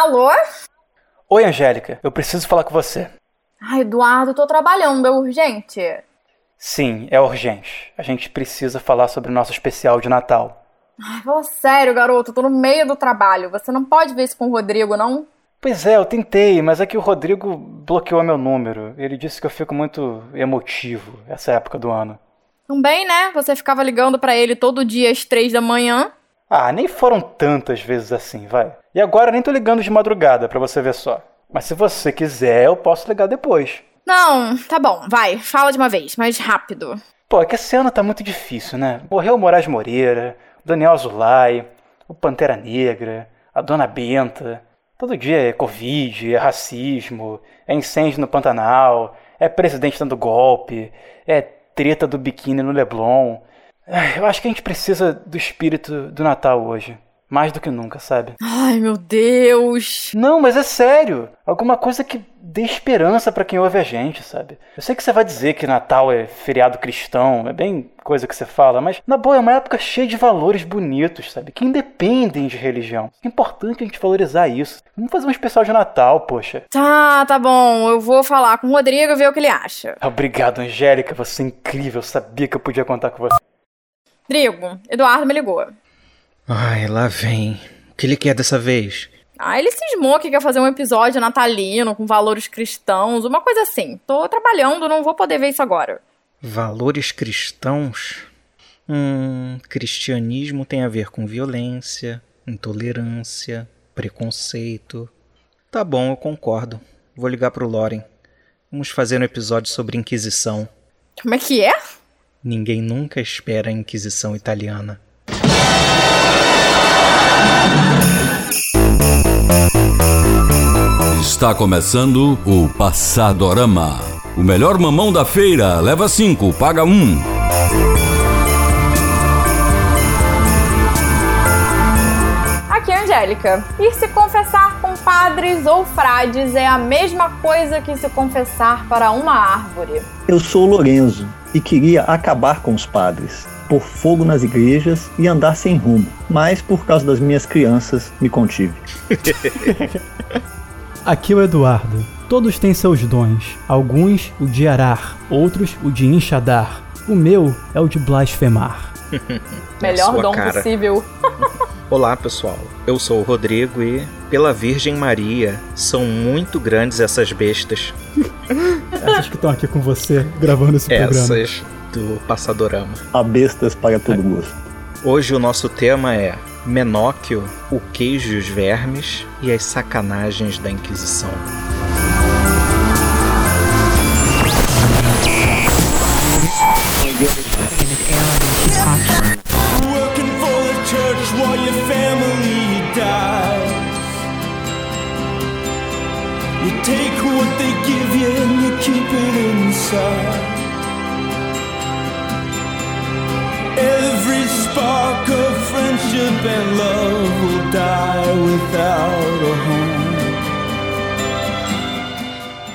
Alô? Oi, Angélica. Eu preciso falar com você. Ai, Eduardo, eu tô trabalhando. É urgente? Sim, é urgente. A gente precisa falar sobre o nosso especial de Natal. Ai, fala sério, garoto. Eu tô no meio do trabalho. Você não pode ver isso com o Rodrigo, não? Pois é, eu tentei, mas é que o Rodrigo bloqueou meu número. Ele disse que eu fico muito emotivo essa época do ano. Também, né? Você ficava ligando para ele todo dia às três da manhã. Ah, nem foram tantas vezes assim, vai. E agora nem tô ligando de madrugada para você ver só. Mas se você quiser, eu posso ligar depois. Não, tá bom, vai, fala de uma vez, mas rápido. Pô, é que esse ano tá muito difícil, né? Morreu o Moraes Moreira, o Daniel Azulay, o Pantera Negra, a Dona Benta. Todo dia é Covid, é racismo, é incêndio no Pantanal, é presidente dando golpe, é treta do biquíni no Leblon. Eu acho que a gente precisa do espírito do Natal hoje. Mais do que nunca, sabe? Ai, meu Deus! Não, mas é sério. Alguma coisa que dê esperança para quem ouve a gente, sabe? Eu sei que você vai dizer que Natal é feriado cristão, é bem coisa que você fala, mas na boa é uma época cheia de valores bonitos, sabe? Que independem de religião. É importante a gente valorizar isso. Vamos fazer um especial de Natal, poxa. Tá, tá bom. Eu vou falar com o Rodrigo e ver o que ele acha. Obrigado, Angélica. Você é incrível. Eu sabia que eu podia contar com você. Rodrigo, Eduardo me ligou. Ai, lá vem. O que ele quer dessa vez? Ah, ele cismou que quer fazer um episódio natalino com valores cristãos, uma coisa assim. Tô trabalhando, não vou poder ver isso agora. Valores cristãos? Hum, cristianismo tem a ver com violência, intolerância, preconceito. Tá bom, eu concordo. Vou ligar pro Loren. Vamos fazer um episódio sobre Inquisição. Como é que é? Ninguém nunca espera a Inquisição italiana. Está começando o Passadorama. O melhor mamão da feira, leva cinco, paga um. Aqui é a Angélica. Ir se confessar padres ou frades é a mesma coisa que se confessar para uma árvore. Eu sou Lorenzo e queria acabar com os padres pôr fogo nas igrejas e andar sem rumo, mas por causa das minhas crianças me contive. Aqui é o Eduardo. Todos têm seus dons. Alguns o de arar, outros o de enxadar. O meu é o de blasfemar. Melhor dom cara. possível. Olá, pessoal. Eu sou o Rodrigo e, pela Virgem Maria, são muito grandes essas bestas. essas que estão aqui com você gravando esse essas programa. Essas do Passadorama. A bestas para todo gosto. Hoje o nosso tema é Menóquio, o queijo e os vermes e as sacanagens da Inquisição. And you keep it inside. Every spark of friendship and love will die without a home.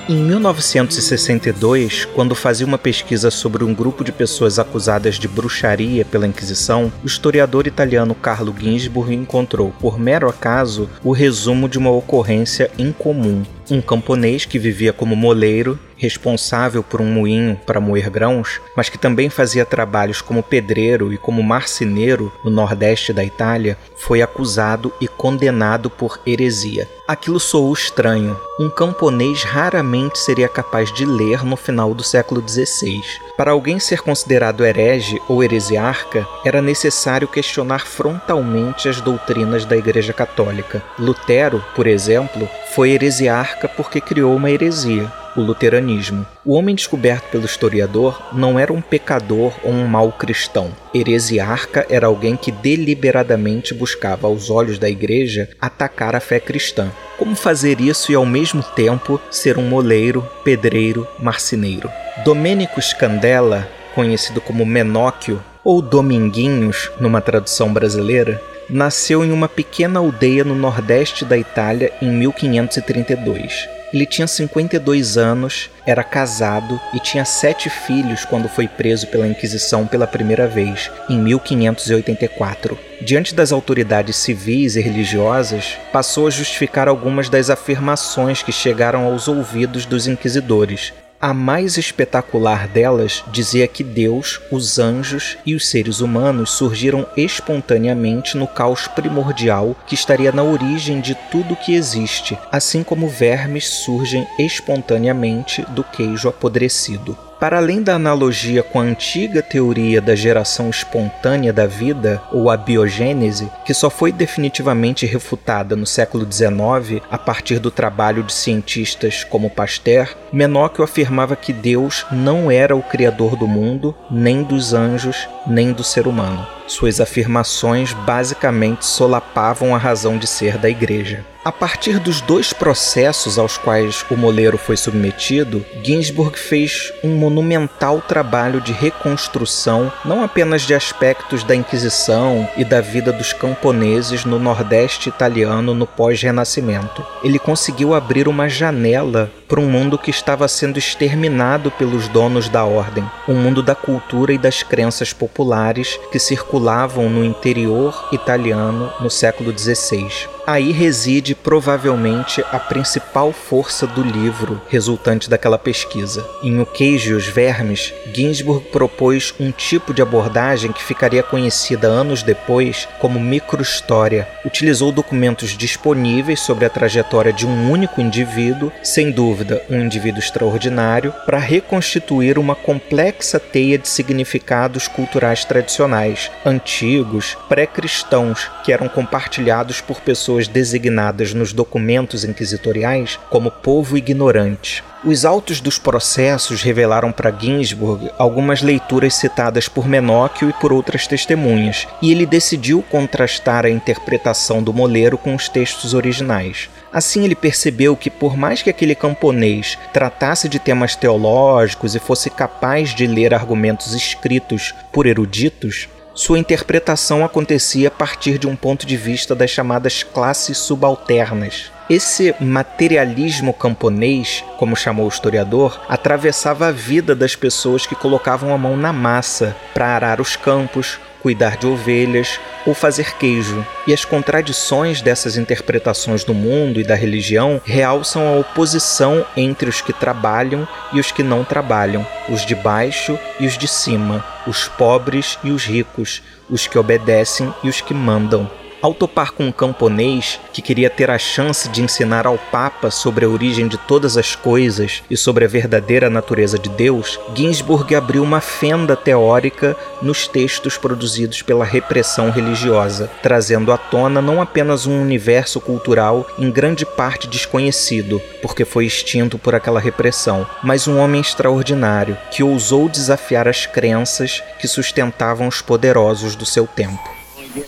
Em 1962, quando fazia uma pesquisa sobre um grupo de pessoas acusadas de bruxaria pela Inquisição, o historiador italiano Carlo Ginzburg encontrou, por mero acaso, o resumo de uma ocorrência incomum. Um camponês que vivia como moleiro responsável por um moinho para moer grãos, mas que também fazia trabalhos como pedreiro e como marceneiro no nordeste da Itália, foi acusado e condenado por heresia. Aquilo soou estranho. Um camponês raramente seria capaz de ler no final do século XVI. Para alguém ser considerado herege ou heresiarca, era necessário questionar frontalmente as doutrinas da Igreja Católica. Lutero, por exemplo, foi heresiarca porque criou uma heresia o luteranismo. O homem descoberto pelo historiador não era um pecador ou um mau cristão. Heresiarca era alguém que deliberadamente buscava, aos olhos da igreja, atacar a fé cristã. Como fazer isso e ao mesmo tempo ser um moleiro, pedreiro, marceneiro? Domênico Scandella, conhecido como Menóquio ou Dominguinhos numa tradução brasileira, nasceu em uma pequena aldeia no nordeste da Itália em 1532. Ele tinha 52 anos, era casado e tinha sete filhos quando foi preso pela Inquisição pela primeira vez, em 1584. Diante das autoridades civis e religiosas, passou a justificar algumas das afirmações que chegaram aos ouvidos dos inquisidores, a mais espetacular delas dizia que Deus, os anjos e os seres humanos surgiram espontaneamente no caos primordial que estaria na origem de tudo que existe, assim como vermes surgem espontaneamente do queijo apodrecido. Para além da analogia com a antiga teoria da geração espontânea da vida, ou a biogênese, que só foi definitivamente refutada no século XIX a partir do trabalho de cientistas como Pasteur, Menóquio afirmava que Deus não era o criador do mundo, nem dos anjos, nem do ser humano. Suas afirmações basicamente solapavam a razão de ser da Igreja. A partir dos dois processos aos quais o moleiro foi submetido, Ginsburg fez um monumental trabalho de reconstrução não apenas de aspectos da Inquisição e da vida dos camponeses no Nordeste italiano no pós-Renascimento. Ele conseguiu abrir uma janela para um mundo que estava sendo exterminado pelos donos da ordem, um mundo da cultura e das crenças populares que circulavam no interior italiano no século XVI. Aí reside provavelmente a principal força do livro resultante daquela pesquisa. Em O Queijo e os Vermes, Ginsburg propôs um tipo de abordagem que ficaria conhecida anos depois como microhistória. Utilizou documentos disponíveis sobre a trajetória de um único indivíduo, sem dúvida um indivíduo extraordinário, para reconstituir uma complexa teia de significados culturais tradicionais, antigos, pré-cristãos, que eram compartilhados por pessoas pessoas designadas nos documentos inquisitoriais como povo ignorante. Os autos dos processos revelaram para Ginsburg algumas leituras citadas por Menóquio e por outras testemunhas, e ele decidiu contrastar a interpretação do moleiro com os textos originais. Assim, ele percebeu que, por mais que aquele camponês tratasse de temas teológicos e fosse capaz de ler argumentos escritos por eruditos, sua interpretação acontecia a partir de um ponto de vista das chamadas classes subalternas. Esse materialismo camponês, como chamou o historiador, atravessava a vida das pessoas que colocavam a mão na massa para arar os campos, cuidar de ovelhas ou fazer queijo. E as contradições dessas interpretações do mundo e da religião realçam a oposição entre os que trabalham e os que não trabalham, os de baixo e os de cima, os pobres e os ricos, os que obedecem e os que mandam. Ao topar com um camponês que queria ter a chance de ensinar ao Papa sobre a origem de todas as coisas e sobre a verdadeira natureza de Deus, Ginsburg abriu uma fenda teórica nos textos produzidos pela repressão religiosa, trazendo à tona não apenas um universo cultural em grande parte desconhecido, porque foi extinto por aquela repressão, mas um homem extraordinário que ousou desafiar as crenças que sustentavam os poderosos do seu tempo. The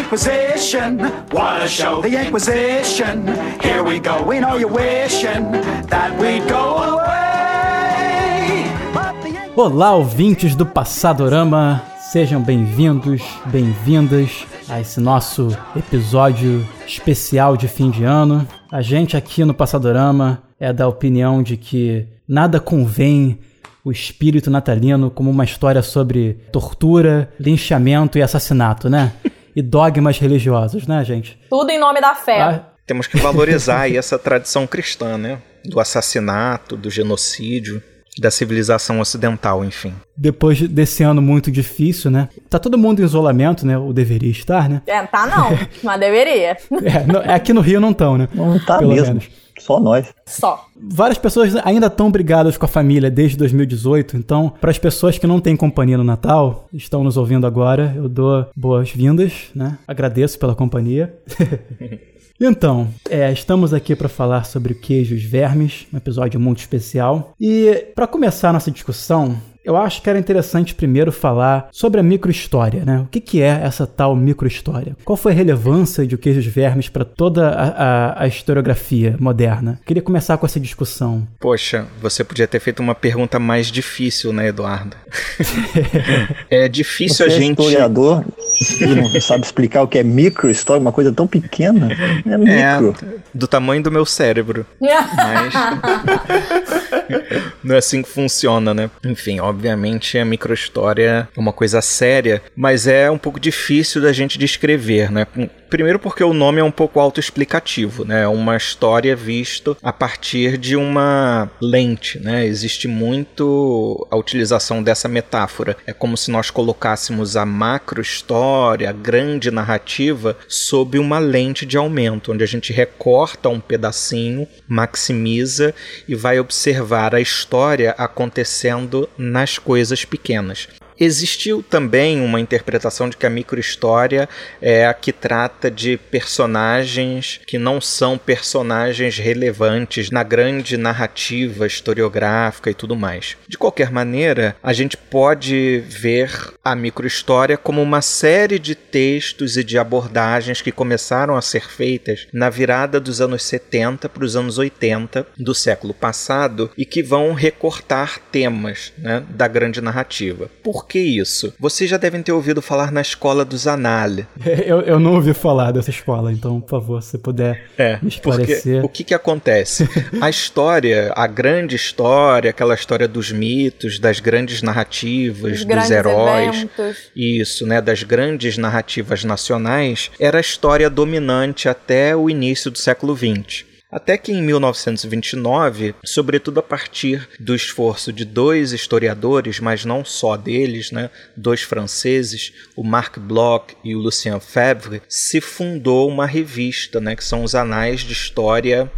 Inquisition, what a show, the Inquisition. Here we go, we know you're wishing that we'd go away. Olá, ouvintes do Passadorama, sejam bem-vindos, bem-vindas a esse nosso episódio especial de fim de ano. A gente aqui no Passadorama é da opinião de que nada convém o espírito natalino como uma história sobre tortura, linchamento e assassinato, né? e dogmas religiosos, né, gente? Tudo em nome da fé. Ah, temos que valorizar essa tradição cristã, né? Do assassinato, do genocídio da civilização ocidental, enfim. Depois desse ano muito difícil, né? Tá todo mundo em isolamento, né? Ou deveria estar, né? É, tá não, mas deveria. é, no, aqui no Rio não estão, né? Não tá Pelo mesmo. Menos. Só nós. Só. Várias pessoas ainda estão brigadas com a família desde 2018, então, para as pessoas que não têm companhia no Natal, estão nos ouvindo agora, eu dou boas-vindas, né? Agradeço pela companhia. Então, é, estamos aqui para falar sobre o queijo e os vermes, um episódio muito especial. E para começar a nossa discussão, eu acho que era interessante primeiro falar sobre a microhistória, né? O que, que é essa tal microhistória? Qual foi a relevância de O Queijo dos Vermes para toda a, a, a, historiografia moderna? Queria começar com essa discussão. Poxa, você podia ter feito uma pergunta mais difícil, né, Eduardo? é difícil você a gente. É historiador, E não sabe explicar o que é micro história, uma coisa tão pequena. É micro. É, do tamanho do meu cérebro. Mas. não é assim que funciona, né? Enfim, obviamente a microhistória é uma coisa séria, mas é um pouco difícil da gente descrever, né? Primeiro porque o nome é um pouco autoexplicativo, né? É uma história vista a partir de uma lente, né? Existe muito a utilização dessa metáfora. É como se nós colocássemos a macro história, a grande narrativa, sob uma lente de aumento, onde a gente recorta um pedacinho, maximiza e vai observar a história acontecendo nas coisas pequenas. Existiu também uma interpretação de que a microhistória é a que trata de personagens que não são personagens relevantes na grande narrativa historiográfica e tudo mais. De qualquer maneira, a gente pode ver a microhistória como uma série de textos e de abordagens que começaram a ser feitas na virada dos anos 70 para os anos 80 do século passado e que vão recortar temas né, da grande narrativa. Por que isso? Vocês já devem ter ouvido falar na escola do Zanal. Eu, eu não ouvi falar dessa escola, então, por favor, se puder é, me esclarecer. Porque, o que, que acontece? a história, a grande história, aquela história dos mitos, das grandes narrativas, Os dos heróis. Eventos. Isso, né? Das grandes narrativas nacionais, era a história dominante até o início do século XX. Até que em 1929, sobretudo a partir do esforço de dois historiadores, mas não só deles, né, dois franceses, o Marc Bloch e o Lucien Febvre, se fundou uma revista, né, que são os Anais de História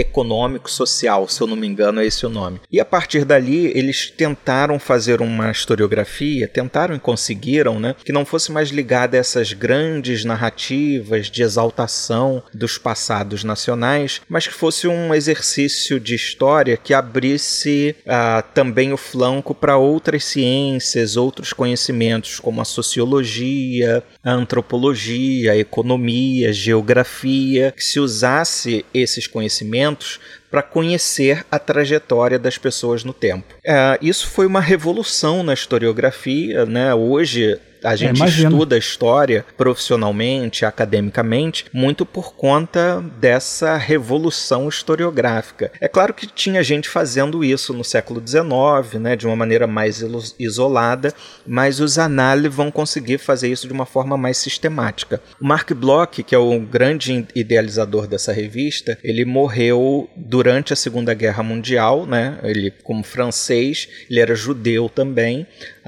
econômico social, se eu não me engano, é esse o nome. E a partir dali, eles tentaram fazer uma historiografia, tentaram e conseguiram, né, que não fosse mais ligada a essas grandes narrativas de exaltação dos passados nacionais, mas que fosse um exercício de história que abrisse uh, também o flanco para outras ciências, outros conhecimentos, como a sociologia, a antropologia, a economia, a geografia, que se usasse esses conhecimentos para conhecer a trajetória das pessoas no tempo. É, isso foi uma revolução na historiografia. Né? Hoje a é, gente é, estuda a história profissionalmente, academicamente, muito por conta dessa revolução historiográfica. É claro que tinha gente fazendo isso no século XIX, né, de uma maneira mais isolada, mas os análises vão conseguir fazer isso de uma forma mais sistemática. O Mark Bloch, que é o grande idealizador dessa revista, ele morreu durante a Segunda Guerra Mundial, né? Ele como francês, ele era judeu também.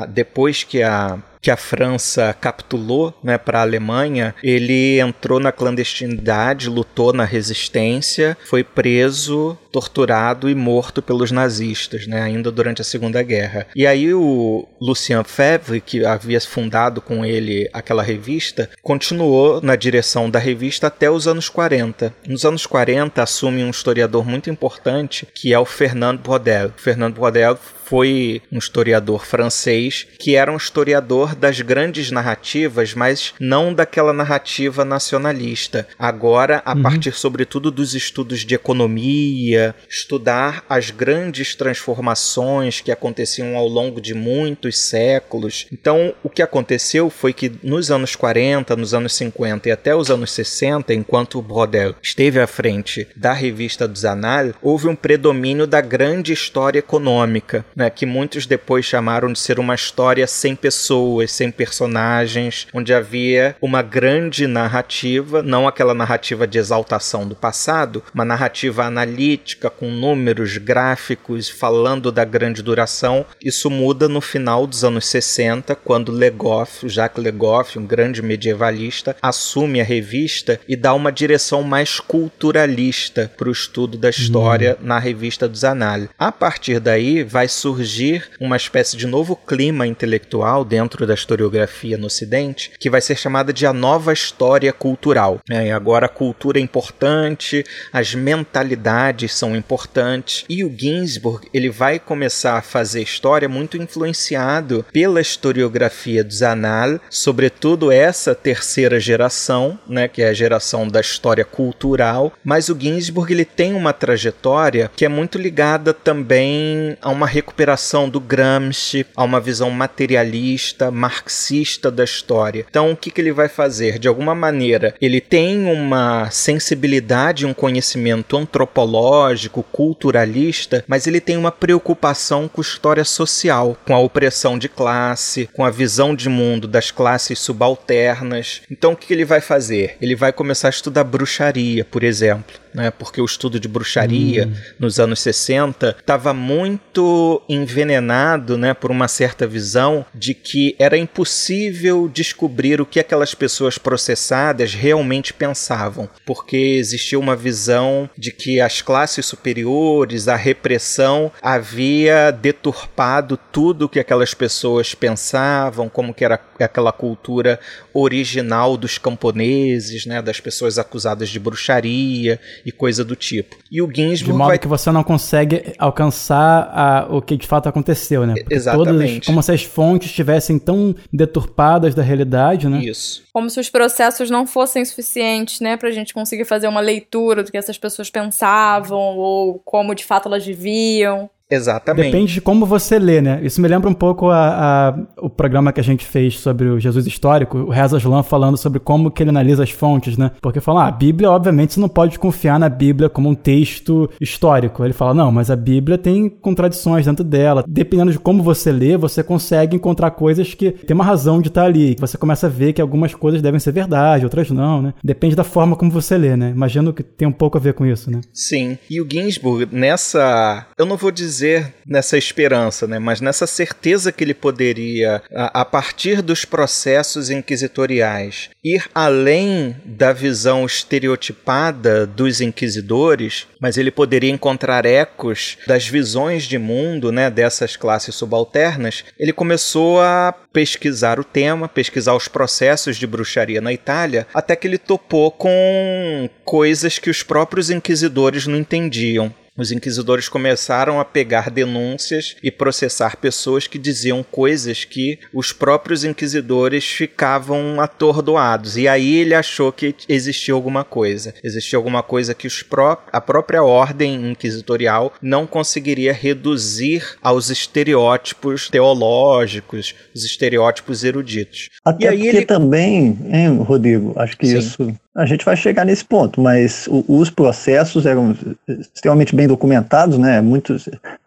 Depois que a que a França capitulou né, para a Alemanha, ele entrou na clandestinidade, lutou na resistência, foi preso, torturado e morto pelos nazistas, né, ainda durante a Segunda Guerra. E aí o Lucien Febvre, que havia fundado com ele aquela revista, continuou na direção da revista até os anos 40. Nos anos 40 assume um historiador muito importante, que é o Fernand Braudel. Fernand Braudel foi um historiador francês que era um historiador das grandes narrativas, mas não daquela narrativa nacionalista. Agora, a uhum. partir, sobretudo, dos estudos de economia, estudar as grandes transformações que aconteciam ao longo de muitos séculos. Então, o que aconteceu foi que nos anos 40, nos anos 50 e até os anos 60, enquanto Brodel esteve à frente da revista dos Anal, houve um predomínio da grande história econômica né, que muitos depois chamaram de ser uma história sem pessoas, sem personagens, onde havia uma grande narrativa, não aquela narrativa de exaltação do passado, uma narrativa analítica com números gráficos falando da grande duração. Isso muda no final dos anos 60, quando Legoff, Jacques Legoff, um grande medievalista, assume a revista e dá uma direção mais culturalista para o estudo da história hum. na revista dos Anal. A partir daí vai surgir surgir uma espécie de novo clima intelectual dentro da historiografia no Ocidente, que vai ser chamada de a nova história cultural. É, agora a cultura é importante, as mentalidades são importantes, e o Ginsburg ele vai começar a fazer história muito influenciado pela historiografia dos Anal, sobretudo essa terceira geração, né, que é a geração da história cultural, mas o Ginsburg ele tem uma trajetória que é muito ligada também a uma recuperação recuperação do Gramsci a uma visão materialista, marxista da história. Então, o que, que ele vai fazer? De alguma maneira, ele tem uma sensibilidade, um conhecimento antropológico, culturalista, mas ele tem uma preocupação com história social, com a opressão de classe, com a visão de mundo das classes subalternas. Então, o que, que ele vai fazer? Ele vai começar a estudar bruxaria, por exemplo né? Porque o estudo de bruxaria hum. nos anos 60 estava muito envenenado, né, por uma certa visão de que era impossível descobrir o que aquelas pessoas processadas realmente pensavam, porque existia uma visão de que as classes superiores, a repressão havia deturpado tudo o que aquelas pessoas pensavam, como que era aquela cultura original dos camponeses, né, das pessoas acusadas de bruxaria e coisa do tipo. E o Ginsburg De modo vai... que você não consegue alcançar a, o que de fato aconteceu, né? Porque Exatamente. Todas, como se as fontes estivessem tão deturpadas da realidade, né? Isso. Como se os processos não fossem suficientes, né, pra gente conseguir fazer uma leitura do que essas pessoas pensavam ou como de fato elas viviam. Exatamente. Depende de como você lê, né? Isso me lembra um pouco a, a, o programa que a gente fez sobre o Jesus histórico, o Reza Aslan falando sobre como que ele analisa as fontes, né? Porque fala, ah, a Bíblia, obviamente, você não pode confiar na Bíblia como um texto histórico. Ele fala, não, mas a Bíblia tem contradições dentro dela. Dependendo de como você lê, você consegue encontrar coisas que tem uma razão de estar ali. Você começa a ver que algumas coisas devem ser verdade, outras não, né? Depende da forma como você lê, né? Imagino que tem um pouco a ver com isso, né? Sim. E o Ginsburg, nessa. Eu não vou dizer dizer nessa esperança, né, mas nessa certeza que ele poderia, a, a partir dos processos inquisitoriais, ir além da visão estereotipada dos inquisidores, mas ele poderia encontrar ecos das visões de mundo né, dessas classes subalternas, ele começou a pesquisar o tema, pesquisar os processos de bruxaria na Itália, até que ele topou com coisas que os próprios inquisidores não entendiam os inquisidores começaram a pegar denúncias e processar pessoas que diziam coisas que os próprios inquisidores ficavam atordoados. E aí ele achou que existia alguma coisa. Existia alguma coisa que pró a própria ordem inquisitorial não conseguiria reduzir aos estereótipos teológicos, os estereótipos eruditos. Até e aí porque ele... também, hein, Rodrigo, acho que Sim. isso a gente vai chegar nesse ponto, mas o, os processos eram extremamente bem documentados, né? Muito,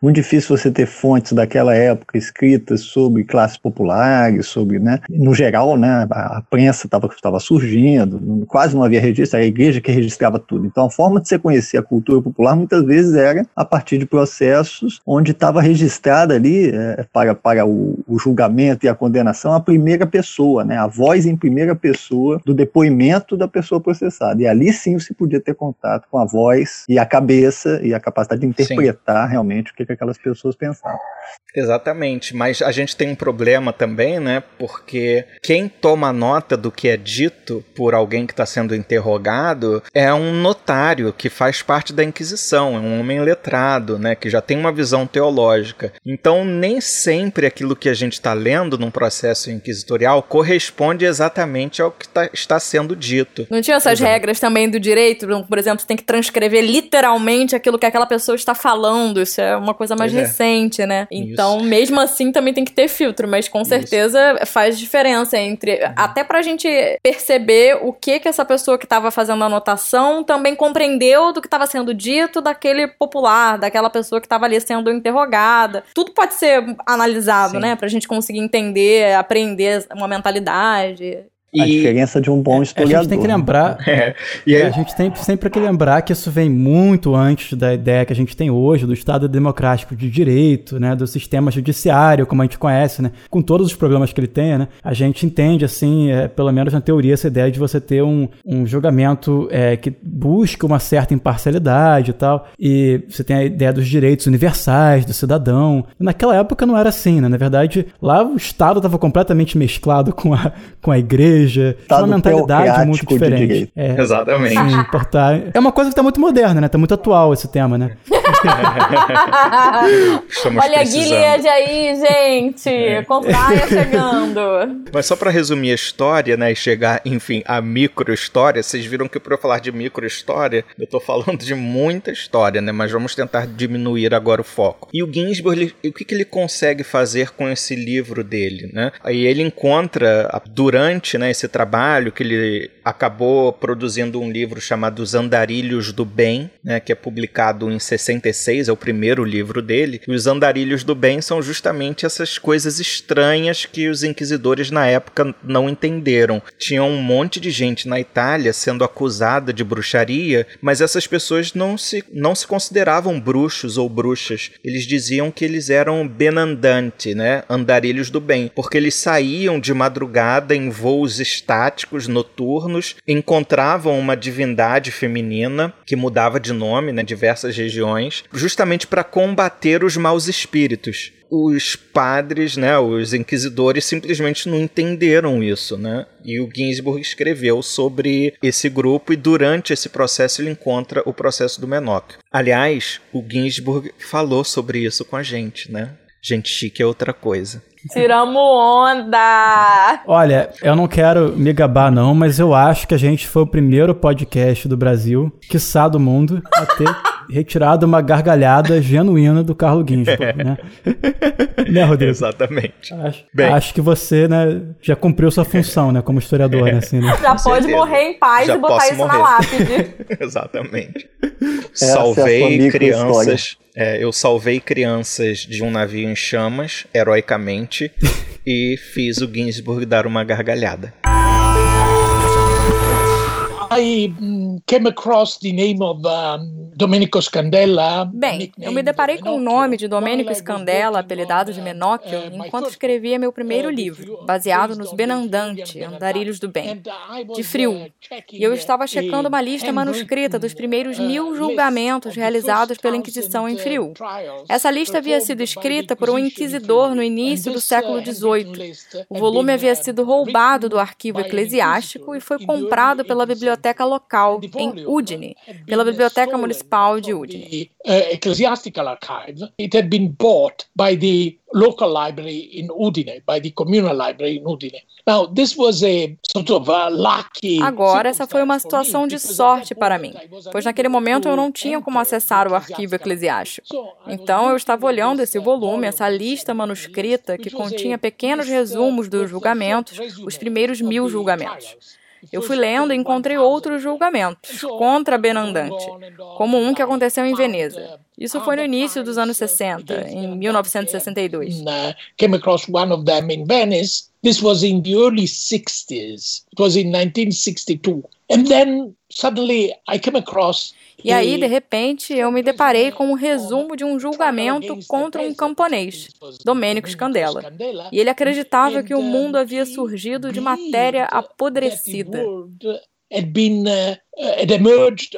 muito difícil você ter fontes daquela época escritas sobre classes populares, sobre, né? No geral, né? A, a prensa estava surgindo, quase não havia registro, era a igreja que registrava tudo. Então, a forma de você conhecer a cultura popular muitas vezes era a partir de processos onde estava registrada ali é, para, para o, o julgamento e a condenação a primeira pessoa, né? A voz em primeira pessoa do depoimento da pessoa pessoa processada. E ali sim você podia ter contato com a voz e a cabeça e a capacidade de interpretar sim. realmente o que, que aquelas pessoas pensavam. Exatamente, mas a gente tem um problema também, né? Porque quem toma nota do que é dito por alguém que está sendo interrogado é um notário que faz parte da Inquisição, é um homem letrado, né? Que já tem uma visão teológica. Então, nem sempre aquilo que a gente está lendo num processo inquisitorial corresponde exatamente ao que tá, está sendo dito. Não tinha essas Exato. regras também do direito? Por exemplo, você tem que transcrever literalmente aquilo que aquela pessoa está falando. Isso é uma coisa mais pois é. recente, né? Então, Isso. mesmo assim, também tem que ter filtro, mas com certeza Isso. faz diferença entre. Uhum. Até pra gente perceber o que que essa pessoa que estava fazendo a anotação também compreendeu do que estava sendo dito daquele popular, daquela pessoa que estava ali sendo interrogada. Tudo pode ser analisado, Sim. né? Pra gente conseguir entender, aprender uma mentalidade. A diferença de um bom historiador. A gente tem que lembrar. É. E aí... é, a gente tem sempre que lembrar que isso vem muito antes da ideia que a gente tem hoje do Estado democrático de direito, né, do sistema judiciário, como a gente conhece, né, com todos os problemas que ele tem, né, a gente entende, assim, é, pelo menos na teoria, essa ideia de você ter um, um julgamento é, que busca uma certa imparcialidade e tal, e você tem a ideia dos direitos universais do cidadão. Naquela época não era assim, né, na verdade, lá o Estado estava completamente mesclado com a, com a igreja igreja. Tinha uma mentalidade muito diferente. É, Exatamente. Sim, portar. É uma coisa que tá muito moderna, né? Tá muito atual esse tema, né? Olha a Gilead aí, gente! É. Chegando. Mas só para resumir a história, né? E chegar, enfim, a micro história, vocês viram que para eu falar de micro história, eu tô falando de muita história, né? Mas vamos tentar diminuir agora o foco. E o Ginsburg, ele, o que, que ele consegue fazer com esse livro dele, né? Aí ele encontra, durante né, esse trabalho, que ele acabou produzindo um livro chamado Os Andarilhos do Bem, né? Que é publicado em 66, é o primeiro livro dele. E os Andarilhos do Bem são justamente essas coisas estranhas que os inquisidores na época não entenderam. Tinha um monte de gente na Itália sendo acusada de bruxaria, mas essas pessoas não se, não se consideravam bruxos ou bruxas. Eles diziam que eles eram benandante, né? Andarilhos do bem, porque eles saíam de madrugada em voos estáticos noturnos, encontravam uma divindade feminina que mudava de nome, né, diversas regiões, justamente para combater os maus espíritos os padres, né, os inquisidores simplesmente não entenderam isso, né? E o Ginsburg escreveu sobre esse grupo e durante esse processo ele encontra o processo do Menóquio. Aliás, o Ginsburg falou sobre isso com a gente, né? Gente chique é outra coisa. Tiramos onda! Olha, eu não quero me gabar não, mas eu acho que a gente foi o primeiro podcast do Brasil, quiçá do mundo, a ter retirado uma gargalhada genuína do Carlo Ginsburg, né? né, Rodrigo? Exatamente. Acho, Bem, acho que você, né, já cumpriu sua função, né, como historiador, né, assim, né? Já pode morrer em paz já e botar isso morrer. na lápide. Exatamente. Essa Salvei é crianças é, eu salvei crianças de um navio em chamas, heroicamente, e fiz o Ginsburg dar uma gargalhada. I mm, came across the name of um, Domenico Scandella. Bem, eu me deparei com o nome de Domenico Scandella, apelidado de Menocchio, enquanto escrevia meu primeiro livro, baseado nos Benandante, Andarilhos do Bem, de Friul. E eu estava checando uma lista manuscrita dos primeiros mil julgamentos realizados pela Inquisição em Friul. Essa lista havia sido escrita por um inquisidor no início do século XVIII. O volume havia sido roubado do arquivo eclesiástico e foi comprado pela biblioteca biblioteca local em Udine, pela Biblioteca Municipal de Udine. Ecclesiastical Archive, it had been bought by the local library in Udine, by the communal library in Udine. Now, this was a sort of a lucky Agora, essa foi uma situação de sorte para mim, pois naquele momento eu não tinha como acessar o arquivo eclesiástico. Então, eu estava olhando esse volume, essa lista manuscrita que continha pequenos resumos dos julgamentos, os primeiros mil julgamentos. Eu fui lendo e encontrei outros julgamentos contra Benandante, como um que aconteceu em Veneza. Isso foi no início dos anos 60, em 1962. Came across one of them in Venice. This was in the early 60s. It was in 1962. And then suddenly I came across e aí, de repente, eu me deparei com um resumo de um julgamento contra um camponês, Domênico Scandella. E ele acreditava que o mundo havia surgido de matéria apodrecida. Been, uh, had emerged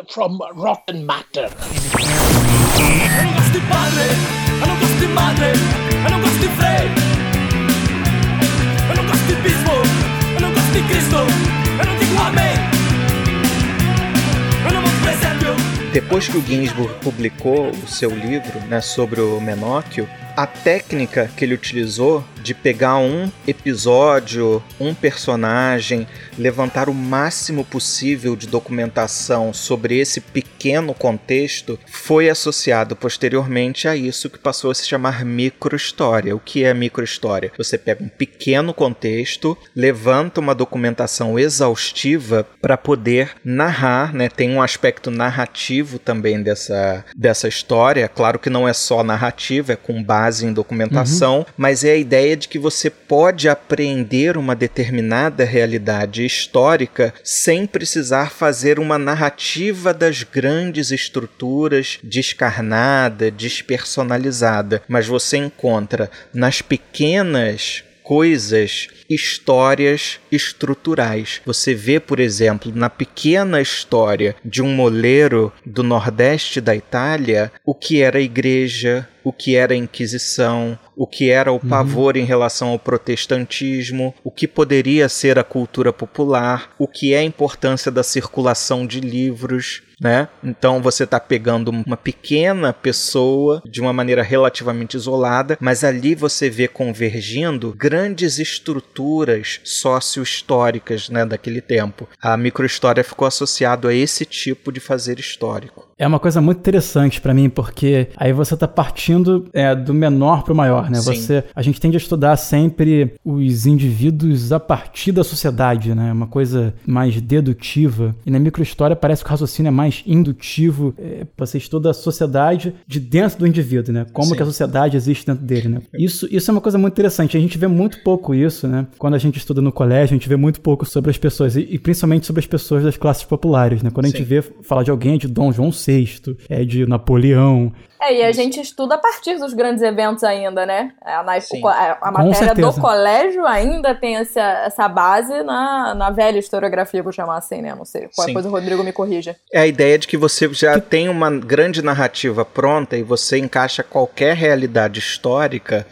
Depois que o Ginsburg publicou o seu livro né, sobre o Menóquio, a técnica que ele utilizou de pegar um episódio, um personagem, levantar o máximo possível de documentação sobre esse pequeno contexto, foi associado posteriormente a isso que passou a se chamar microhistória. O que é microhistória? Você pega um pequeno contexto, levanta uma documentação exaustiva para poder narrar, né? Tem um aspecto narrativo também dessa, dessa história. Claro que não é só narrativa, é com base em documentação, uhum. mas é a ideia de que você pode aprender uma determinada realidade histórica sem precisar fazer uma narrativa das grandes estruturas descarnada, despersonalizada, mas você encontra nas pequenas coisas, histórias estruturais. Você vê, por exemplo, na pequena história de um moleiro do nordeste da Itália, o que era a igreja, o que era a Inquisição, o que era o uhum. pavor uhum. em relação ao protestantismo, o que poderia ser a cultura popular, o que é a importância da circulação de livros, né? Então você está pegando uma pequena pessoa de uma maneira relativamente isolada, mas ali você vê convergindo grandes estruturas sócio-históricas, né, daquele tempo. A microhistória ficou associado a esse tipo de fazer histórico. É uma coisa muito interessante para mim, porque aí você está partindo é, do menor para o maior, né? Sim. Você, a gente tende a estudar sempre os indivíduos a partir da sociedade, né? Uma coisa mais dedutiva. E na microhistória parece que o raciocínio é mais indutivo. É, você estuda a sociedade de dentro do indivíduo, né? Como Sim. que a sociedade existe dentro dele, né? Isso, isso é uma coisa muito interessante. A gente vê muito pouco isso, né? Quando a gente estuda no colégio, a gente vê muito pouco sobre as pessoas, e, e principalmente sobre as pessoas das classes populares, né? Quando a gente Sim. vê falar de alguém, de Dom João VI, é de Napoleão. É, e a gente estuda a partir dos grandes eventos ainda, né? A, na, a, a matéria do colégio ainda tem essa, essa base na, na velha historiografia, vou chamar assim, né? Não sei. Qualquer coisa o Rodrigo me corrija. É a ideia de que você já tem uma grande narrativa pronta e você encaixa qualquer realidade histórica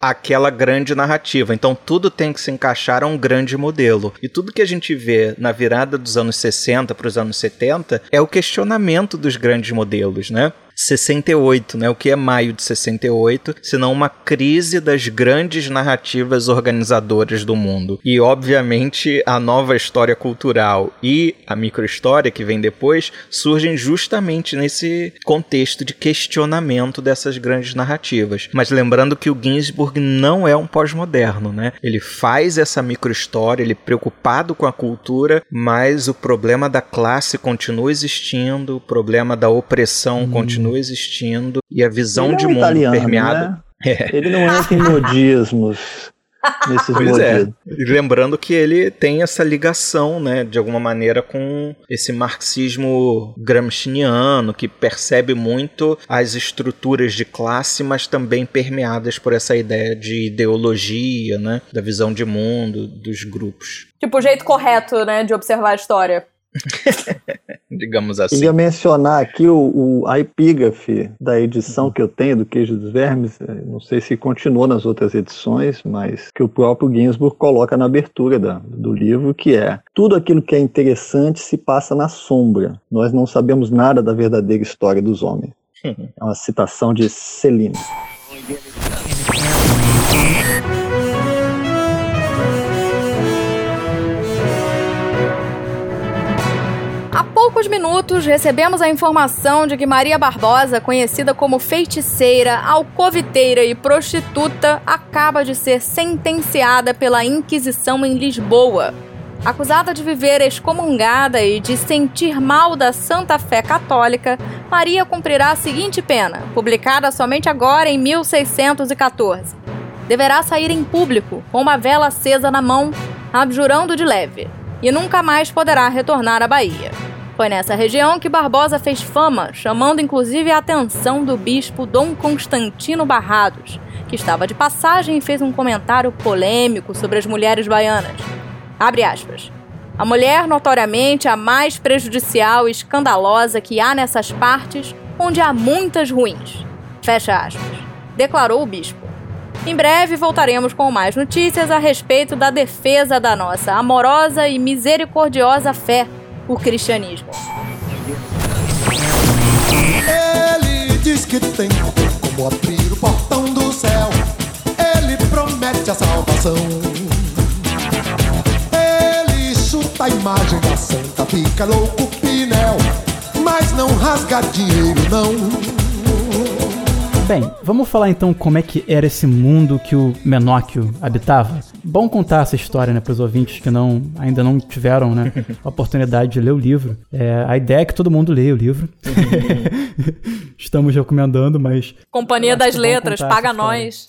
aquela grande narrativa. Então tudo tem que se encaixar a um grande modelo. E tudo que a gente vê na virada dos anos 60 para os anos 70 é o questionamento dos grandes modelos, né? 68, né? O que é maio de 68, senão uma crise das grandes narrativas organizadoras do mundo. E obviamente a nova história cultural e a microhistória que vem depois surgem justamente nesse contexto de questionamento dessas grandes narrativas. Mas lembrando que o Ginsburg não é um pós-moderno, né? Ele faz essa microhistória, ele é preocupado com a cultura, mas o problema da classe continua existindo, o problema da opressão hum. continua continua existindo e a visão é de mundo italiano, permeada. Né? É. Ele não entra em modismos. Nesses pois é. E lembrando que ele tem essa ligação, né, de alguma maneira com esse marxismo gramsciano que percebe muito as estruturas de classe, mas também permeadas por essa ideia de ideologia, né, da visão de mundo dos grupos. Tipo o jeito correto, né, de observar a história. Digamos assim. Queria mencionar aqui o, o, a epígrafe da edição uhum. que eu tenho do Queijo dos Vermes, é, não sei se continuou nas outras edições, mas que o próprio Ginsburg coloca na abertura da, do livro, que é tudo aquilo que é interessante se passa na sombra. Nós não sabemos nada da verdadeira história dos homens. É uma citação de Celine. Poucos minutos, recebemos a informação de que Maria Barbosa, conhecida como feiticeira, alcoviteira e prostituta, acaba de ser sentenciada pela Inquisição em Lisboa. Acusada de viver excomungada e de sentir mal da Santa Fé Católica, Maria cumprirá a seguinte pena, publicada somente agora em 1614. Deverá sair em público, com uma vela acesa na mão, abjurando de leve, e nunca mais poderá retornar à Bahia. Foi nessa região que Barbosa fez fama, chamando inclusive a atenção do bispo Dom Constantino Barrados, que estava de passagem e fez um comentário polêmico sobre as mulheres baianas. Abre aspas. A mulher, notoriamente a mais prejudicial e escandalosa que há nessas partes, onde há muitas ruins. Fecha aspas. Declarou o bispo. Em breve voltaremos com mais notícias a respeito da defesa da nossa amorosa e misericordiosa fé o cristianismo. Ele diz que tem como abrir o portão do céu. Ele promete a salvação. Ele chuta a imagem da santa, fica louco pinel, mas não rasga dinheiro não. Bem, vamos falar então como é que era esse mundo que o Menóquio habitava. Bom contar essa história, né, para os ouvintes que não, ainda não tiveram, né, a oportunidade de ler o livro. É, a ideia é que todo mundo leia o livro. Estamos recomendando, mas... Companhia das Letras, paga nós.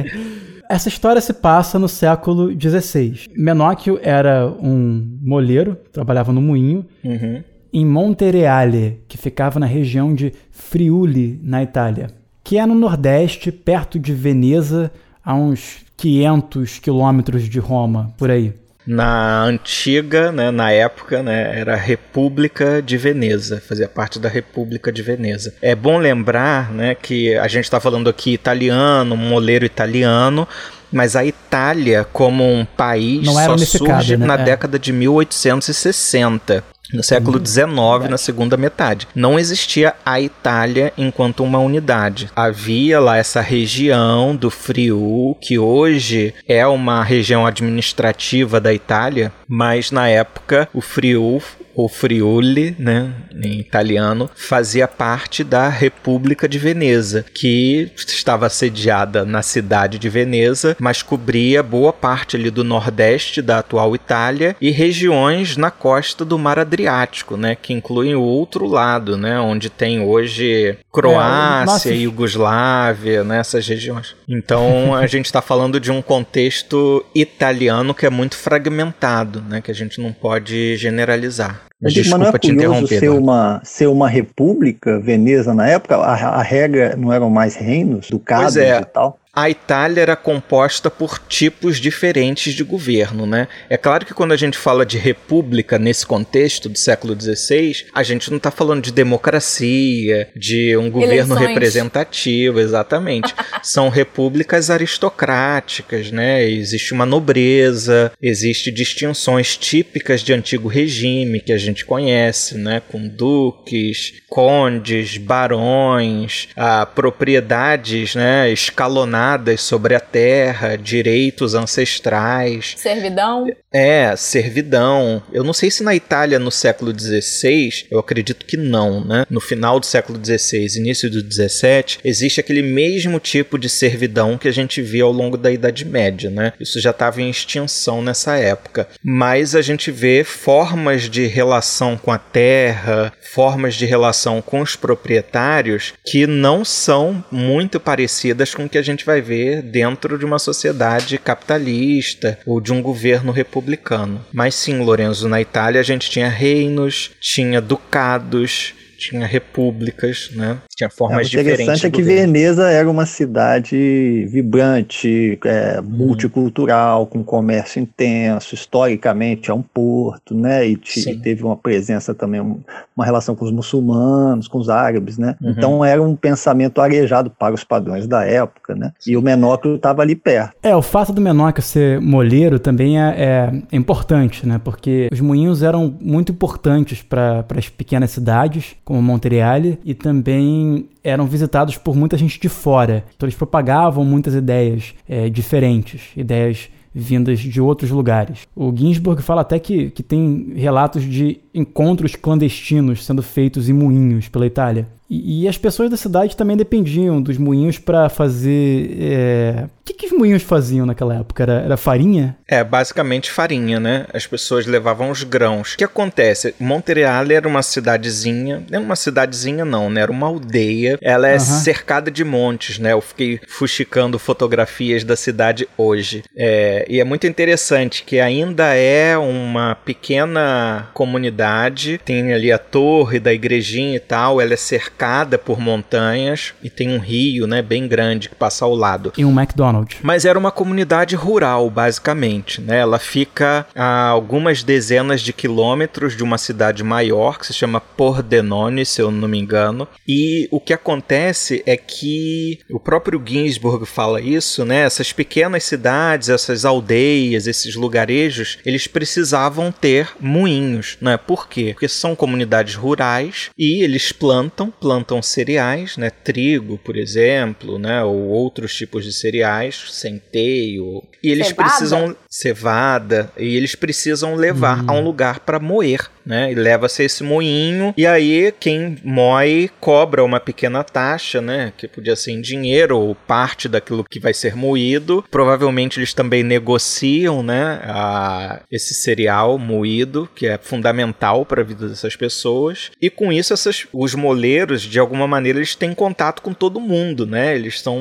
Essa história se passa no século XVI. Menóquio era um moleiro, trabalhava no moinho, uhum. em Montereale, que ficava na região de Friuli, na Itália que é no Nordeste, perto de Veneza, a uns 500 quilômetros de Roma, por aí. Na antiga, né, na época, né, era República de Veneza, fazia parte da República de Veneza. É bom lembrar, né, que a gente está falando aqui italiano, um moleiro italiano, mas a Itália como um país só surge né? na é. década de 1860 no século XIX, uhum. na segunda metade. Não existia a Itália enquanto uma unidade. Havia lá essa região do Friul, que hoje é uma região administrativa da Itália, mas na época o Friul o Friuli, né, em italiano, fazia parte da República de Veneza, que estava sediada na cidade de Veneza, mas cobria boa parte ali do nordeste da atual Itália e regiões na costa do Mar Adriático, né, que incluem o outro lado, né, onde tem hoje Croácia, é, Iugoslávia, né, essas regiões. Então a gente está falando de um contexto italiano que é muito fragmentado, né, que a gente não pode generalizar. Mas, Desculpa mas não é curioso ser uma, ser uma república, Veneza, na época? A, a regra não eram mais reinos, ducados é. e tal? A Itália era composta por tipos diferentes de governo, né? É claro que quando a gente fala de república nesse contexto do século XVI, a gente não está falando de democracia, de um governo Eleições. representativo, exatamente. São repúblicas aristocráticas, né? Existe uma nobreza, existe distinções típicas de antigo regime que a gente conhece, né? Com duques, condes, barões, a propriedades, né? Escalonadas sobre a terra, direitos ancestrais. Servidão? É, servidão. Eu não sei se na Itália no século XVI, eu acredito que não, né? No final do século XVI, início do XVII, existe aquele mesmo tipo de servidão que a gente via ao longo da Idade Média, né? Isso já estava em extinção nessa época. Mas a gente vê formas de relação com a terra, formas de relação com os proprietários que não são muito parecidas com o que a gente vai ver dentro de uma sociedade capitalista ou de um governo republicano. Mas sim, Lorenzo, na Itália a gente tinha reinos, tinha ducados, tinha repúblicas, né? Tinha formas diferentes. O interessante é que Veneza era uma cidade vibrante, é, multicultural, com comércio intenso, historicamente é um porto, né? E, e teve uma presença também, uma relação com os muçulmanos, com os árabes, né? Uhum. Então era um pensamento arejado para os padrões da época, né? Sim. E o Menóquio estava ali perto. É, o fato do Menóquio ser molheiro também é, é, é importante, né? Porque os moinhos eram muito importantes para as pequenas cidades, como Montereale, e também eram visitados por muita gente de fora. Então eles propagavam muitas ideias é, diferentes, ideias vindas de outros lugares. O Ginsburg fala até que, que tem relatos de encontros clandestinos sendo feitos em moinhos pela Itália. E, e, as pessoas da cidade também dependiam dos moinhos para fazer. É... O que, que os moinhos faziam naquela época? Era, era, farinha? É, basicamente farinha, né? As pessoas levavam os grãos. O que acontece? Montereale era uma cidadezinha. Não uma cidadezinha, não, né? Era uma aldeia. Ela é uhum. cercada de montes, né? Eu fiquei fuxicando fotografias da cidade hoje. É, e é muito interessante que ainda é uma pequena comunidade. Tem ali a torre da igrejinha e tal. Ela é cercada cercada por montanhas e tem um rio, né, bem grande que passa ao lado. E um McDonald's. Mas era uma comunidade rural, basicamente, né? Ela fica a algumas dezenas de quilômetros de uma cidade maior que se chama Pordenone, se eu não me engano. E o que acontece é que o próprio Ginsburg fala isso, né? Essas pequenas cidades, essas aldeias, esses lugarejos, eles precisavam ter moinhos, né? Por quê? Porque são comunidades rurais e eles plantam, plantam plantam cereais, né, trigo, por exemplo, né, ou outros tipos de cereais, centeio, e eles cevada. precisam cevada e eles precisam levar hum. a um lugar para moer né? E leva-se esse moinho e aí quem moe cobra uma pequena taxa, né? Que podia ser em dinheiro ou parte daquilo que vai ser moído. Provavelmente eles também negociam, né? A, esse cereal moído que é fundamental para a vida dessas pessoas. E com isso essas, os moleiros de alguma maneira eles têm contato com todo mundo, né? Eles são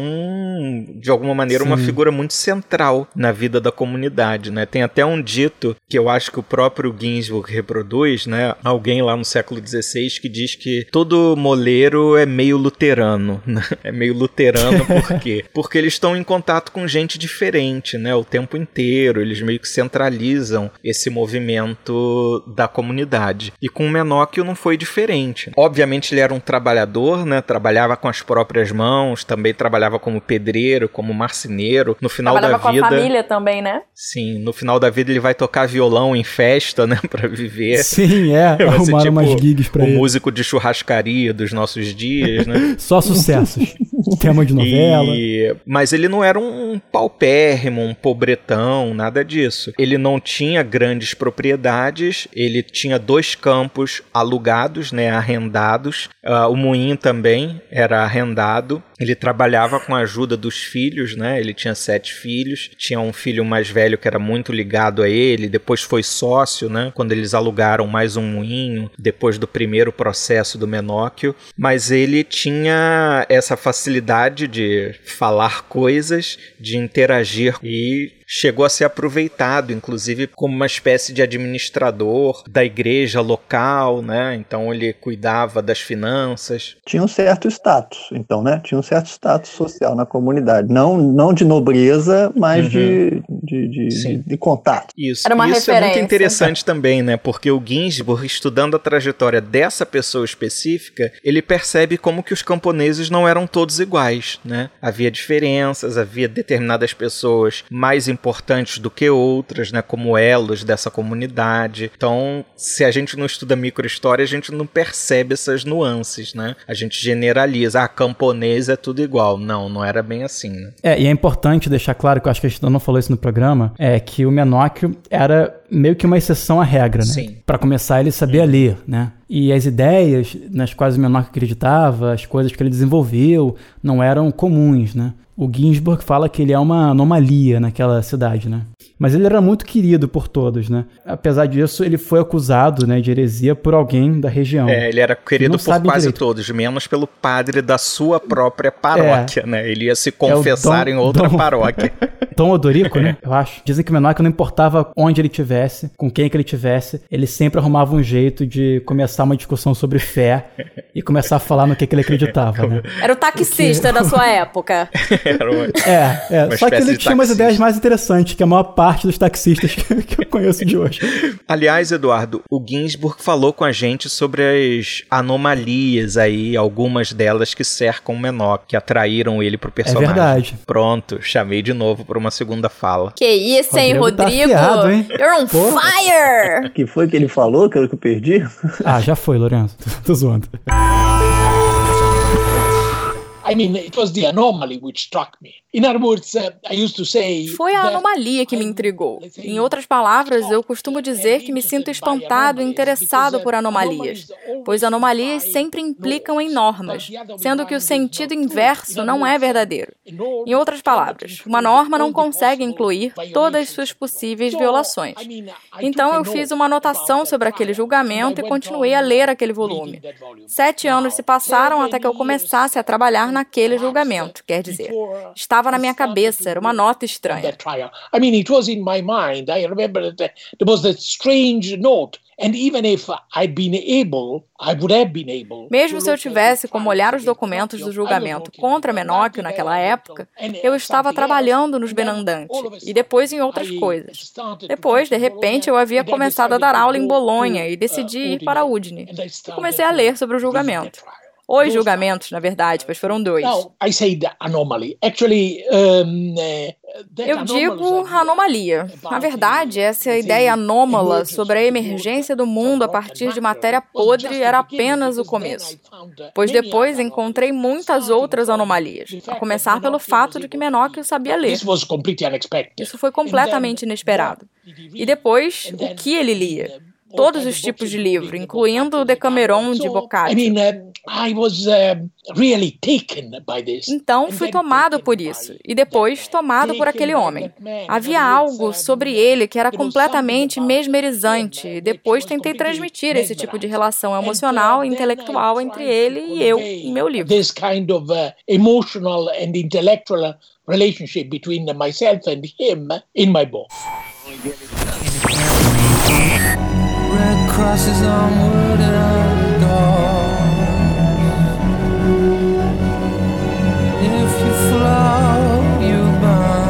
de alguma maneira Sim. uma figura muito central na vida da comunidade, né? Tem até um dito que eu acho que o próprio Ginsburg reproduz depois, né, alguém lá no século XVI que diz que todo moleiro é meio luterano, né? É meio luterano por quê? Porque eles estão em contato com gente diferente, né, o tempo inteiro, eles meio que centralizam esse movimento da comunidade. E com o Menóquio não foi diferente. Obviamente ele era um trabalhador, né, trabalhava com as próprias mãos, também trabalhava como pedreiro, como marceneiro. No final trabalhava da vida, com a família também, né? Sim, no final da vida ele vai tocar violão em festa, né, para viver. Sim, é, Vai arrumaram tipo umas gigs pra o ele. músico de churrascaria dos nossos dias, né? Só sucessos. Tema de novela. E- Mas ele não era um paupérrimo, um pobretão, nada disso. Ele não tinha grandes propriedades, ele tinha dois campos alugados, né, arrendados. Ah, o moinho também era arrendado. Ele trabalhava com a ajuda dos filhos, né? Ele tinha sete filhos. Tinha um filho mais velho que era muito ligado a ele. Depois foi sócio, né? Quando eles alugaram mais um moinho, depois do primeiro processo do Menóquio. Mas ele tinha essa facilidade de falar coisas, de interagir e chegou a ser aproveitado, inclusive como uma espécie de administrador da igreja local, né? Então ele cuidava das finanças. Tinha um certo status, então, né? Tinha um certo status social na comunidade. Não, não de nobreza, mas Uhum. de, de, de, de, de contato. Isso, Era uma isso é muito referência. interessante também, né? Porque o Ginsburg, estudando a trajetória dessa pessoa específica, ele percebe como que os camponeses não eram todos iguais, né? Havia diferenças, havia determinadas pessoas mais importantes do que outras, né? Como elos dessa comunidade. Então, se a gente não estuda microhistória, a gente não percebe essas nuances, né? A gente generaliza, ah, camponês é tudo igual. Não, não era bem assim, né? É, e é importante deixar claro, que eu acho que a gente não falou isso no programa, é que o Menóquio era meio que uma exceção à regra, né? Sim. Para começar, ele sabia ler, né? E as ideias nas quais o Menóquio acreditava, as coisas que ele desenvolveu, não eram comuns, né? O Ginsburg fala que ele é uma anomalia naquela cidade, né? Mas ele era muito querido por todos, né? Apesar disso, ele foi acusado, né, de heresia por alguém da região. É, ele era querido por quase direito. todos, menos pelo padre da sua própria paróquia, né? Ele ia se confessar Dom- em outra Dom- paróquia. Tom Odorico, né? Eu acho. Dizem que o Menóquio não importava onde ele tivesse, com quem que ele tivesse, ele sempre arrumava um jeito de começar uma discussão sobre fé e começar a falar no que, que ele acreditava, né? Era o taxista da sua época. Era uma- É, é. Uma Só que ele tinha umas ideias mais interessantes que a maior parte dos taxistas que, eu conheço de hoje. Aliás, Eduardo, o Ginsburg falou com a gente sobre as anomalias aí, algumas delas que cercam o Menor, que atraíram ele pro personagem. verdade. Pronto, chamei de novo para uma segunda fala. Que isso, hein, Rodrigo tá Rodrigo? afiado, hein? You're on Pô. fire! O que foi que ele falou que eu, que eu perdi? Ah, já foi, Lourenço. Tô zoando. I mean, it was the anomaly which struck me. Uh. Foi a anomalia que me intrigou. Em outras palavras, eu costumo dizer que me sinto espantado e interessado por anomalias, pois anomalias sempre implicam em normas, sendo que o sentido inverso não é verdadeiro. Em outras palavras, uma norma não consegue incluir todas suas possíveis violações. Então eu fiz uma anotação sobre aquele julgamento e continuei a ler aquele volume. Sete anos se passaram até que eu começasse a trabalhar naquele julgamento, quer dizer. Estava na minha cabeça, era uma nota estranha. I mean, it was in my mind. I remember that there was that strange note. And even if I'd been able, I would have been able. Mesmo se eu tivesse como olhar os documentos do julgamento contra Menóquio naquela época, eu estava trabalhando nos and then Benandante all of a e depois em outras coisas. Depois, de repente, eu havia começado a dar aula em Bolonha e decidi uh, ir para Udine, E comecei a ler sobre o julgamento. Os julgamentos, na verdade, pois foram dois. Now, I say the anomaly. Actually, um, uh, that Eu digo anomalia. Na verdade, essa ideia anômala sobre a emergência do mundo a partir de matéria podre era apenas o começo. Pois depois encontrei muitas outras anomalias, a começar pelo fato de que Menóquio sabia ler. Isso foi completamente inesperado. E depois, o que ele lia? Todos os tipos de livro, incluindo o Decameron de Boccaccio. uh, uh. Então fui tomado por isso, e depois tomado por aquele homem. Havia algo sobre ele que era completamente mesmerizante, e depois tentei transmitir esse tipo de relação emocional e intelectual entre ele e eu em meu livro. This kind of uh, emotional and intellectual relationship between myself and him in my book. Crosses on doors. If you flow, you burn.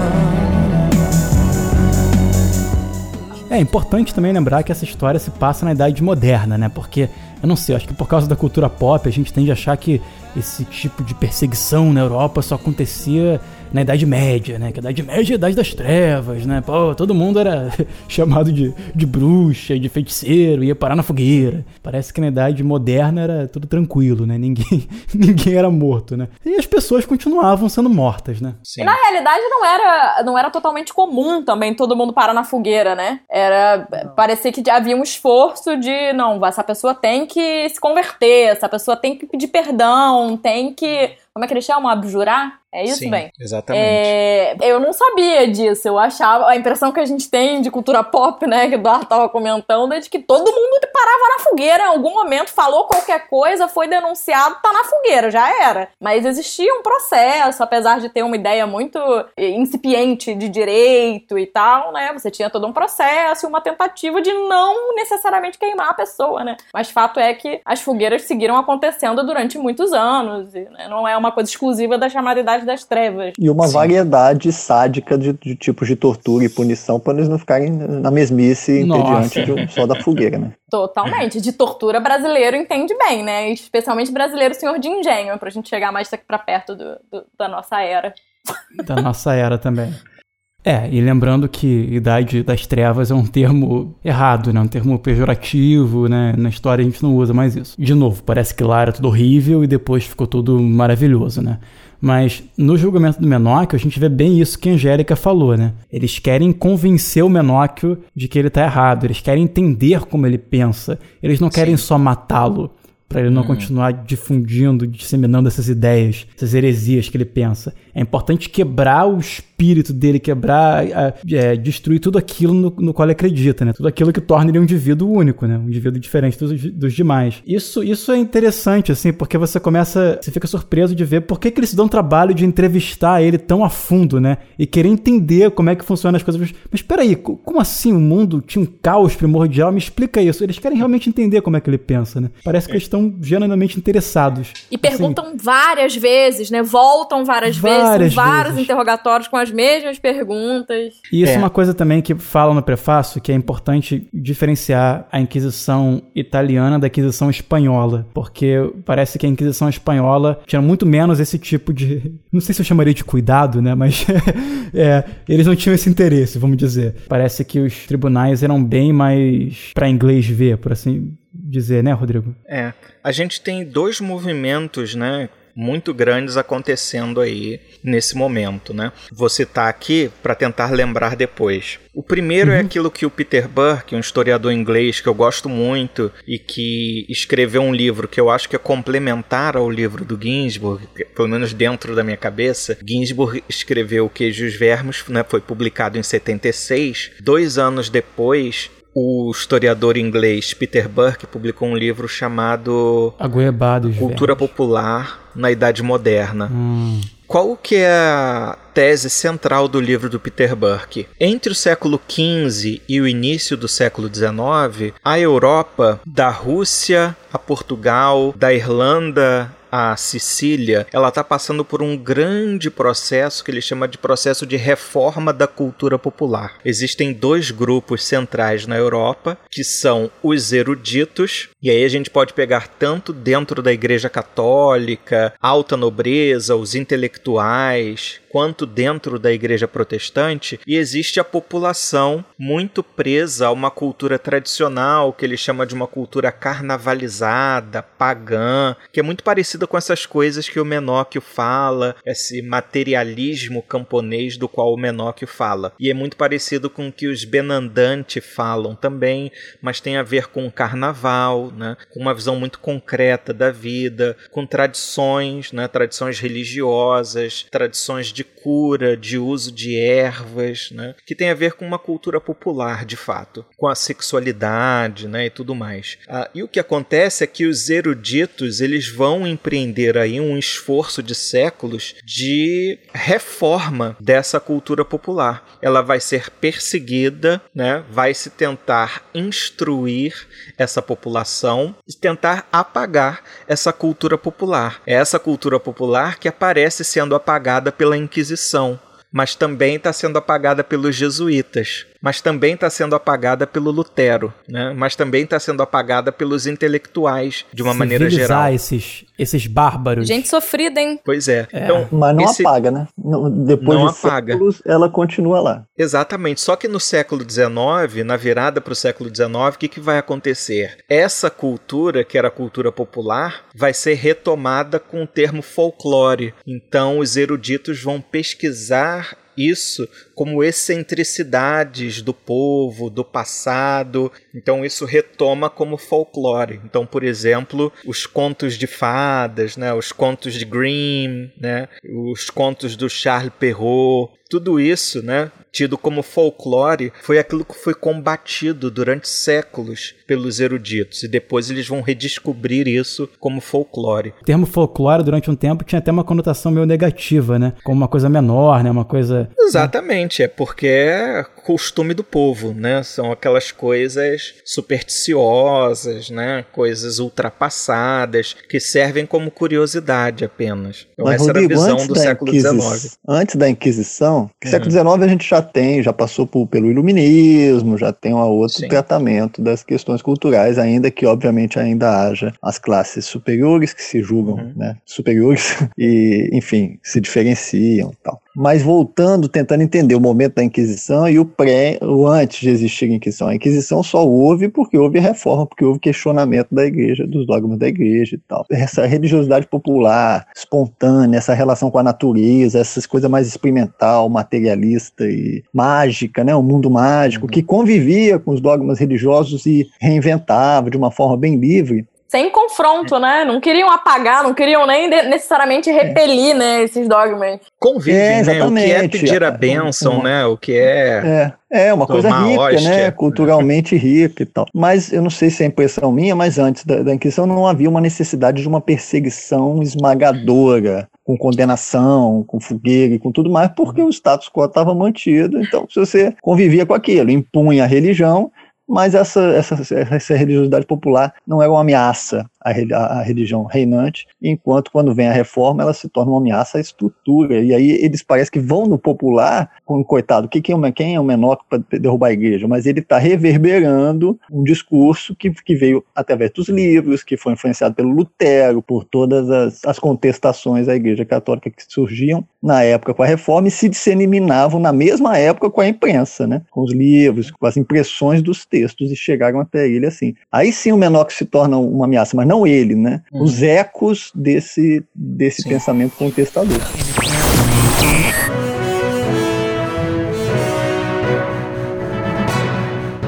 É importante também lembrar que essa história se passa na Idade Moderna, né? Porque, eu não sei, acho que por causa da cultura pop a gente tende a achar que esse tipo de perseguição na Europa só acontecia na Idade Média, né? Que a Idade Média é a Idade das Trevas, né? Pô, todo mundo era chamado de, de bruxa, de feiticeiro, ia parar na fogueira. Parece que na Idade Moderna era tudo tranquilo, né? Ninguém, ninguém era morto, né? E as pessoas continuavam sendo mortas, né? Sim. E na realidade não era, não era totalmente comum também todo mundo parar na fogueira, né? Era, parecia que havia um esforço de, não, essa pessoa tem que se converter, essa pessoa tem que pedir perdão, tem que como é que eles chamam? Abjurar? É isso, Sim, bem? Exatamente. É, eu não sabia disso. Eu achava. A impressão que a gente tem de cultura pop, né? Que o Eduardo tava comentando, é de que todo mundo parava na fogueira em algum momento, falou qualquer coisa, foi denunciado, tá na fogueira, já era. Mas existia um processo, apesar de ter uma ideia muito incipiente de direito e tal, né? Você tinha todo um processo e uma tentativa de não necessariamente queimar a pessoa, né? Mas fato é que as fogueiras seguiram acontecendo durante muitos anos. Né? Não é uma coisa exclusiva da chamada Idade das Trevas. E uma Sim. variedade sádica de, de, tipos de tortura e punição para eles não ficarem na mesmice diante de um, só da fogueira, né? Totalmente. De tortura brasileiro entende bem, né? Especialmente brasileiro senhor de engenho, pra gente chegar mais para perto do, do, da nossa era. Da nossa era também. É, e lembrando que Idade das Trevas é um termo errado, né? Um termo pejorativo, né? Na história a gente não usa mais isso. De novo, parece que lá era tudo horrível e depois ficou tudo maravilhoso, né? Mas no julgamento do Menóquio, a gente vê bem isso que a Angélica falou, né? Eles querem convencer o Menóquio de que ele tá errado, eles querem entender como ele pensa, eles não querem Sim. só matá-lo para ele não hum. continuar difundindo, disseminando essas ideias, essas heresias que ele pensa. É importante quebrar o espírito dele, quebrar, é, destruir tudo aquilo no, no, qual ele acredita, né? Tudo aquilo que torna ele um indivíduo único, né? Um indivíduo diferente dos, dos demais. Isso, isso é interessante, assim, porque você começa, você fica surpreso de ver por que, que eles se dão trabalho de entrevistar ele tão a fundo, né? E querer entender como é que funcionam as coisas. Mas espera aí, como assim o mundo tinha um caos primordial? Me explica isso. Eles querem realmente entender como é que ele pensa, né? Parece que eles estão genuinamente interessados. E perguntam assim, várias vezes, né? Voltam várias, várias vezes são vários vezes. interrogatórios com as mesmas perguntas. E isso é. é uma coisa também que fala no prefácio, que é importante diferenciar a Inquisição italiana da Inquisição espanhola, porque parece que a Inquisição espanhola tinha muito menos esse tipo de, não sei se eu chamaria de cuidado, né, mas é, eles não tinham esse interesse, vamos dizer. Parece que os tribunais eram bem mais para inglês ver, por assim dizer, né, Rodrigo? É. A gente tem dois movimentos, né, muito grandes acontecendo aí nesse momento, né? Vou citar aqui para tentar lembrar depois. O primeiro é uhum. é aquilo que o Peter Burke, um historiador inglês que eu gosto muito e que escreveu um livro que eu acho que é complementar ao livro do Ginsburg, pelo menos dentro da minha cabeça. Ginsburg escreveu O Queijo e os Vermes, né, foi publicado em 76. Dois anos depois, o historiador inglês Peter Burke publicou um livro chamado Agoebados Cultura velhos. Popular na Idade Moderna. Hum. Qual que é a tese central do livro do Peter Burke? Entre o século XV e o início do século XIX, a Europa, da Rússia a Portugal, da Irlanda a Sicília, ela está passando por um grande processo que ele chama de processo de reforma da cultura popular. Existem dois grupos centrais na Europa, que são os eruditos, e aí a gente pode pegar tanto dentro da Igreja Católica, alta nobreza, os intelectuais, quanto dentro da igreja protestante, e existe a população muito presa a uma cultura tradicional, que ele chama de uma cultura carnavalizada, pagã, que é muito parecida com essas coisas que o Menóquio fala, esse materialismo camponês do qual o Menóquio fala. E é muito parecido com o que os Benandante falam também, mas tem a ver com o carnaval, né, com uma visão muito concreta da vida, com tradições, né, tradições religiosas, tradições de cura, de uso de ervas, né, que tem a ver com uma cultura popular, de fato, com a sexualidade, né, e tudo mais. Ah, e o que acontece é que os eruditos eles vão empreender aí um esforço de séculos de reforma dessa cultura popular. Ela vai ser perseguida, né, vai se tentar instruir essa população e tentar apagar essa cultura popular. É essa cultura popular que aparece sendo apagada pela Inquisição, mas também está sendo apagada pelos jesuítas mas também está sendo apagada pelo Lutero, né? mas também está sendo apagada pelos intelectuais, de uma maneira geral. esses, esses bárbaros. Gente sofrida, hein? Pois é. é. Então, Mas não esse... apaga, né? Depois não de apaga. séculos, ela continua lá. Exatamente. Só que no século XIX, na virada para o século XIX, o que, que vai acontecer? Essa cultura, que era a cultura popular, vai ser retomada com o termo folclore. Então, os eruditos vão pesquisar isso como excentricidades do povo, do passado. Então isso retoma como folclore. Então, por exemplo, os contos de fadas, né, os contos de Grimm, né, os contos do Charles Perrault, tudo isso, né, tido como folclore, foi aquilo que foi combatido durante séculos pelos eruditos. E depois eles vão redescobrir isso como folclore. O termo folclore durante um tempo tinha até uma conotação meio negativa, né, como uma coisa menor, né, uma coisa Exatamente, é porque costume do povo, né? São aquelas coisas supersticiosas, né? Coisas ultrapassadas que servem como curiosidade apenas. Então, Mas, essa Rodrigo, era a visão do século XIX. Antes da Inquisição, que hum. século XIX a gente já tem, já passou por, pelo iluminismo, já tem um outro Sim. tratamento das questões culturais, ainda que obviamente ainda haja as classes superiores que se julgam, uhum. né? Superiores e, enfim, se diferenciam, tal. Mas voltando, tentando entender o momento da Inquisição e o pré, o antes de existir a Inquisição. A Inquisição só houve porque houve reforma, porque houve questionamento da igreja, dos dogmas da igreja e tal. Essa religiosidade popular, espontânea, essa relação com a natureza, essas coisas mais experimental, materialista e mágica, né? O mundo mágico, uhum. que convivia com os dogmas religiosos e reinventava de uma forma bem livre, sem confronto, né? Não queriam apagar, não queriam nem necessariamente repelir, né, esses dogmas. Convivem, é, né? O que é pedir a bênção, né? O que é... É, é uma coisa rica, hóstia. né? Culturalmente rica e tal. Mas eu não sei se é impressão minha, mas antes da, da Inquisição não havia uma necessidade de uma perseguição esmagadora com condenação, com fogueira e com tudo mais, porque o status quo estava mantido. Então, se você convivia com aquilo, impunha a religião, mas essa, essa, essa religiosidade popular não era uma ameaça à, à religião reinante, enquanto quando vem a reforma ela se torna uma ameaça à estrutura. E aí eles parecem que vão no popular, com coitado, quem é, quem é o menor para derrubar a igreja? Mas ele está reverberando um discurso que, que veio através dos livros, que foi influenciado pelo Lutero, por todas as, as contestações à igreja católica que surgiam na época com a reforma e se disseminavam na mesma época com a imprensa, né? com os livros, com as impressões dos textos textos e chegaram até ele assim. Aí sim o menor que se torna uma ameaça, mas não ele, né? Uhum. Os ecos desse, desse pensamento contestador.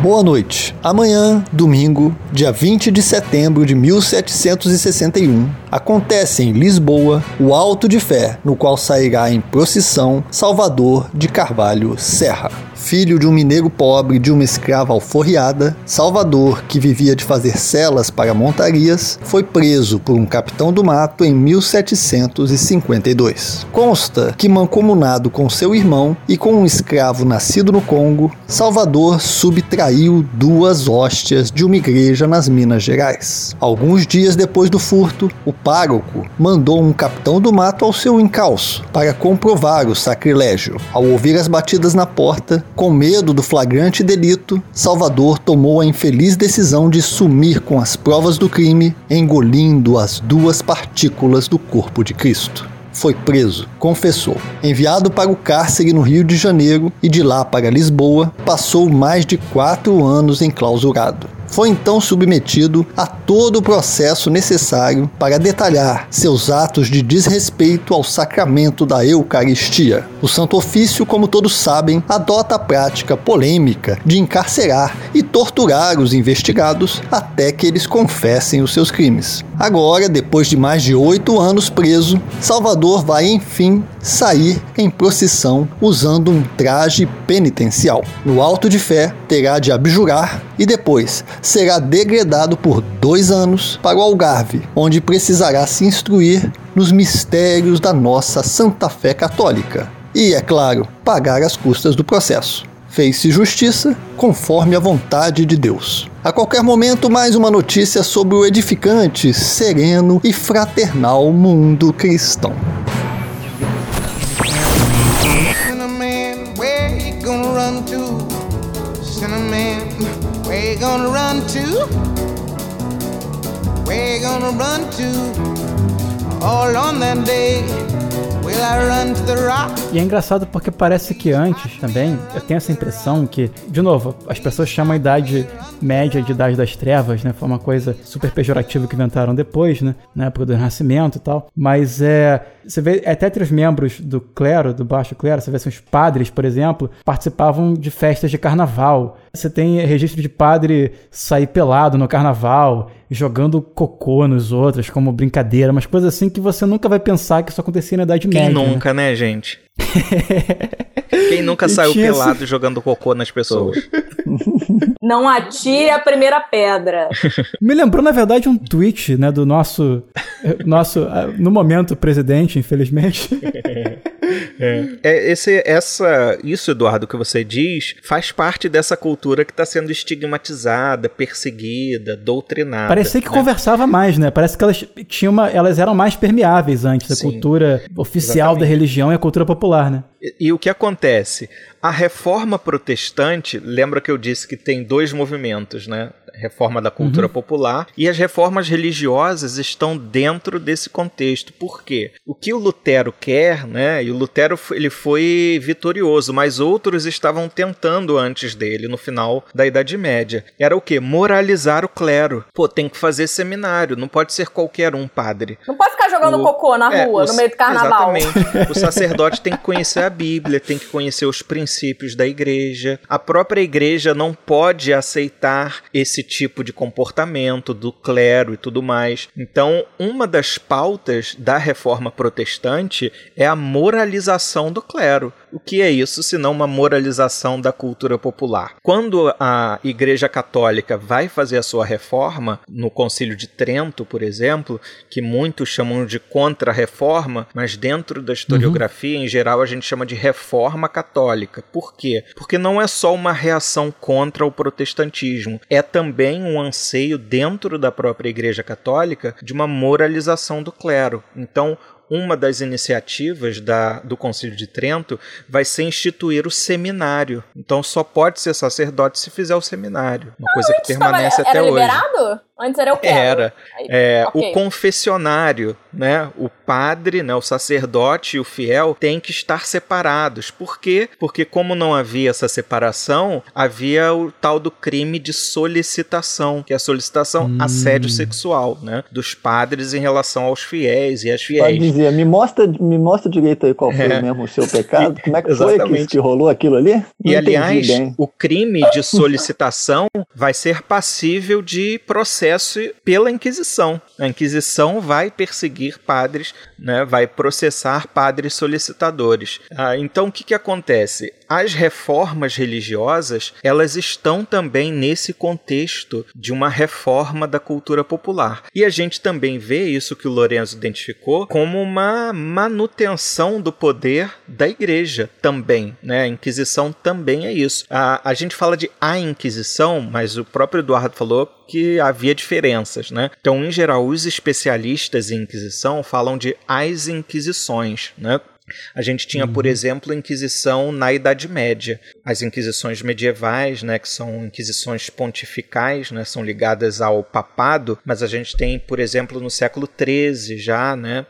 Boa noite. Amanhã, domingo, dia 20 de setembro de 1761, acontece em Lisboa o Alto de Fé, no qual sairá em procissão Salvador de Carvalho Serra filho de um mineiro pobre de uma escrava alforriada, Salvador, que vivia de fazer celas para montarias, foi preso por um capitão do mato em 1752. Consta que, mancomunado com seu irmão e com um escravo nascido no Congo, Salvador subtraiu duas hóstias de uma igreja nas Minas Gerais. Alguns dias depois do furto, o pároco mandou um capitão do mato ao seu encalço para comprovar o sacrilégio. Ao ouvir as batidas na porta, com medo do flagrante delito, Salvador tomou a infeliz decisão de sumir com as provas do crime, engolindo as duas partículas do corpo de Cristo foi preso, confessou. Enviado para o cárcere no Rio de Janeiro e de lá para Lisboa, passou mais de quatro anos enclausurado foi então submetido a todo o processo necessário para detalhar seus atos de desrespeito ao sacramento da Eucaristia. O Santo Ofício, como todos sabem, adota a prática polêmica de encarcerar e torturar os investigados até que eles confessem os seus crimes. Agora, depois de mais de oito anos preso, Salvador vai enfim sair em procissão usando um traje penitencial. No alto de fé, terá de abjurar e depois será degradado por dois anos para o Algarve, onde precisará se instruir nos mistérios da nossa Santa Fé Católica. E, é claro, pagar as custas do processo fez-se justiça conforme a vontade de Deus. A qualquer momento, mais uma notícia sobre o edificante, sereno e fraternal mundo cristão. All on that day, E é engraçado porque parece que antes também, eu tenho essa impressão que, de novo, as pessoas chamam a idade média de idade das trevas, né? Foi uma coisa super pejorativa que inventaram depois, né? Na época do Renascimento e tal. Mas é. Você vê, até entre os membros do clero, do baixo clero, você vê assim, os padres, por exemplo, participavam de festas de carnaval. Você tem registro de padre sair pelado no carnaval, jogando cocô nos outros como brincadeira, umas coisas assim que você nunca vai pensar que isso acontecia na Idade Quem Média. né? nunca, né, gente? Quem nunca saiu tinha esse- pelado jogando cocô nas pessoas? Não atire a primeira pedra. Me lembrou, na verdade, um tweet, né, do nosso, nosso ah, no momento, presidente, infelizmente. É, esse, essa, isso, Eduardo, que você diz, faz parte dessa cultura que está sendo estigmatizada, perseguida, doutrinada. Parecia que né? conversava mais, né? Parece que elas tinham uma, elas eram mais permeáveis antes da Sim, cultura oficial da exatamente. religião e a cultura popular, né? E, o que acontece? A reforma protestante, lembra que eu disse que tem dois movimentos, né? Reforma da cultura popular e as reformas religiosas estão dentro desse contexto. Por quê? O que o Lutero quer, né? E o Lutero ele foi vitorioso, mas outros estavam tentando antes dele, no final da Idade Média. Era o quê? Moralizar o clero. Pô, tem que fazer seminário, não pode ser qualquer um padre. Não pode ficar jogando O- cocô na é, rua, o- no meio do carnaval. Exatamente. O sacerdote tem que conhecer a Bíblia, tem que conhecer os princípios da igreja. A própria igreja não pode aceitar esse tipo de comportamento do clero e tudo mais. Então, uma das pautas da reforma protestante é a moralização do clero. O que é isso senão uma moralização da cultura popular? Quando a Igreja Católica vai fazer a sua reforma, no Concílio de Trento, por exemplo, que muitos chamam de contra-reforma, mas dentro da historiografia, em geral, a gente chama de reforma católica. Por quê? Porque não é só uma reação contra o protestantismo, é também um anseio dentro da própria Igreja Católica de uma moralização do clero. Então, uma das iniciativas da, do Concílio de Trento vai ser instituir o seminário. Então só pode ser sacerdote se fizer o seminário. Uma coisa que Antes tava- permanece era até hoje. liberado? Antes era o quê? Era. Aí- É, ok. O confessionário, né? O padre, né? o sacerdote e o fiel têm que estar separados. Por quê? Porque como não havia essa separação, havia o tal do crime de solicitação, que é a solicitação assédio sexual, né? Dos padres em relação aos fiéis e às Pode fiéis. dizer, me mostra, me mostra direito aí qual foi É. mesmo o seu pecado. Como é que foi que, que rolou aquilo ali? Não E aliás, bem. o crime de solicitação vai ser passível de processo pela Inquisição. A Inquisição vai perseguir padres, né, vai processar padres solicitadores. Ah, então, o que, que acontece? As reformas religiosas, elas estão também nesse contexto de uma reforma da cultura popular. E a gente também vê isso que o Lorenzo identificou como uma manutenção do poder da igreja também, né? A Inquisição também é isso. A, a gente fala de a Inquisição, mas o próprio Eduardo falou que havia diferenças, né? Então, em geral, os especialistas em Inquisição falam de as Inquisições, né? A gente tinha, por exemplo, Inquisição na Idade Média. As Inquisições medievais, né, que são inquisições pontificais, né, são ligadas ao papado, mas a gente tem, por exemplo, no século XIII já, né,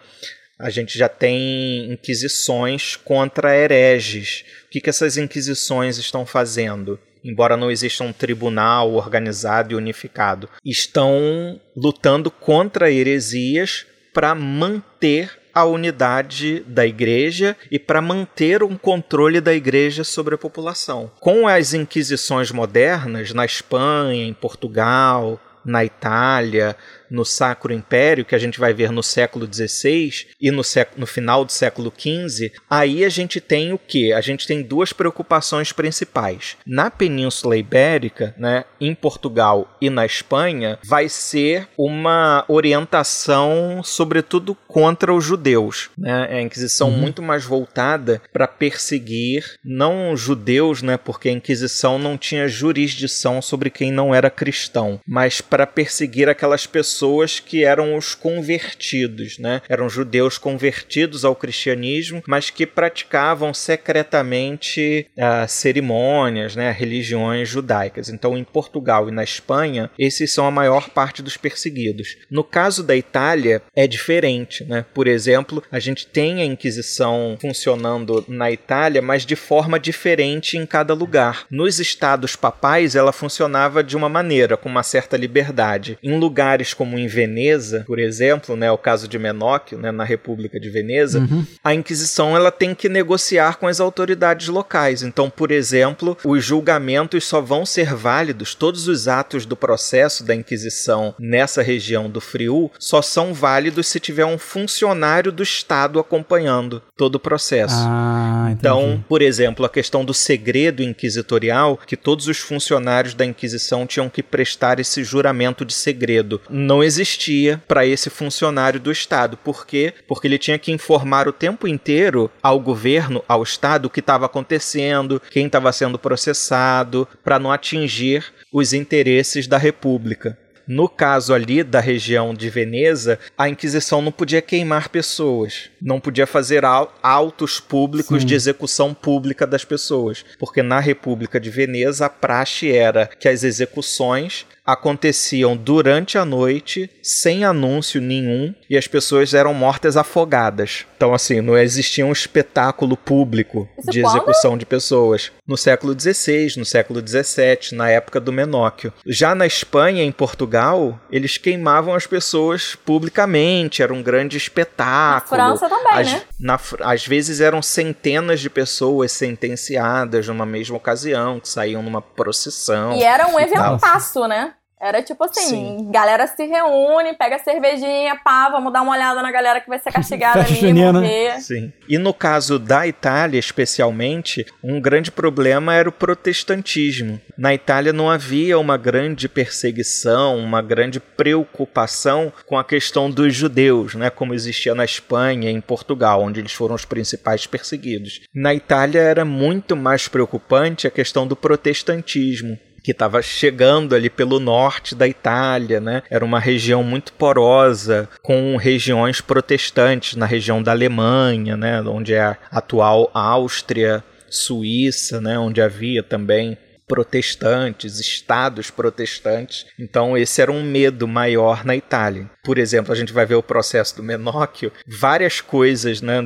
a gente já tem inquisições contra hereges. O que, que essas inquisições estão fazendo? embora não exista um tribunal organizado e unificado, estão lutando contra heresias para manter a unidade da igreja e para manter um controle da igreja sobre a população. Com as inquisições modernas na Espanha, em Portugal, na Itália, no Sacro Império, que a gente vai ver no século XVI e no, século, no final do século XV, aí a gente tem o que? A gente tem duas preocupações principais. Na Península Ibérica, né, em Portugal e na Espanha, vai ser uma orientação, sobretudo, contra os judeus. Né? É a Inquisição uhum. muito mais voltada para perseguir não judeus, né, porque a Inquisição não tinha jurisdição sobre quem não era cristão, mas para perseguir aquelas pessoas pessoas que eram os convertidos, né? Eram judeus convertidos ao cristianismo, mas que praticavam secretamente uh, cerimônias, né? Religiões judaicas. Então, em Portugal e na Espanha, esses são a maior parte dos perseguidos. No caso da Itália, é diferente, né? Por exemplo, a gente tem a Inquisição funcionando na Itália, mas de forma diferente em cada lugar. Nos estados papais, ela funcionava de uma maneira, com uma certa liberdade. Em lugares como como em Veneza, por exemplo, né, o caso de Menóquio, né, na República de Veneza, uhum. a Inquisição ela tem que negociar com as autoridades locais. Então, por exemplo, os julgamentos só vão ser válidos, todos os atos do processo da Inquisição nessa região do Friul só são válidos se tiver um funcionário do Estado acompanhando todo o processo. Ah, então, por exemplo, a questão do segredo inquisitorial, que todos os funcionários da Inquisição tinham que prestar esse juramento de segredo. Não existia para esse funcionário do Estado. Por quê? Porque ele tinha que informar o tempo inteiro ao governo, ao Estado, o que estava acontecendo, quem estava sendo processado, para não atingir os interesses da República. No caso ali da região de Veneza, a Inquisição não podia queimar pessoas, não podia fazer autos públicos Sim. de execução pública das pessoas, porque na República de Veneza a praxe era que as execuções aconteciam durante a noite, sem anúncio nenhum, e as pessoas eram mortas afogadas. Então, assim, não existia um espetáculo público Isso de quando? execução de pessoas. No século XVI, no século XVII, na época do Menóquio. Já na Espanha e em Portugal, eles queimavam as pessoas publicamente, era um grande espetáculo. Na França também, às, né? Na, às vezes eram centenas de pessoas sentenciadas numa mesma ocasião, que saíam numa procissão. E era um eventaço, né? Era tipo assim, Sim. galera se reúne, pega cervejinha, pá, vamos dar uma olhada na galera que vai ser castigada ali, junina. morrer. Sim. E no caso da Itália, especialmente, um grande problema era o protestantismo. Na Itália não havia uma grande perseguição, uma grande preocupação com a questão dos judeus, né, como existia na Espanha e em Portugal, onde eles foram os principais perseguidos. Na Itália era muito mais preocupante a questão do protestantismo que estava chegando ali pelo norte da Itália, né? Era uma região muito porosa, com regiões protestantes na região da Alemanha, né? Onde é a atual Áustria, Suíça, né? Onde havia também protestantes, estados protestantes. Então esse era um medo maior na Itália. Por exemplo, a gente vai ver o processo do Menóquio, várias coisas, né,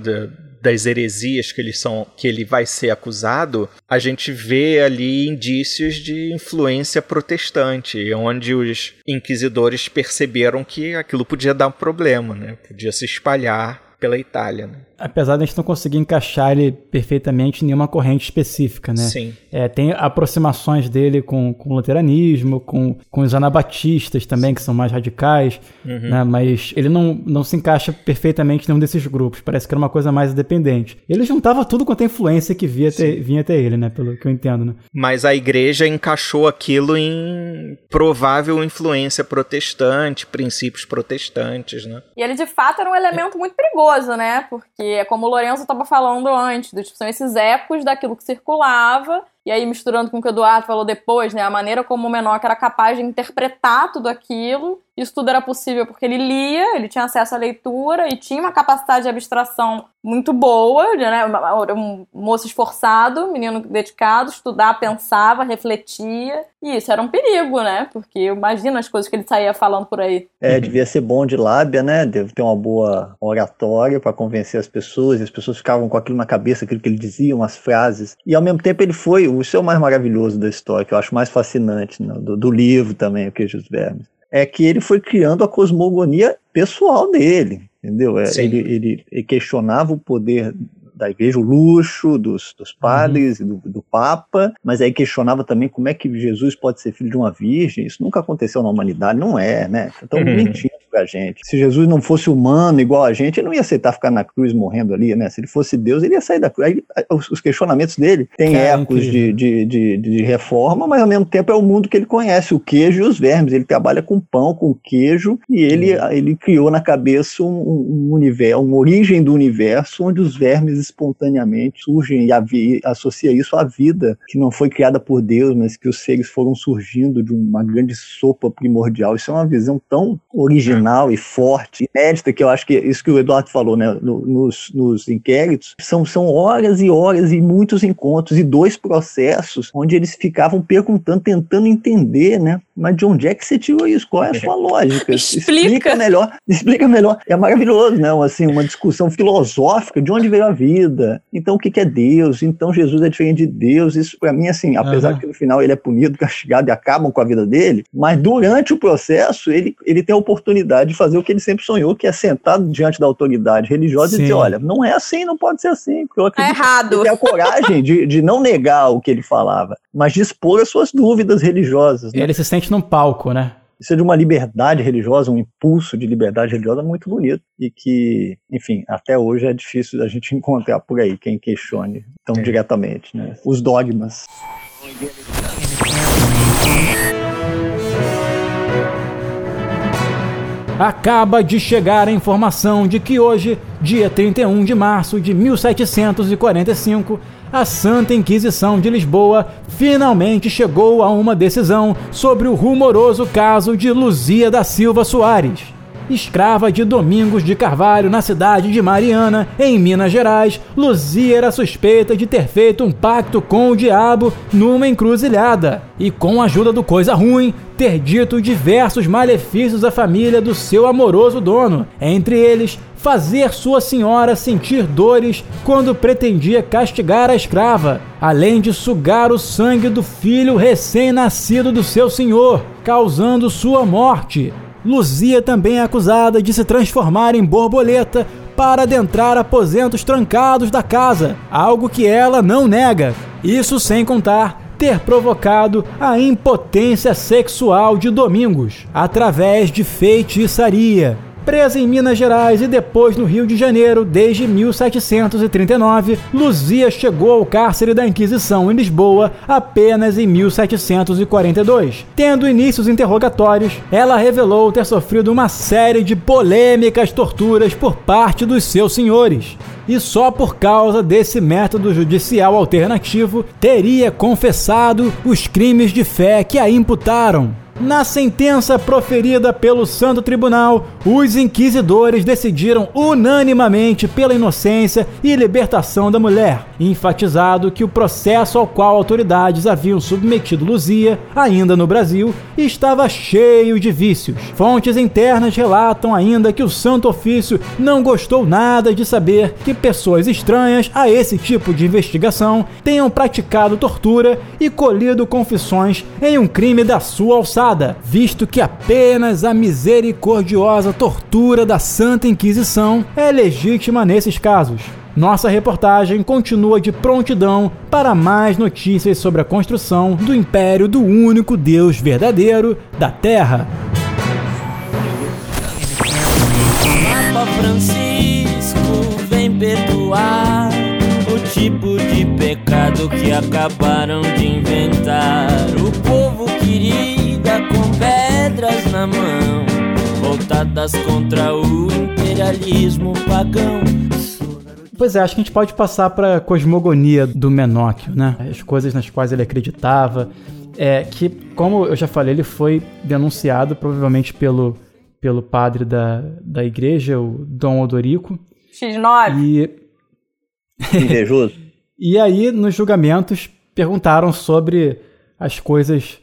das heresias que ele, são, que ele vai ser acusado, a gente vê ali indícios de influência protestante, onde os inquisidores perceberam que aquilo podia dar um problema, né? podia se espalhar pela Itália. Né? Apesar de a gente não conseguir encaixar ele perfeitamente em nenhuma corrente específica, né? Sim. É, tem aproximações dele com, com o luteranismo, com, com os anabatistas também, que são mais radicais, uhum. né? Mas ele não, não se encaixa perfeitamente em nenhum desses grupos. Parece que era uma coisa mais independente. Ele juntava tudo quanto a influência que via ter, vinha até ele, né? Pelo que eu entendo, né? Mas a igreja encaixou aquilo em provável influência protestante, princípios protestantes, né? E ele, de fato, era um elemento muito perigoso, né? Porque é como o Lourenço estava falando antes, do, tipo, são esses ecos daquilo que circulava, e aí misturando com o que o Eduardo falou depois, né, a maneira como o Menor era capaz de interpretar tudo aquilo Isso tudo era possível porque ele lia, ele tinha acesso à leitura e tinha uma capacidade de abstração muito boa, né? Um moço esforçado, menino dedicado, estudar, pensava, refletia. E isso era um perigo, né? Porque imagina as coisas que ele saía falando por aí. É, devia ser bom de lábia, né? Deve ter uma boa oratória para convencer as pessoas, e as pessoas ficavam com aquilo na cabeça, aquilo que ele dizia, umas frases. E ao mesmo tempo ele foi, o seu mais maravilhoso da história, que eu acho mais fascinante, né? do, do livro também, o Queijos Vermes é que ele foi criando a cosmogonia pessoal dele, entendeu? É, ele, ele, questionava o poder da igreja, o luxo dos, dos padres uhum. e do, do, Papa, mas aí questionava também como é que Jesus pode ser filho de uma virgem. Isso nunca aconteceu na humanidade, não é, né? Estão uhum. mentindo pra gente. Se Jesus não fosse humano igual a gente, ele não ia aceitar ficar na cruz morrendo ali, né? Se ele fosse Deus, ele ia sair da cruz. Aí, os questionamentos dele têm é, ecos de, de, de, de, reforma, mas ao mesmo tempo é o mundo que ele conhece, o queijo e os vermes. Ele trabalha com pão, com queijo, e ele, ele criou na cabeça um, um universo, uma origem do universo onde os vermes espontaneamente surgem e associa isso à vida que não foi criada por Deus, mas que os seres foram surgindo de uma grande sopa primordial. Isso é uma visão tão original e forte, inédita, que eu acho que é isso que o Eduardo falou, né, nos, nos inquéritos, são, são horas e horas e muitos encontros e dois processos onde eles ficavam perguntando, tentando entender, né, mas de onde é que você tirou isso? Qual é a sua lógica? Explica. explica melhor. Explica melhor. É maravilhoso, né? Assim, uma discussão filosófica de onde veio a vida. Então, o que é Deus? Então, Jesus é diferente de Deus. Isso, para mim, assim, apesar uhum. que no final ele é punido, castigado e acabam com a vida dele, mas durante o processo, ele, ele tem a oportunidade de fazer o que ele sempre sonhou, que é sentado diante da autoridade religiosa Sim. e dizer: olha, não é assim, não pode ser assim. Porque eu acredito é errado. Ele tem a coragem de, de não negar o que ele falava, mas de expor as suas dúvidas religiosas. Né? Ele se sente num palco, né? Isso é de uma liberdade religiosa, um impulso de liberdade religiosa muito bonito e que, enfim, até hoje é difícil a gente encontrar por aí quem questione tão é. diretamente, né? Os dogmas. Acaba de chegar a informação de que hoje, dia 31 de março de 1745, a Santa Inquisição de Lisboa finalmente chegou a uma decisão sobre o rumoroso caso de Luzia da Silva Soares. Escrava de Domingos de Carvalho na cidade de Mariana, em Minas Gerais, Luzia era suspeita de ter feito um pacto com o diabo numa encruzilhada e, com a ajuda do Coisa Ruim, ter dito diversos malefícios à família do seu amoroso dono, entre eles fazer sua senhora sentir dores quando pretendia castigar a escrava, além de sugar o sangue do filho recém-nascido do seu senhor, causando sua morte. Luzia também é acusada de se transformar em borboleta para adentrar aposentos trancados da casa, algo que ela não nega. Isso sem contar ter provocado a impotência sexual de Domingos através de feitiçaria presa em Minas Gerais e depois no Rio de Janeiro desde 1739, Luzia chegou ao cárcere da Inquisição em Lisboa apenas em 1742. Tendo início os interrogatórios, ela revelou ter sofrido uma série de polêmicas torturas por parte dos seus senhores. E só por causa desse método judicial alternativo teria confessado os crimes de fé que a imputaram. Na sentença proferida pelo Santo Tribunal, os inquisidores decidiram unanimamente pela inocência e libertação da mulher, enfatizado que o processo ao qual autoridades haviam submetido Luzia, ainda no Brasil, estava cheio de vícios. Fontes internas relatam ainda que o Santo Ofício não gostou nada de saber que pessoas estranhas a esse tipo de investigação tenham praticado tortura e colhido confissões em um crime da sua alçada visto que apenas a misericordiosa tortura da Santa Inquisição é legítima nesses casos. Nossa reportagem continua de prontidão para mais notícias sobre a construção do império do único Deus verdadeiro da Terra. Papa Francisco vem perdoar o tipo de pecado que acabaram de inventar. O povo queria pedras na mão, voltadas contra o imperialismo pagão. Pois é, acho que a gente pode passar para a cosmogonia do Menóquio, né? As coisas nas quais ele acreditava. É, que, como eu já falei, ele foi denunciado provavelmente pelo pelo padre da, da igreja, o Dom Odorico. X9. E. Invejoso. e aí, nos julgamentos, perguntaram sobre as coisas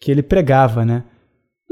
que ele pregava, né?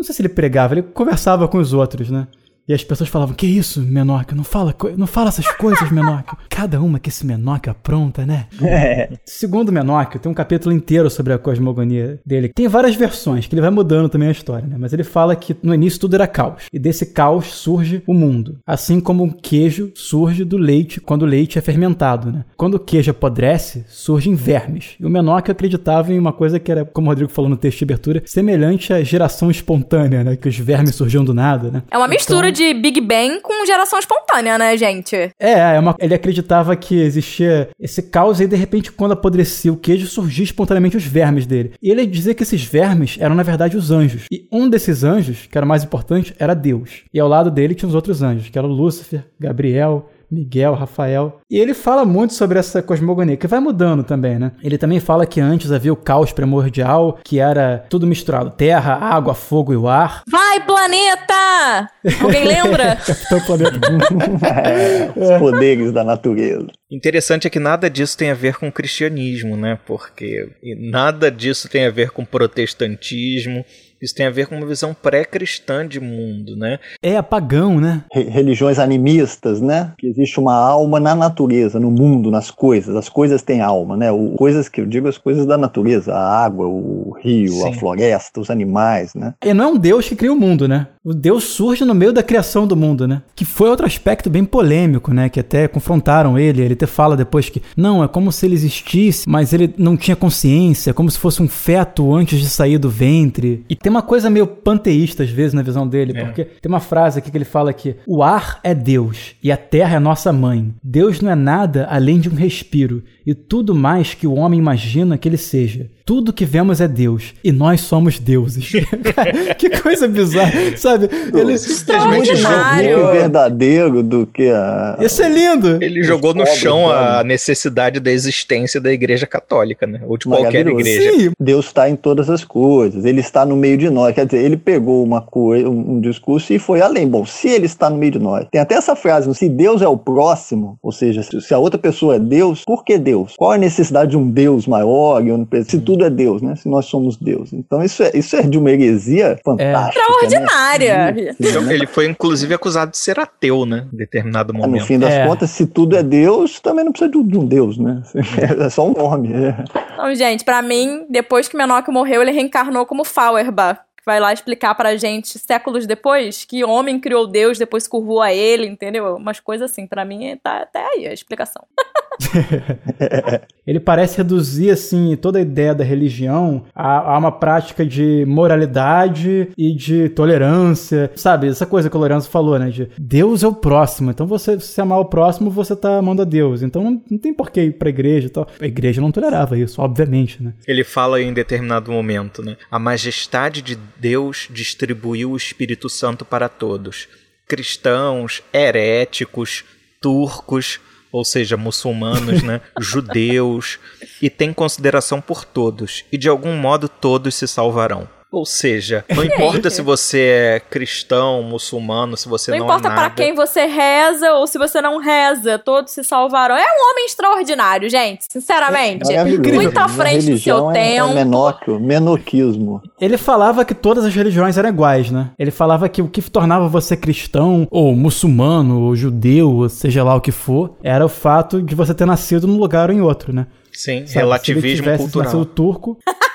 Não sei se ele pregava, ele conversava com os outros, né? E as pessoas falavam, que isso, Menor, não fala, não fala essas coisas, Menor. Cada uma que esse Menor apronta, né? É. Segundo Menor, tem um capítulo inteiro sobre a cosmogonia dele. Tem várias versões, que ele vai mudando também a história, né? Mas ele fala que no início tudo era caos. E desse caos surge o mundo. Assim como um queijo surge do leite quando o leite é fermentado, né? Quando o queijo apodrece, surgem vermes. E o Menor acreditava em uma coisa que era, como o Rodrigo falou no texto de abertura, semelhante à geração espontânea, né? Que os vermes surgiam do nada, né? É uma mistura então, de de Big Bang com geração espontânea, né, gente? É, é uma, ele acreditava que existia esse caos e de repente, quando apodrecia o queijo, surgia espontaneamente os vermes dele. E ele dizia que esses vermes eram, na verdade, os anjos. E um desses anjos, que era mais importante, era Deus. E ao lado dele tinha os outros anjos, que eram Lúcifer, Gabriel, Miguel, Rafael. E ele fala muito sobre essa cosmogonia, que vai mudando também, né? Ele também fala que antes havia o caos primordial, que era tudo misturado: terra, água, fogo e o ar. Vai, planeta! Alguém lembra? Capitão Planeta. os poderes da natureza. Interessante é que nada disso tem a ver com o cristianismo, né? Porque nada disso tem a ver com protestantismo isso tem a ver com uma visão pré-cristã de mundo, né? É apagão, né? religiões animistas, né? Que existe uma alma na natureza, no mundo, nas coisas. As coisas têm alma, né? O, coisas que eu digo, as coisas da natureza, a água, o rio, Sim. a floresta, os animais, né? E não é um Deus que cria o mundo, né? O Deus surge no meio da criação do mundo, né? Que foi outro aspecto bem polêmico, né? Que até confrontaram ele. Ele até fala depois que, não, é como se ele existisse, mas ele não tinha consciência, como se fosse um feto antes de sair do ventre. E tem tem uma coisa meio panteísta às vezes na visão dele, é. porque tem uma frase aqui que ele fala que o ar é Deus e a terra é nossa mãe. Deus não é nada além de um respiro e tudo mais que o homem imagina que ele seja. Tudo que vemos é Deus e nós somos deuses. que coisa bizarra, sabe? Ele simplesmente jogou verdadeiro do que a. Isso é lindo. Ele jogou no chão a necessidade da existência da Igreja Católica, né? Ou de qualquer igreja. Sim. Deus está em todas as coisas. Ele está no meio de nós. Quer dizer, ele pegou uma coisa, um, um discurso e foi além. Bom, se ele está no meio de nós, tem até essa frase: se Deus é o próximo, ou seja, se a outra pessoa é Deus, por que Deus? Qual a necessidade de um Deus maior? Se tudo é Deus, né? Se nós somos Deus. Então isso é, isso é de uma heresia fantástica. É. Extraordinária. Né? Sim, ele foi inclusive acusado de ser ateu, né? Em determinado momento. no fim das é. contas, se tudo é Deus, também não precisa de um Deus, né? É só um nome. É. Então, gente, para mim, depois que Menok morreu, ele reencarnou como Fauerbach vai lá explicar pra gente séculos depois que homem criou Deus, depois curvou a ele, entendeu? Umas coisas assim, para mim tá até aí a explicação. ele parece reduzir assim toda a ideia da religião a, a, uma prática de moralidade e de tolerância, sabe? Essa coisa que o Lourenço falou, né? De Deus é o próximo, então você se amar o próximo, você tá amando a Deus. Então não, não tem por que ir pra igreja e tal. A igreja não tolerava isso, obviamente, né? Ele fala em determinado momento, né? A majestade de Deus distribuiu o Espírito Santo para todos. Cristãos, heréticos, turcos, ou seja, muçulmanos, né, judeus, e tem consideração por todos, e de algum modo todos se salvarão. Ou seja, não importa se você é cristão, muçulmano, se você não, não importa é para quem você reza ou se você não reza, todos se salvarão. É um homem extraordinário, gente, sinceramente. É muito à frente do seu é, tempo. É menóquio, menoquismo. Ele falava que todas as religiões eram iguais, né? Ele falava que o que tornava você cristão, ou muçulmano, ou judeu, ou seja lá o que for, era o fato de você ter nascido num lugar ou em outro, né? Sim, Sabe, relativismo se ele cultural. nascido turco,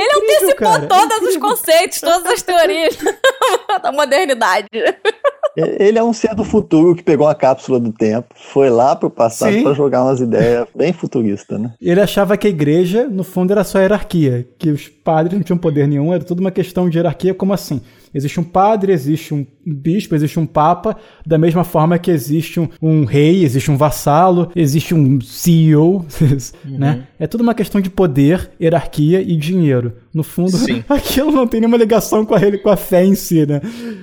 ele antecipou todos os conceitos, todas as teorias da modernidade. Ele é um ser do futuro que pegou a cápsula do tempo, foi lá pro passado para jogar umas ideias bem futuristas, né? Ele achava que a igreja, no fundo, era só hierarquia, que os padres não tinham poder nenhum, era tudo uma questão de hierarquia, como assim? Existe um padre, existe um bispo, existe um papa, da mesma forma que existe um, um rei, existe um vassalo, existe um CEO, né? uhum. né? É tudo uma questão de poder, hierarquia e dinheiro. No fundo, Sim. aquilo não tem nenhuma ligação com a, com a fé em si, né?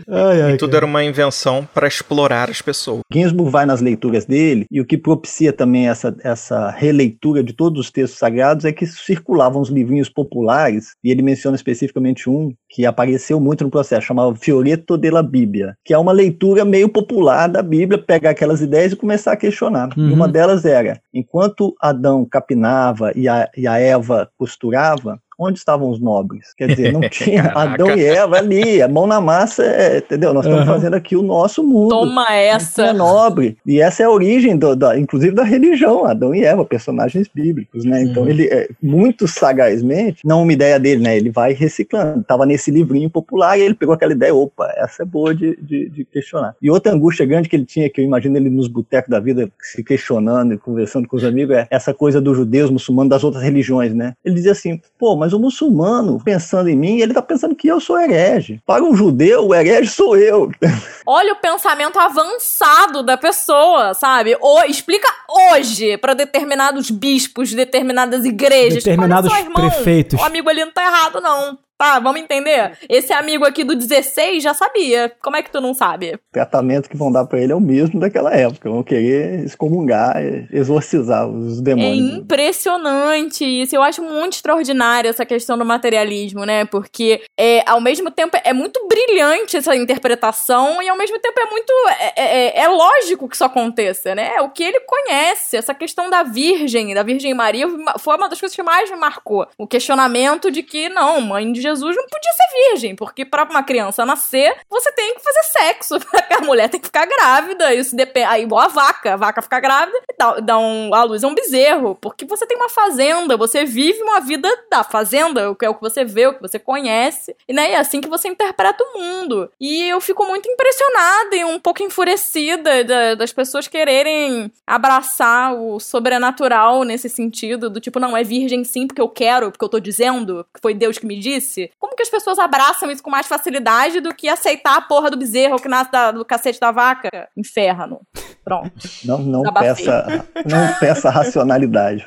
Ai, ai, e tudo cara. era uma invenção para explorar as pessoas. Ginsburg vai nas leituras dele, e o que propicia também essa, essa releitura de todos os textos sagrados é que circulavam os livrinhos populares, e ele menciona especificamente um que apareceu muito no processo, chamado Fioretto della Bíblia, que é uma leitura meio popular da Bíblia, pegar aquelas ideias e começar a questionar. Uhum. E uma delas era, enquanto Adão capinava e a, e a Eva costurava, onde estavam os nobres? Quer dizer, não tinha Adão e Eva ali, a mão na massa, é, entendeu? Nós estamos uhum. fazendo aqui o nosso mundo. Toma essa! É nobre. E essa é a origem, do, da, inclusive, da religião, Adão e Eva, personagens bíblicos, né? Então, uhum. ele, é, muito sagazmente, não uma ideia dele, né? Ele vai reciclando. Estava nesse livrinho popular e ele pegou aquela ideia, opa, essa é boa de, de, de questionar. E outra angústia grande que ele tinha, que eu imagino ele nos botecos da vida, se questionando e conversando com os amigos, é essa coisa dos judeus, muçulmanos, das outras religiões, né? Ele dizia assim, pô, mas o muçulmano pensando em mim, ele está pensando que eu sou herege. Para um judeu, o herege sou eu. Olha o pensamento avançado da pessoa, sabe? O, explica hoje para determinados bispos, determinadas igrejas. Determinados só, irmão, prefeitos. O amigo ali não tá errado, não. Tá, vamos entender? Esse amigo aqui do 16 já sabia. Como é que tu não sabe? O tratamento que vão dar para ele é o mesmo daquela época. Vão querer excomungar, exorcizar os demônios. É impressionante isso. Eu acho muito extraordinário essa questão do materialismo, né? Porque é, ao mesmo tempo é muito brilhante essa interpretação e ao mesmo tempo é muito. É, é, é lógico que isso aconteça, né? É o que ele conhece. Essa questão da Virgem, da Virgem Maria, foi uma das coisas que mais me marcou. O questionamento de que, não, mãe de Jesus não podia ser virgem, porque para uma criança nascer, você tem que fazer sexo. a mulher tem que ficar grávida. Isso depende. Aí, igual a vaca. A vaca fica grávida e dá, dá um, a luz a um bezerro. Porque você tem uma fazenda, você vive uma vida da fazenda, que é o que você vê, o que você conhece. E né, é assim que você interpreta o mundo. E eu fico muito impressionada e um pouco enfurecida da, das pessoas quererem abraçar o sobrenatural nesse sentido, do tipo, não, é virgem sim, porque eu quero, porque eu tô dizendo, que foi Deus que me disse como que as pessoas abraçam isso com mais facilidade do que aceitar a porra do bezerro que nasce da, do cacete da vaca? Inferno. Pronto. Não, não peça, não peça racionalidade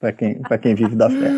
para quem, quem vive da fé.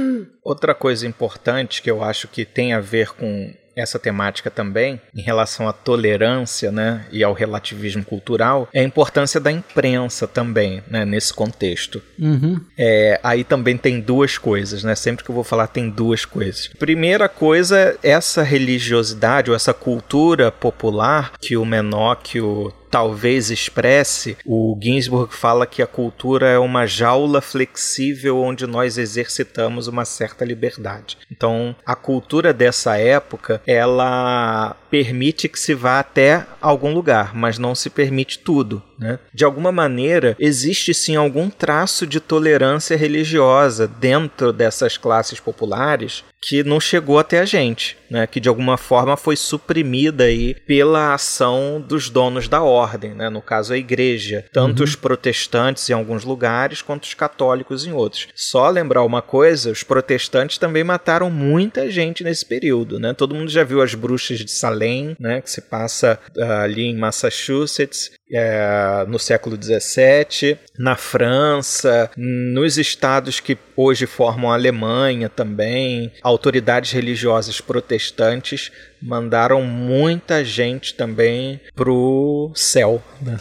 Outra coisa importante que eu acho que tem a ver com essa temática também, em relação à tolerância né, e ao relativismo cultural, é a importância da imprensa também, né, nesse contexto. Uhum. É, aí também tem duas coisas, né? Sempre que eu vou falar, tem duas coisas. Primeira coisa, essa religiosidade ou essa cultura popular que o Menóquio talvez expresse, o Ginsburg fala que a cultura é uma jaula flexível onde nós exercitamos uma certa liberdade. Então, a cultura dessa época, ela permite que se vá até algum lugar, mas não se permite tudo. Né? De alguma maneira, existe sim algum traço de tolerância religiosa dentro dessas classes populares que não chegou até a gente, né? que de alguma forma foi suprimida aí pela ação dos donos da ordem, né? no caso a igreja, tanto uhum. os protestantes em alguns lugares quanto os católicos em outros. Só lembrar uma coisa, os protestantes também mataram muita gente nesse período, né? Todo mundo já viu as bruxas de Salem, né? que se passa uh, ali em Massachusetts, é, no século XVII, na França, nos estados que hoje formam a Alemanha também, autoridades religiosas protestantes mandaram muita gente também pro céu, né?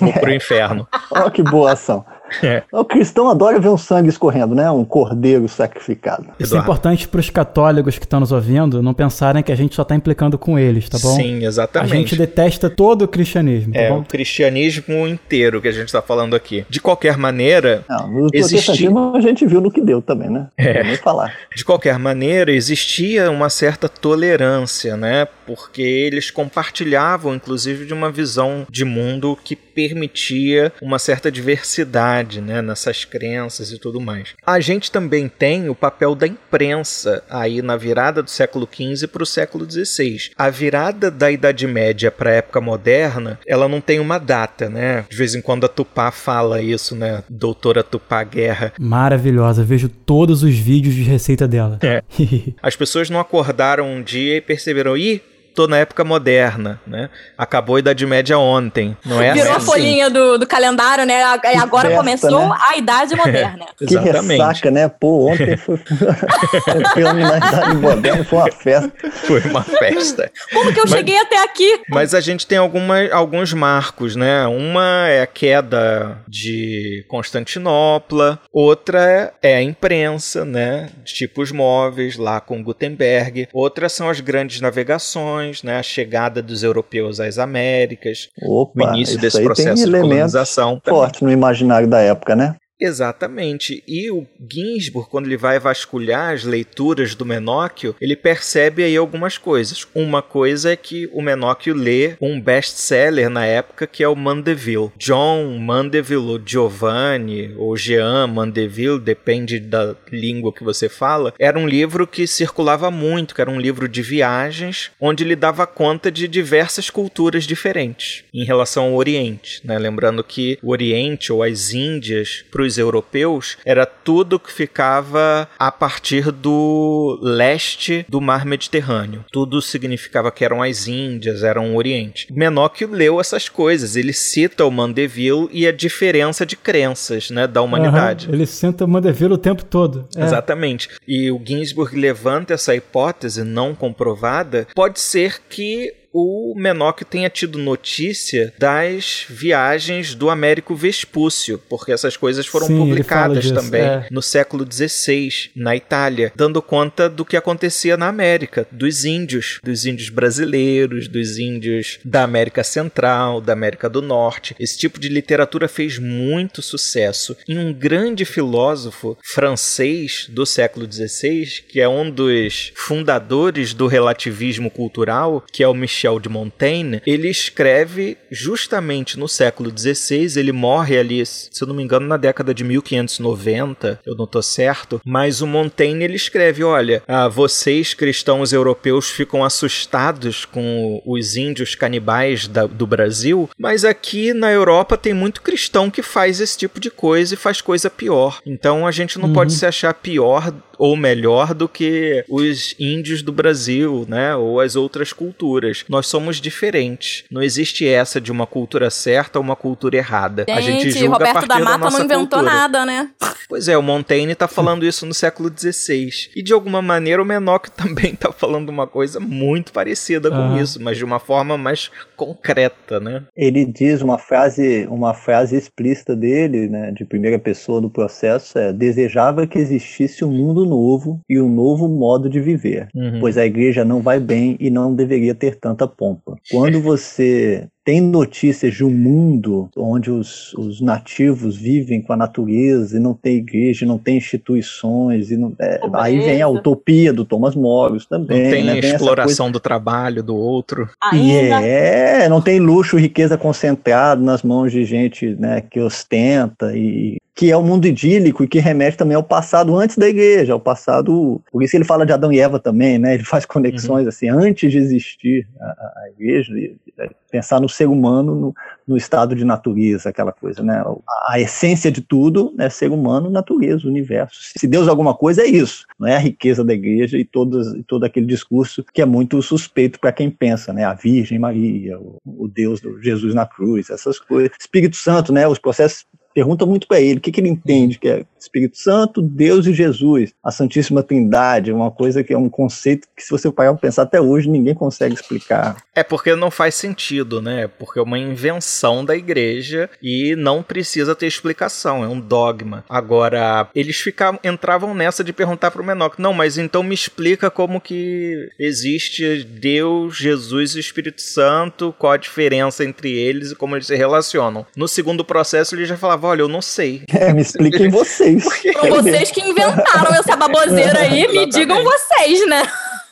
ou pro inferno. Olha que boa ação. É. O cristão adora ver um sangue escorrendo, né? Um cordeiro sacrificado. Isso é importante para os católicos que estão nos ouvindo não pensarem que a gente só está implicando com eles, tá bom? Sim, exatamente. A gente detesta todo o cristianismo, tá é, bom? o cristianismo inteiro que a gente está falando aqui. De qualquer maneira, não, o existia... a gente viu no que deu também, né? É. Nem falar. De qualquer maneira, existia uma certa tolerância, né? Porque eles compartilhavam, inclusive, de uma visão de mundo que permitia uma certa diversidade né, nessas crenças e tudo mais. A gente também tem o papel da imprensa aí na virada do século XV para o século XVI. A virada da Idade Média para a época moderna, ela não tem uma data, né? De vez em quando a Tupá fala isso, né? Doutora Tupá Guerra. Maravilhosa, vejo todos os vídeos de receita dela. É. As pessoas não acordaram um dia e perceberam, ih, tô na época moderna, né? Acabou a Idade Média ontem, não é? Virou assim? a folhinha do, do calendário, né? Agora Festa, começou né? a Idade Moderna. Que ressaca, né? Pô, ontem foi. Filme na idade moderna foi uma festa. Foi uma festa. Como que eu Mas- cheguei até aqui? Mas a gente tem alguma, alguns marcos, né? Uma é a queda de Constantinopla, outra é a imprensa, né? De tipos móveis, lá com Gutenberg. Outras são as grandes navegações, né? A chegada dos europeus às Américas, Opa, o início desse processo tem de colonização. também. forte no imaginário da época, né? Exatamente. E o Ginsburg, quando ele vai vasculhar as leituras do Menóquio, ele percebe aí algumas coisas. Uma coisa é que o Menóquio lê um best-seller na época que é o Mandeville. John Mandeville, ou Giovanni, ou Jean Mandeville, depende da língua que você fala, era um livro que circulava muito, que era um livro de viagens, onde ele dava conta de diversas culturas diferentes em relação ao Oriente. Né? Lembrando que o Oriente ou as Índias, para os europeus, era tudo que ficava a partir do leste do mar Mediterrâneo. Tudo significava que eram as Índias, eram o Oriente. Menóquio leu essas coisas, ele cita o Mandeville e a diferença de crenças né, da humanidade. Aham, Ele senta Mandeville o tempo todo. É. Exatamente. E o Ginsburg levanta essa hipótese não comprovada. Pode ser que o Menóquio tenha tido notícia das viagens do Américo Vespúcio, porque essas coisas foram Sim, publicadas disso, também é. no século XVI, na Itália, dando conta do que acontecia na América, dos índios, dos índios brasileiros, dos índios da América Central, da América do Norte. Esse tipo de literatura fez muito sucesso. E um grande filósofo francês do século XVI, que é um dos fundadores do relativismo cultural, que é o Michel de Montaigne, ele escreve justamente no século XVI, ele morre ali, se eu não me engano, na década de 1590, eu não tô certo, mas o Montaigne ele escreve, olha, ah, vocês cristãos europeus ficam assustados com os índios canibais da- do Brasil, mas aqui na Europa tem muito cristão que faz esse tipo de coisa e faz coisa pior. Então a gente não pode se achar pior ou melhor do que os índios do Brasil, né, ou as outras culturas. Nós somos diferentes. Não existe essa de uma cultura certa ou uma cultura errada. a gente Gente, julga a Roberto partir da Mata nossa não inventou cultura. nada, né? Pois é, o Montaigne tá falando isso no século XVI. E de alguma maneira o Menocchio também tá falando uma coisa muito parecida com Aham. isso, mas de uma forma mais concreta, né? Ele diz uma frase, uma frase explícita dele, né, de primeira pessoa do processo, é desejava que existisse um mundo novo e um novo modo de viver, Uhum. pois a igreja não vai bem e não deveria ter tanta pompa. Quando você tem notícias de um mundo onde os, os nativos vivem com a natureza e não tem igreja, não tem instituições, e não, é, aí vem a utopia do Thomas Morris Não também, tem né? Exploração do trabalho do outro. e Ainda. é, não tem luxo e riqueza concentrado nas mãos de gente né, que ostenta e que é o mundo idílico e que remete também ao passado antes da igreja, ao passado. Por isso ele fala de Adão e Eva também, né? Ele faz conexões assim antes de existir a, a- igreja, é, pensar no ser humano no, no estado de natureza, aquela coisa, né? A, a essência de tudo é ser humano, natureza, universo. Se Deus é alguma coisa é isso, não é a riqueza da igreja e todas, todo aquele discurso que é muito suspeito para quem pensa, né? A Virgem Maria, o, o Deus do Jesus na cruz, essas coisas. Espírito Santo, né? Os processos pergunta muito para ele o que, que ele entende que é Espírito Santo, Deus e Jesus, a Santíssima Trindade, uma coisa que é um conceito que se você parar para pensar até hoje ninguém consegue explicar. É porque não faz sentido, né? Porque é uma invenção da igreja e não precisa ter explicação, é um dogma. Agora, eles ficavam, entravam nessa de perguntar pro Menor, não, mas então me explica como que existe Deus, Jesus e o Espírito Santo, qual a diferença entre eles e como eles se relacionam. No segundo processo ele já falava, olha, eu não sei. É, me expliquem vocês. Foram vocês que inventaram essa baboseira aí, me digam vocês, né?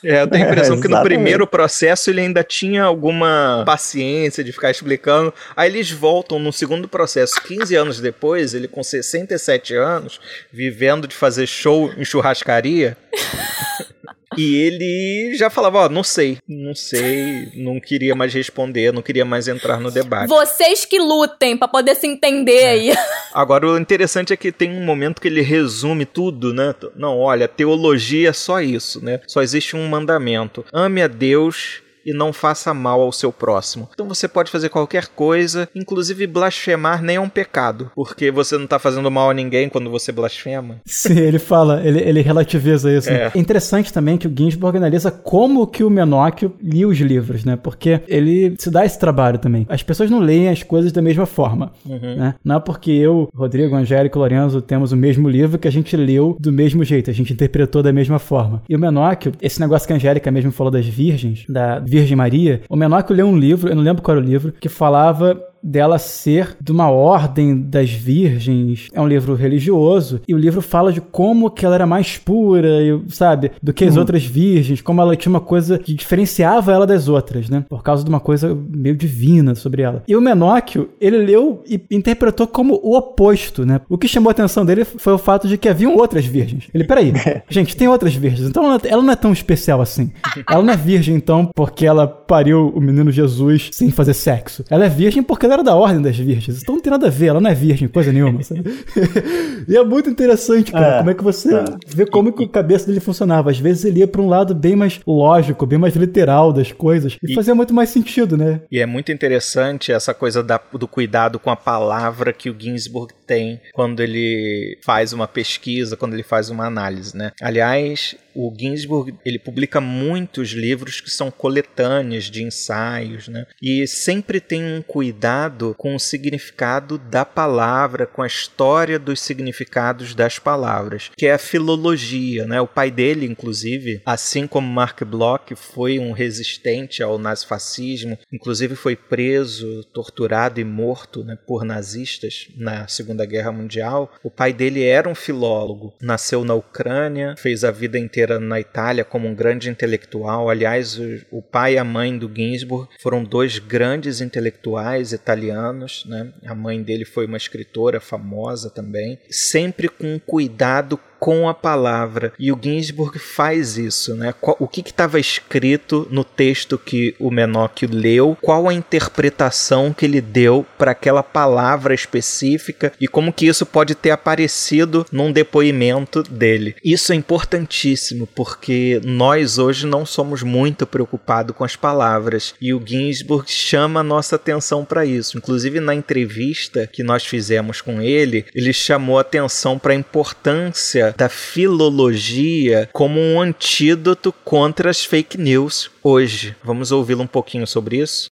É, eu tenho a impressão É, que no primeiro processo ele ainda tinha alguma paciência de ficar explicando. Aí eles voltam no segundo processo, 15 anos depois, ele com 67 anos, vivendo de fazer show em churrascaria. E ele já falava, ó, não sei, não sei, não queria mais responder, não queria mais entrar no debate. Vocês que lutem pra poder se entender aí. Agora, o interessante é que tem um momento que ele resume tudo, né? Não, olha, teologia é só isso, né? Só existe um mandamento. Ame a Deus e não faça mal ao seu próximo. Então você pode fazer qualquer coisa, inclusive blasfemar nem é um pecado, porque você não está fazendo mal a ninguém quando você blasfema. Sim, ele fala, ele, ele relativiza isso. É. Né? é interessante também que o Ginsburg analisa como que o Menóquio lia os livros, né? Porque ele se dá esse trabalho também. As pessoas não leem as coisas da mesma forma, uhum. né? Não é porque eu, Rodrigo, Angélico e Lorenzo temos o mesmo livro que a gente leu do mesmo jeito, a gente interpretou da mesma forma. E o Menóquio, esse negócio que a Angélica mesmo falou das virgens, da Virgem Maria, o Menóquio leu um livro, eu não lembro qual era o livro, que falava dela ser de uma ordem das virgens. É um livro religioso e o livro fala de como que ela era mais pura, sabe, do que as uhum. outras virgens, como ela tinha uma coisa que diferenciava ela das outras, né? Por causa de uma coisa meio divina sobre ela. E o Menóquio, ele leu e interpretou como o oposto, né? O que chamou a atenção dele foi o fato de que haviam outras virgens. Ele, peraí, gente, tem outras virgens, então ela não é tão especial assim. Ela não é virgem, então, porque ela pariu o menino Jesus sem fazer sexo. Ela é virgem porque ela da ordem das virgens. Então não tem nada a ver, ela não é virgem, coisa nenhuma, sabe? e é muito interessante, cara, é, como é que você é. vê como que a cabeça dele funcionava. Às vezes ele ia pra um lado bem mais lógico, bem mais literal das coisas, e, e fazia muito mais sentido, né? E é muito interessante essa coisa da, do cuidado com a palavra que o Ginsburg tem quando ele faz uma pesquisa, quando ele faz uma análise, né? Aliás, o Ginsburg ele publica muitos livros que são coletâneas de ensaios, né? E sempre tem um cuidado com o significado da palavra, com a história dos significados das palavras, que é a filologia, né? O pai dele, inclusive, assim como Mark Bloch, foi um resistente ao nazifascismo, inclusive foi preso, torturado e morto né, por nazistas na Segunda Guerra Mundial. O pai dele era um filólogo, nasceu na Ucrânia, fez a vida inteira na Itália como um grande intelectual. Aliás, o, o pai e a mãe do Ginsburg foram dois grandes intelectuais italianos. Né? A mãe dele foi uma escritora famosa também, sempre com cuidado com a palavra. E o Ginsburg faz isso, né? O que estava escrito no texto que o Menocchio leu, qual a interpretação que ele deu para aquela palavra específica e como que isso pode ter aparecido num depoimento dele. Isso é importantíssimo porque nós hoje não somos muito preocupados com as palavras e o Ginsburg chama a nossa atenção para isso. Inclusive na entrevista que nós fizemos com ele, ele chamou atenção para a importância da filologia como um antídoto contra as fake news hoje. Vamos ouvi-lo um pouquinho sobre isso?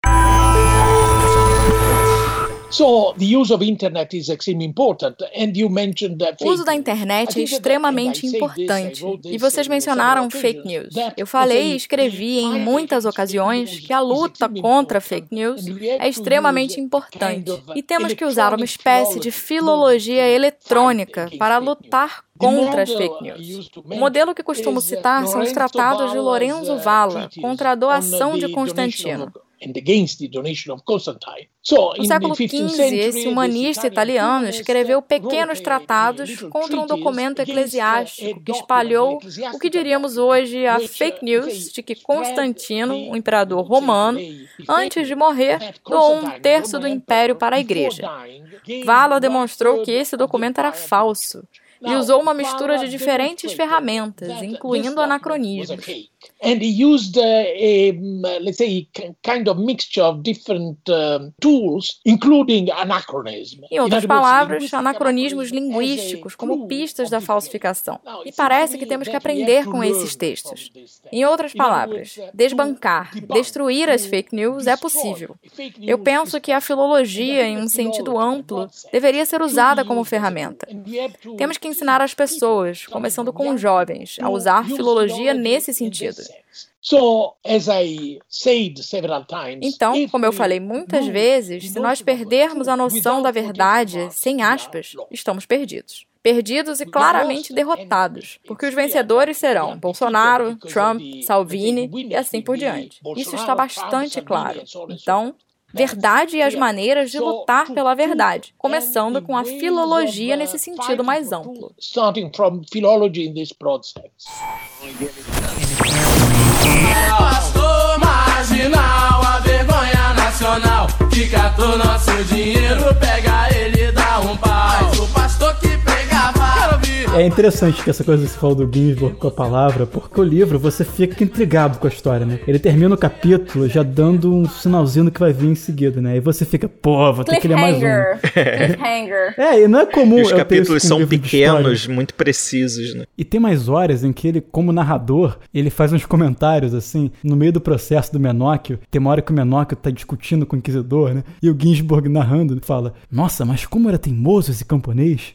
O uso da internet é extremamente importante. E vocês mencionaram fake news. Eu falei e escrevi em muitas ocasiões que a luta contra fake news é extremamente importante. E temos que usar uma espécie de filologia eletrônica para lutar contra as fake news. O modelo que costumo citar são os tratados de Lorenzo Valla contra a doação de Constantino. No século XV, esse humanista italiano escreveu pequenos tratados contra um documento eclesiástico que espalhou o que diríamos hoje a fake news de que Constantino, o imperador romano, antes de morrer, doou um terço do império para a igreja. Valla demonstrou que esse documento era falso e usou uma mistura de diferentes ferramentas, incluindo anacronismos. And he used a, let's say, kind of mixture of different tools, including anachronism. Em outras palavras, anacronismos linguísticos como pistas da falsificação. E parece que temos que aprender com esses textos. Em outras palavras, uh, desbancar, destruir as fake news é possível. Eu penso que a filologia, em um sentido amplo, deveria ser usada como ferramenta. Temos que ensinar as pessoas, começando com os jovens, a usar filologia nesse sentido. Então, como eu falei muitas vezes, se nós perdermos a noção da verdade, sem aspas, estamos perdidos. Perdidos e claramente derrotados, porque os vencedores serão Bolsonaro, Trump, Salvini e assim por diante. Isso está bastante claro. Então, verdade e as maneiras de lutar pela verdade, começando com a filologia nesse sentido mais amplo. Pastor marginal, a vergonha nacional. Nosso dinheiro, pega ele, dá um é interessante que essa coisa que você falou do Ginsburg com a palavra, porque o livro você fica intrigado com a história, né? Ele termina o capítulo já dando um sinalzinho do que vai vir em seguida, né? E você fica, pô, vou ter que ler mais um. Cliffhanger. É, e não é comum. E os capítulos são pequenos, muito precisos, né? E tem mais horas em que ele, como narrador, ele faz uns comentários assim, no meio do processo do Menóquio. Tem uma hora que o Menóquio tá discutindo com o Inquisidor, né? E o Ginsburg narrando fala: Nossa, mas como era teimoso esse camponês?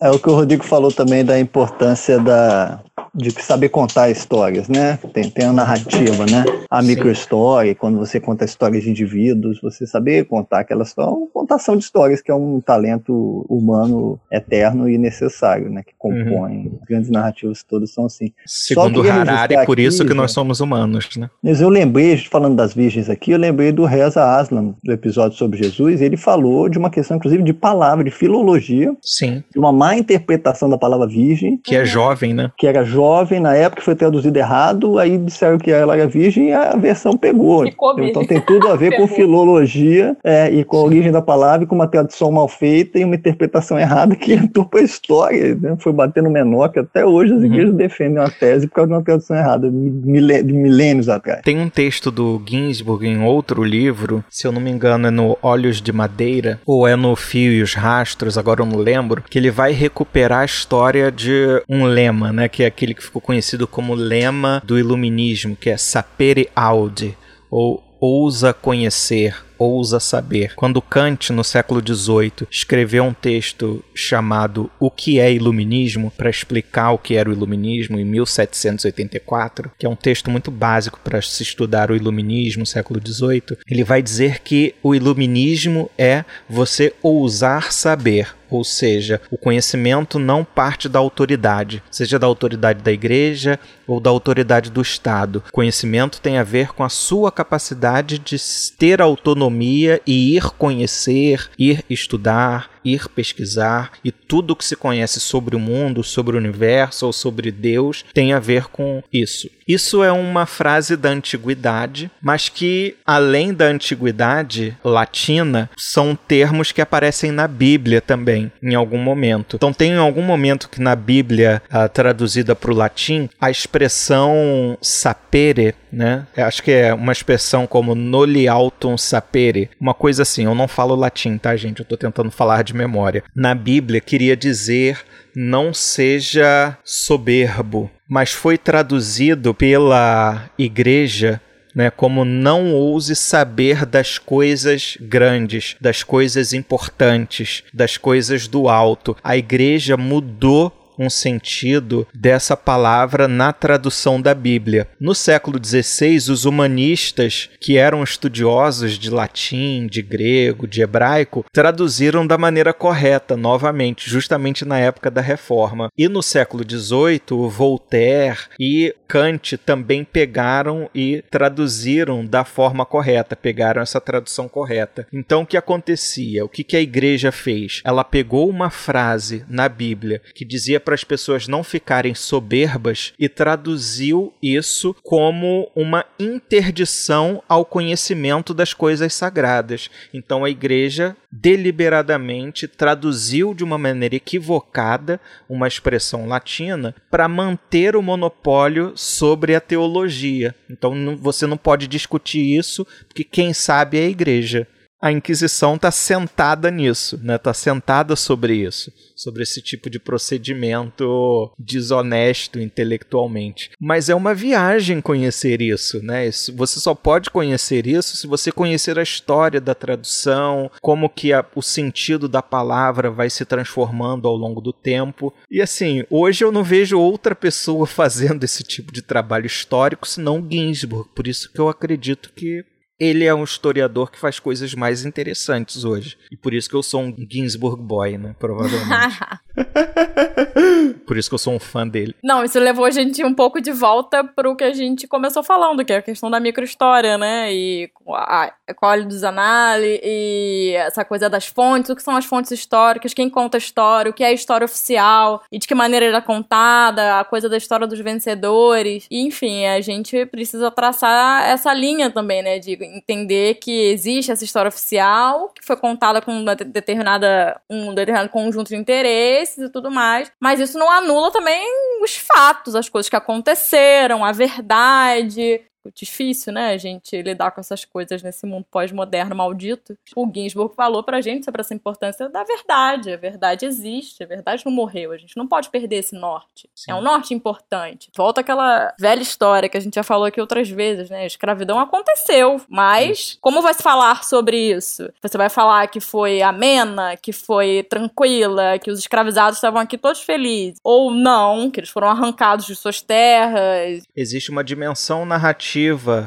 É o que o Rodrigo falou também da importância da, de saber contar histórias, né? Tem, tem a narrativa, né? A microhistória, quando você conta histórias de indivíduos, você saber contar aquelas são contação de histórias que é um talento humano eterno e necessário, né? Que compõe uhum. grandes narrativas todas são assim. Segundo Harari, é por aqui, isso que nós somos humanos, né? Mas eu lembrei, falando das virgens aqui, eu lembrei do Reza Aslan, do episódio sobre Jesus, ele falou de uma questão, inclusive, de palavra, de filologia. Sim. De uma má interpretação da palavra virgem. Que é jovem, né? Que era jovem jovem, na época foi traduzido errado, aí disseram que ela era virgem e a versão pegou. Então tem tudo a ver com filologia é, e com a origem da palavra, com uma tradução mal feita e uma interpretação errada que entrou para a história. Né? Foi bater no menor, que até hoje as uhum. igrejas defendem uma tese por causa de uma tradução errada, de milênios atrás. Tem um texto do Ginsburg em outro livro, se eu não me engano é no Olhos de Madeira, ou é no Fio e os Rastros, agora eu não lembro, que ele vai recuperar a história de um lema, né, que é aquele que ficou conhecido como lema do iluminismo, que é sapere aude, ou ousa conhecer, ousa saber. Quando Kant, no século XVIII, escreveu um texto chamado O que é Iluminismo, para explicar o que era o Iluminismo, em 1784, que é um texto muito básico para se estudar o Iluminismo século XVIII, ele vai dizer que o Iluminismo é você ousar saber, ou seja, o conhecimento não parte da autoridade, seja da autoridade da igreja ou da autoridade do Estado. O conhecimento tem a ver com a sua capacidade de ter autonomia e ir conhecer, ir estudar, ir pesquisar e tudo que se conhece sobre o mundo, sobre o universo ou sobre Deus tem a ver com isso. Isso é uma frase da antiguidade, mas que, além da antiguidade latina, são termos que aparecem na Bíblia também, em algum momento. Então, tem em algum momento que na Bíblia, uh, traduzida para o latim, a expressão sapere, né? Eu acho que é uma expressão como noli autum sapere, uma coisa assim. Eu não falo latim, tá, gente? Eu estou tentando falar de memória. Na Bíblia, queria dizer não seja soberbo, mas foi traduzido pela igreja né, como não ouse saber das coisas grandes, das coisas importantes, das coisas do alto. A igreja mudou um sentido dessa palavra na tradução da Bíblia. No século XVI, os humanistas, que eram estudiosos de latim, de grego, de hebraico, traduziram da maneira correta, novamente, justamente na época da Reforma. E no século XVIII, Voltaire e Kant também pegaram e traduziram da forma correta, pegaram essa tradução correta. Então, o que acontecia? O que, a igreja fez? Ela pegou uma frase na Bíblia que dizia para as pessoas não ficarem soberbas e traduziu isso como uma interdição ao conhecimento das coisas sagradas. Então a igreja deliberadamente traduziu de uma maneira equivocada uma expressão latina para manter o monopólio sobre a teologia. Então você não pode discutir isso, porque quem sabe é a igreja a Inquisição está sentada nisso, né? Está sentada sobre isso, sobre esse tipo de procedimento desonesto intelectualmente. Mas é uma viagem conhecer isso, né? Você só pode conhecer isso se você conhecer a história da tradução, como que a, o sentido da palavra vai se transformando ao longo do tempo. E assim, hoje eu não vejo outra pessoa fazendo esse tipo de trabalho histórico senão Ginsburg. Por isso que eu acredito que ele é um historiador que faz coisas mais interessantes hoje. E por isso que eu sou um Ginsburg boy, né? Provavelmente. por isso que eu sou um fã dele. Não, isso levou a gente um pouco de volta pro que a gente começou falando, que é a questão da microhistória, né? E a ecole dos análises, e essa coisa das fontes, o que são as fontes históricas, quem conta a história, o que é a história oficial, e de que maneira ela é contada, a coisa da história dos vencedores. E, enfim, a gente precisa traçar essa linha também, né? De entender que existe essa história oficial, que foi contada com uma determinada, um determinado conjunto de interesses e tudo mais, mas isso não anula também os fatos, as coisas que aconteceram, a verdade, difícil, né, a gente lidar com essas coisas nesse mundo pós-moderno maldito. O Ginsburg falou pra gente sobre essa importância da verdade. A verdade existe, a verdade não morreu. A gente não pode perder esse norte. Sim. É um norte importante. Volta aquela velha história que a gente já falou aqui outras vezes, né? A escravidão aconteceu, mas Sim. como vai se falar sobre isso? Você vai falar que foi amena, que foi tranquila, que os escravizados estavam aqui todos felizes, ou não, que eles foram arrancados de suas terras. Existe uma dimensão narrativa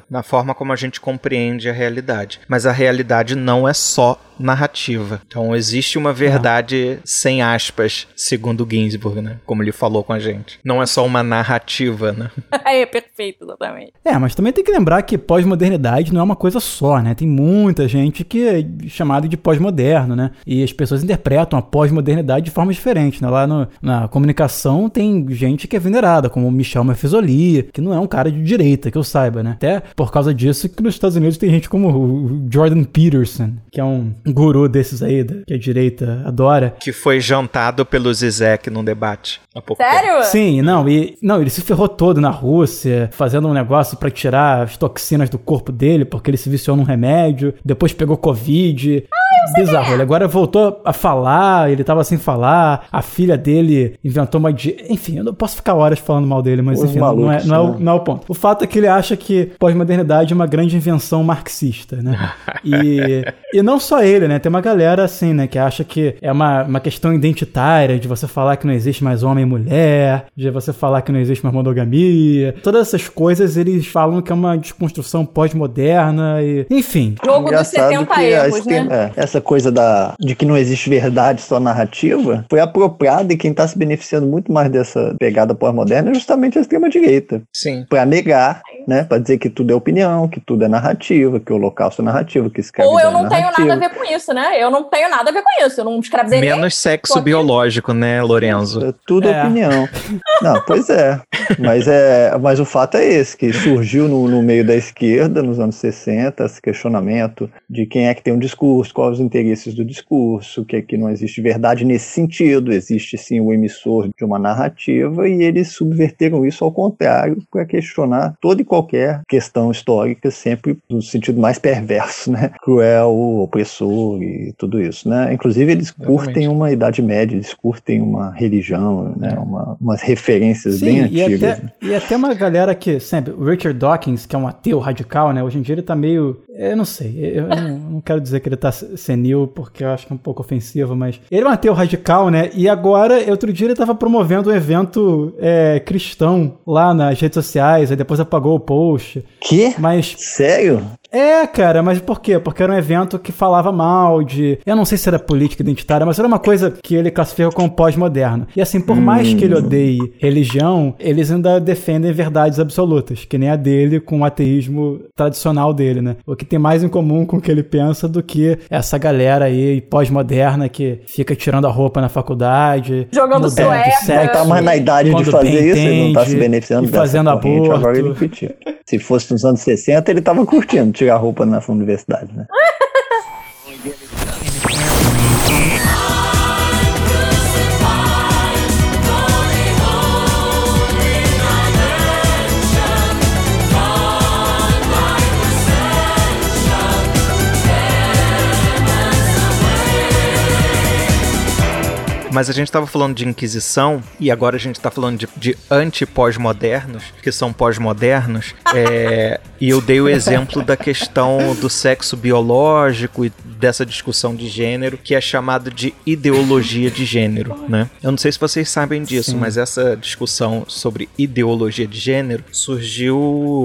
na forma como a gente compreende a realidade. Mas a realidade não é só narrativa. Então existe uma verdade sem aspas, segundo Ginsburg, né? Como ele falou com a gente. Não é só uma narrativa, né? é, perfeito, exatamente. É, mas também tem que lembrar que pós-modernidade não é uma coisa só, né? Tem muita gente que é chamada de pós-moderno, né? E as pessoas interpretam a pós-modernidade de forma diferente, né? Lá no, na comunicação tem gente que é venerada, como Michel Mafezoli, que não é um cara de direita, que eu saiba, né? Até por causa disso que nos Estados Unidos tem gente como o Jordan Peterson, que é um guru desses aí, que a direita adora. Que foi jantado pelo Zizek num debate. Sério? Tempo. Sim, não, e não, ele se ferrou todo na Rússia, fazendo um negócio para tirar as toxinas do corpo dele, porque ele se viciou num remédio, depois pegou Covid. Ah, Bizarro, ele agora voltou a falar, ele tava sem falar, a filha dele inventou uma. Enfim, eu não posso ficar horas falando mal dele, mas enfim, malucos, não, é, não, é o, né? não é o ponto. O fato é que ele acha que pós-modernidade é uma grande invenção marxista, né? E, e não só ele, né? Tem uma galera assim, né, que acha que é uma, uma questão identitária de você falar que não existe mais homem e mulher, de você falar que não existe mais monogamia. Todas essas coisas eles falam que é uma desconstrução pós-moderna e. Enfim. Jogo dos 70 erros, né? É, essa coisa da, de que não existe verdade, só narrativa, foi apropriada e quem está se beneficiando muito mais dessa pegada pós-moderna é justamente a extrema-direita. Sim. Para negar né? Pra dizer que tudo é opinião, que tudo é narrativa, que o holocausto é narrativo, que escravidão Ou eu não é tenho nada a ver com isso, né? Eu não tenho nada a ver com isso. Eu não escravizei Menos sexo biológico, né, Lorenzo? É tudo é. opinião. Não, pois é. Mas, é. mas o fato é esse, que surgiu no, no meio da esquerda, nos anos 60, esse questionamento de quem é que tem um discurso, quais os interesses do discurso, que aqui não existe verdade nesse sentido, existe sim o emissor de uma narrativa, e eles subverteram isso ao contrário, para questionar todo e qualquer questão histórica, sempre no sentido mais perverso, né? Cruel, opressor e tudo isso, né? Inclusive eles Exatamente. curtem uma Idade Média, eles curtem uma religião, né? Uma, umas referências Sim, bem e antigas. Até, e até uma galera que, sempre, o Richard Dawkins, que é um ateu radical, né? Hoje em dia ele tá meio, eu não sei, eu não, não quero dizer que ele tá senil, porque eu acho que é um pouco ofensivo, mas ele é um ateu radical, né? E agora, outro dia ele tava promovendo um evento é, cristão lá nas redes sociais, aí depois apagou o post. Que? Mas. Sério? É, cara, mas por quê? Porque era um evento que falava mal de. Eu não sei se era política identitária, mas era uma coisa que ele classifica como pós-moderno. E assim, por hum. mais que ele hum. odeie religião, eles ainda defendem verdades absolutas, que nem a dele com o ateísmo tradicional dele, né? O que tem mais em comum com o que ele pensa do que essa galera aí pós-moderna que fica tirando a roupa na faculdade, jogando suéter. Não tá mais na idade de fazer isso, ele não tá se beneficiando e fazendo aborto. Agora ele Se fosse nos anos 60, ele tava curtindo tirar roupa na universidade, né? Mas a gente estava falando de Inquisição e agora a gente está falando de, de anti-pós-modernos, que são pós-modernos. É, e eu dei o exemplo da questão do sexo biológico e dessa discussão de gênero, que é chamado de ideologia de gênero, né? Eu não sei se vocês sabem disso, Sim. mas essa discussão sobre ideologia de gênero surgiu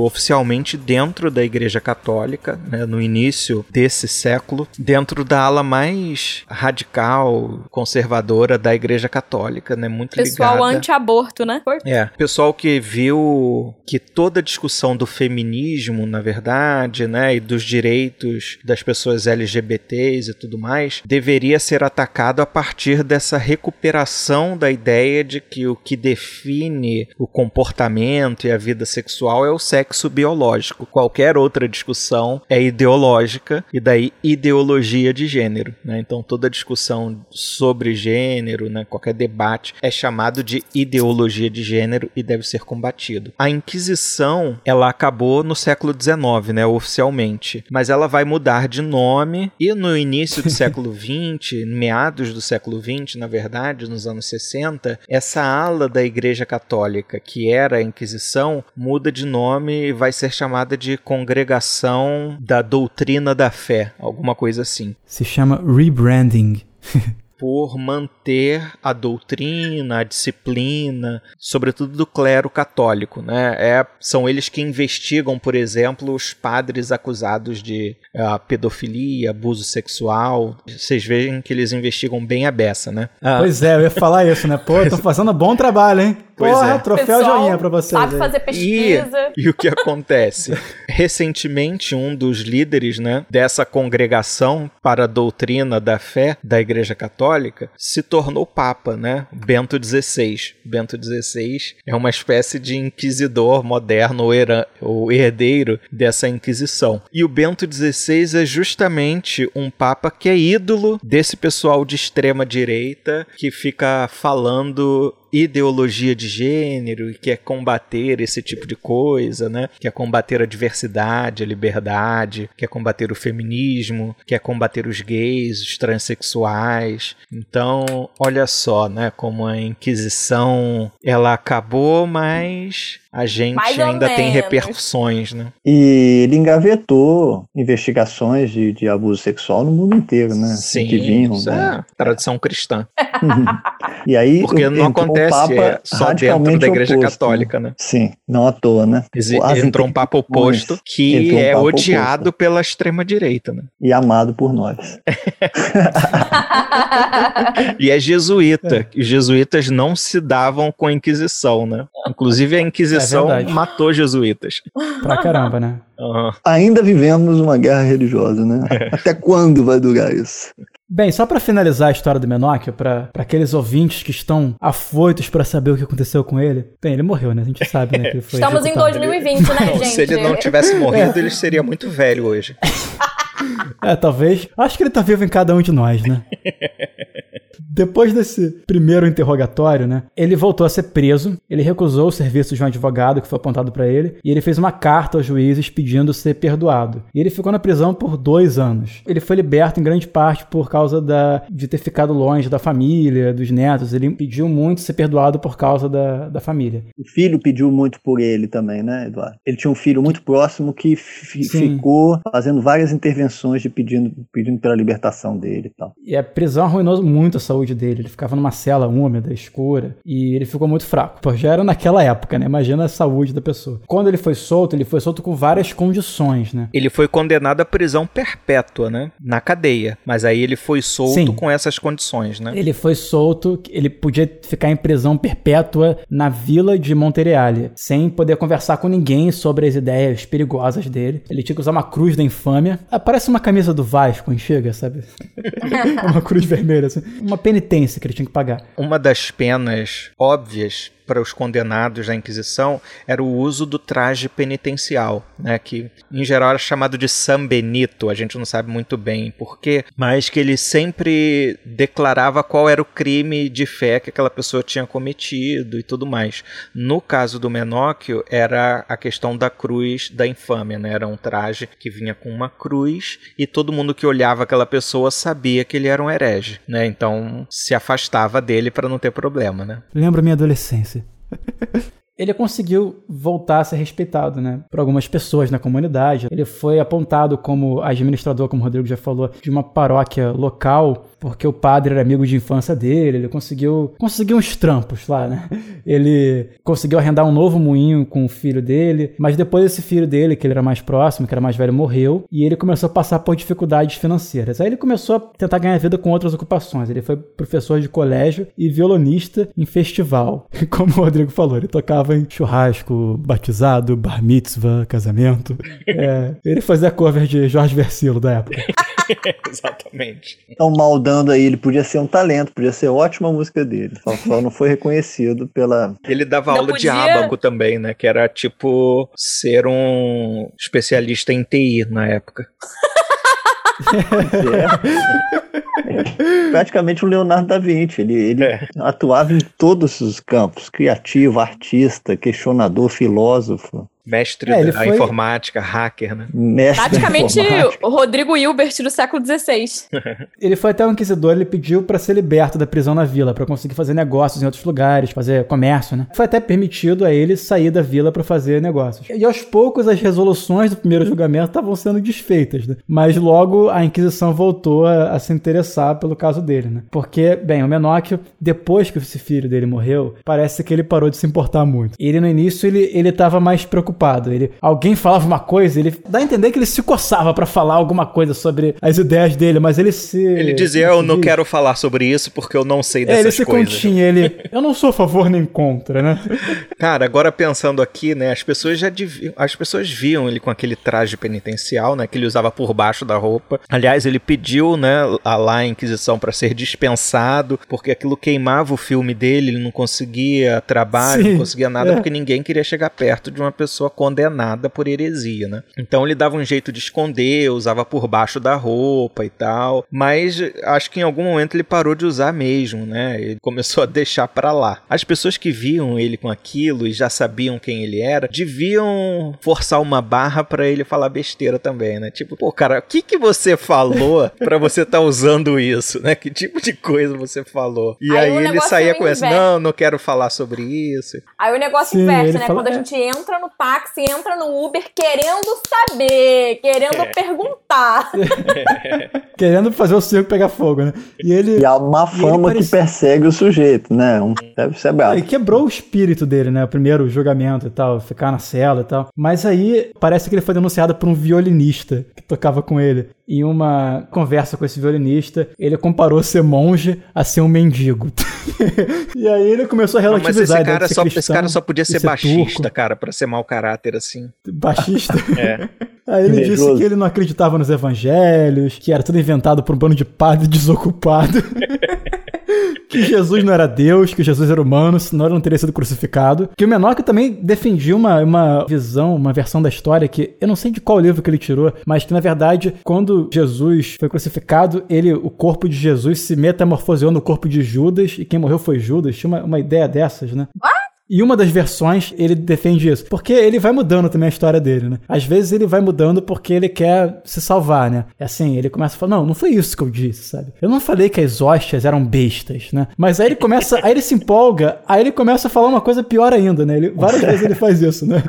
oficialmente dentro da Igreja Católica, né, no início desse século, dentro da ala mais radical, conservadora da Igreja Católica, né? Muito Pessoal ligada. anti-aborto, né? É. Pessoal que viu que toda a discussão do feminismo feminismo, na verdade, né, e dos direitos das pessoas LGBTs e tudo mais, deveria ser atacado a partir dessa recuperação da ideia de que o que define o comportamento e a vida sexual é o sexo biológico. Qualquer outra discussão é ideológica e daí ideologia de gênero, né? Então toda discussão sobre gênero, né, qualquer debate é chamado de ideologia de gênero e deve ser combatido. A Inquisição, ela acabou no século XIX, né, oficialmente, mas ela vai mudar de nome e no início do século XX, meados do século XX, na verdade, nos anos 60, essa ala da Igreja Católica, que era a Inquisição, muda de nome e vai ser chamada de Congregação da Doutrina da Fé, alguma coisa assim. Se chama rebranding. por manter a doutrina, a disciplina, sobretudo do clero católico. Né? É, são eles que investigam, por exemplo, os padres acusados de uh, pedofilia, abuso sexual. Vocês veem que eles investigam bem a beça, né? Ah. Pois é, eu ia falar isso, né? Pô, estão fazendo bom trabalho, hein? Pois Porra, é. troféu Pessoal joinha pra vocês. Sabe aí. fazer pesquisa. E, e o que acontece? Recentemente, um dos líderes né, dessa congregação para a doutrina da fé da Igreja Católica se tornou Papa, né? Bento XVI. Bento XVI é uma espécie de inquisidor moderno ou hera- ou herdeiro dessa Inquisição. E o Bento XVI é justamente um Papa que é ídolo desse pessoal de extrema direita que fica falando ideologia de gênero e quer combater esse tipo de coisa, né? Quer combater a diversidade, a liberdade, quer combater o feminismo, quer combater os gays, os transexuais. Então, olha só, né? Como a Inquisição ela acabou, mas a gente Mais ainda tem repercussões, né? E ele engavetou investigações de, de abuso sexual no mundo inteiro, né? Sim, que vinham. isso né? é tradição cristã. E aí Porque não um acontece papa é, só dentro da Igreja oposto, Católica, né? Sim, não à toa, né? Exi- As Entrou um papo oposto que um é papo odiado oposto. pela extrema direita, né? E amado por nós. E é jesuíta. E os jesuítas não se davam com a Inquisição, né? Inclusive a Inquisição É verdade. matou jesuítas. Pra caramba, né? Aham. Ainda vivemos uma guerra religiosa, né? Até quando vai durar isso? Bem, só pra finalizar a história do Menóquio, pra pra aqueles ouvintes que estão afoitos pra saber o que aconteceu com ele. Bem, ele morreu, né? A gente sabe, né? Que ele foi Estamos em executado. 2020, né, Não, gente? se ele não tivesse morrido, ele seria muito velho hoje. É, talvez. Acho que ele tá vivo em cada um de nós, né? Depois desse primeiro interrogatório, né, ele voltou a ser preso. Ele recusou o serviço de um advogado que foi apontado pra ele e ele fez uma carta aos juízes pedindo ser perdoado. E ele ficou na prisão por dois anos. Ele foi liberto em grande parte por causa da, de ter ficado longe da família, dos netos. Ele pediu muito ser perdoado por causa da, da família. O filho pediu muito por ele também, né, Eduardo? Ele tinha um filho muito próximo que ficou fazendo várias intervenções de pedindo, pedindo pela libertação dele e tal. E a prisão arruinou muito a saúde dele. Ele ficava numa cela úmida, escura, e ele ficou muito fraco. Pô, já era naquela época, né? Imagina a saúde da pessoa. Quando ele foi solto, ele foi solto com várias condições, né? Ele foi condenado à prisão perpétua, né? Na cadeia. Mas aí ele foi solto Sim. com essas condições, né? Ele foi solto, ele podia ficar em prisão perpétua na vila de Montereale, sem poder conversar com ninguém sobre as ideias perigosas dele. Ele tinha que usar uma cruz da infâmia. Ah, parece uma camisa do Vasco, enxerga, sabe? uma cruz vermelha, assim. Uma penitência que ele tinha que pagar. Uma das penas óbvias para os condenados da Inquisição era o uso do traje penitencial, né, que em geral era chamado de San Benito, a gente não sabe muito bem porquê, mas que ele sempre declarava qual era o crime de fé que aquela pessoa tinha cometido e tudo mais. No caso do Menóquio, era a questão da cruz da infâmia, né, era um traje que vinha com uma cruz e todo mundo que olhava aquela pessoa sabia que ele era um herege, né, então se afastava dele para não ter problema, né. Lembro minha adolescência. Ele conseguiu voltar a ser respeitado, né, por algumas pessoas na comunidade. Ele foi apontado como administrador, como o Rodrigo já falou, de uma paróquia local, porque o padre era amigo de infância dele. Ele conseguiu, conseguiu uns trampos lá, né? Ele conseguiu arrendar um novo moinho com o filho dele, mas depois esse filho dele, que ele era mais próximo, que era mais velho, morreu, e ele começou a passar por dificuldades financeiras. Aí ele começou a tentar ganhar vida com outras ocupações. Ele foi professor de colégio e violonista em festival. Como o Rodrigo falou, ele tocava em churrasco, batizado, bar mitzvah, casamento. É, ele fazia cover de Jorge Versilo da época. Exatamente. Estão maldando aí, ele podia ser um talento, podia ser ótima música dele. Só, só não foi reconhecido pela. Ele dava Não aula de podia- ábaco também, né? Que era tipo ser um especialista em TI na época. É. Praticamente um Leonardo da Vinci. Ele, ele É. atuava em todos os campos: criativo, artista, questionador, filósofo, Mestre É, da foi- informática, hacker, né? mestre. da Praticamente o Rodrigo Hilbert do século XVI. Ele foi até o inquisidor, ele pediu pra ser liberto da prisão na vila, pra conseguir fazer negócios em outros lugares, fazer comércio, né? Foi até permitido a ele sair da vila pra fazer negócios. E aos poucos as resoluções do primeiro julgamento estavam sendo desfeitas, né? Mas logo a Inquisição voltou a, a se interessar pelo caso dele, né? Porque, bem, o Menóquio, depois que esse filho dele morreu, parece que ele parou de se importar muito. Ele no início ele ele tava mais preocupado. Ele alguém falava uma coisa, ele dá a entender que ele se coçava pra falar alguma coisa sobre as ideias dele, mas ele se Ele dizia, eu não quero falar sobre isso porque eu não sei É, dessas ele se coisas. continha, ele. Eu não sou a favor nem contra, né? Cara, agora pensando aqui, né, as pessoas já deviam, as pessoas viam ele com aquele traje penitencial, né, que ele usava por baixo da roupa. Aliás, ele pediu, né, a lá a Inquisição para ser dispensado, porque aquilo queimava o filme dele, ele não conseguia trabalho, Sim, não conseguia nada, é. porque ninguém queria chegar perto de uma pessoa condenada por heresia, né? Então ele dava um jeito de esconder, usava por baixo da roupa e tal, mas acho que em algum momento ele parou de usar mesmo, né? Ele começou a deixar pra lá. As pessoas que viam ele com aquilo e já sabiam quem ele era, deviam forçar uma barra pra ele falar besteira também, né? Tipo, pô, cara, o que que você falou pra você tá usando isso, né? Que tipo de coisa você falou? E Aí aí, ele saía é com essa, inverso. não, não quero falar sobre isso. Aí o negócio Sim, inverte, ele né? fala- Quando a gente entra no táxi, entra no Uber querendo saber, querendo É. perguntar. Querendo fazer o circo pegar fogo, né? E ele. E há uma E fama que persegue o sujeito, né? Um, deve ser bravo. Ele quebrou o espírito dele, né? O primeiro julgamento e tal, ficar na cela e tal. Mas aí parece que ele foi denunciado por um violinista que tocava com ele. Em uma conversa com esse violinista, ele comparou ser monge a ser um mendigo. e aí ele começou a Não, mas relativizar. esse cara, de ser só, esse cristão cara só podia e ser baixista, turco. cara, pra ser mau caráter assim. Baixista. É. Aí ele disse que ele não acreditava nos evangelhos, que era tudo inventado por um bando de padre desocupado. que Jesus não era Deus, que Jesus era humano, senão ele não teria sido crucificado. Que o Menor também defendia uma, uma visão, uma versão da história que eu não sei de qual livro que ele tirou, mas que na verdade, quando Jesus foi crucificado, ele, o corpo de Jesus se metamorfoseou no corpo de Judas e quem morreu foi Judas. Tinha uma, uma ideia dessas, né? E uma das versões, ele defende isso. Porque ele vai mudando também a história dele, né? Às vezes ele vai mudando porque ele quer se salvar, né? É assim, ele começa a falar, não, não foi isso que eu disse, sabe? Eu não falei que as hóstias eram bestas, né? Mas aí ele começa, aí ele se empolga, aí ele começa a falar uma coisa pior ainda, né? Ele, várias vezes ele faz isso, né?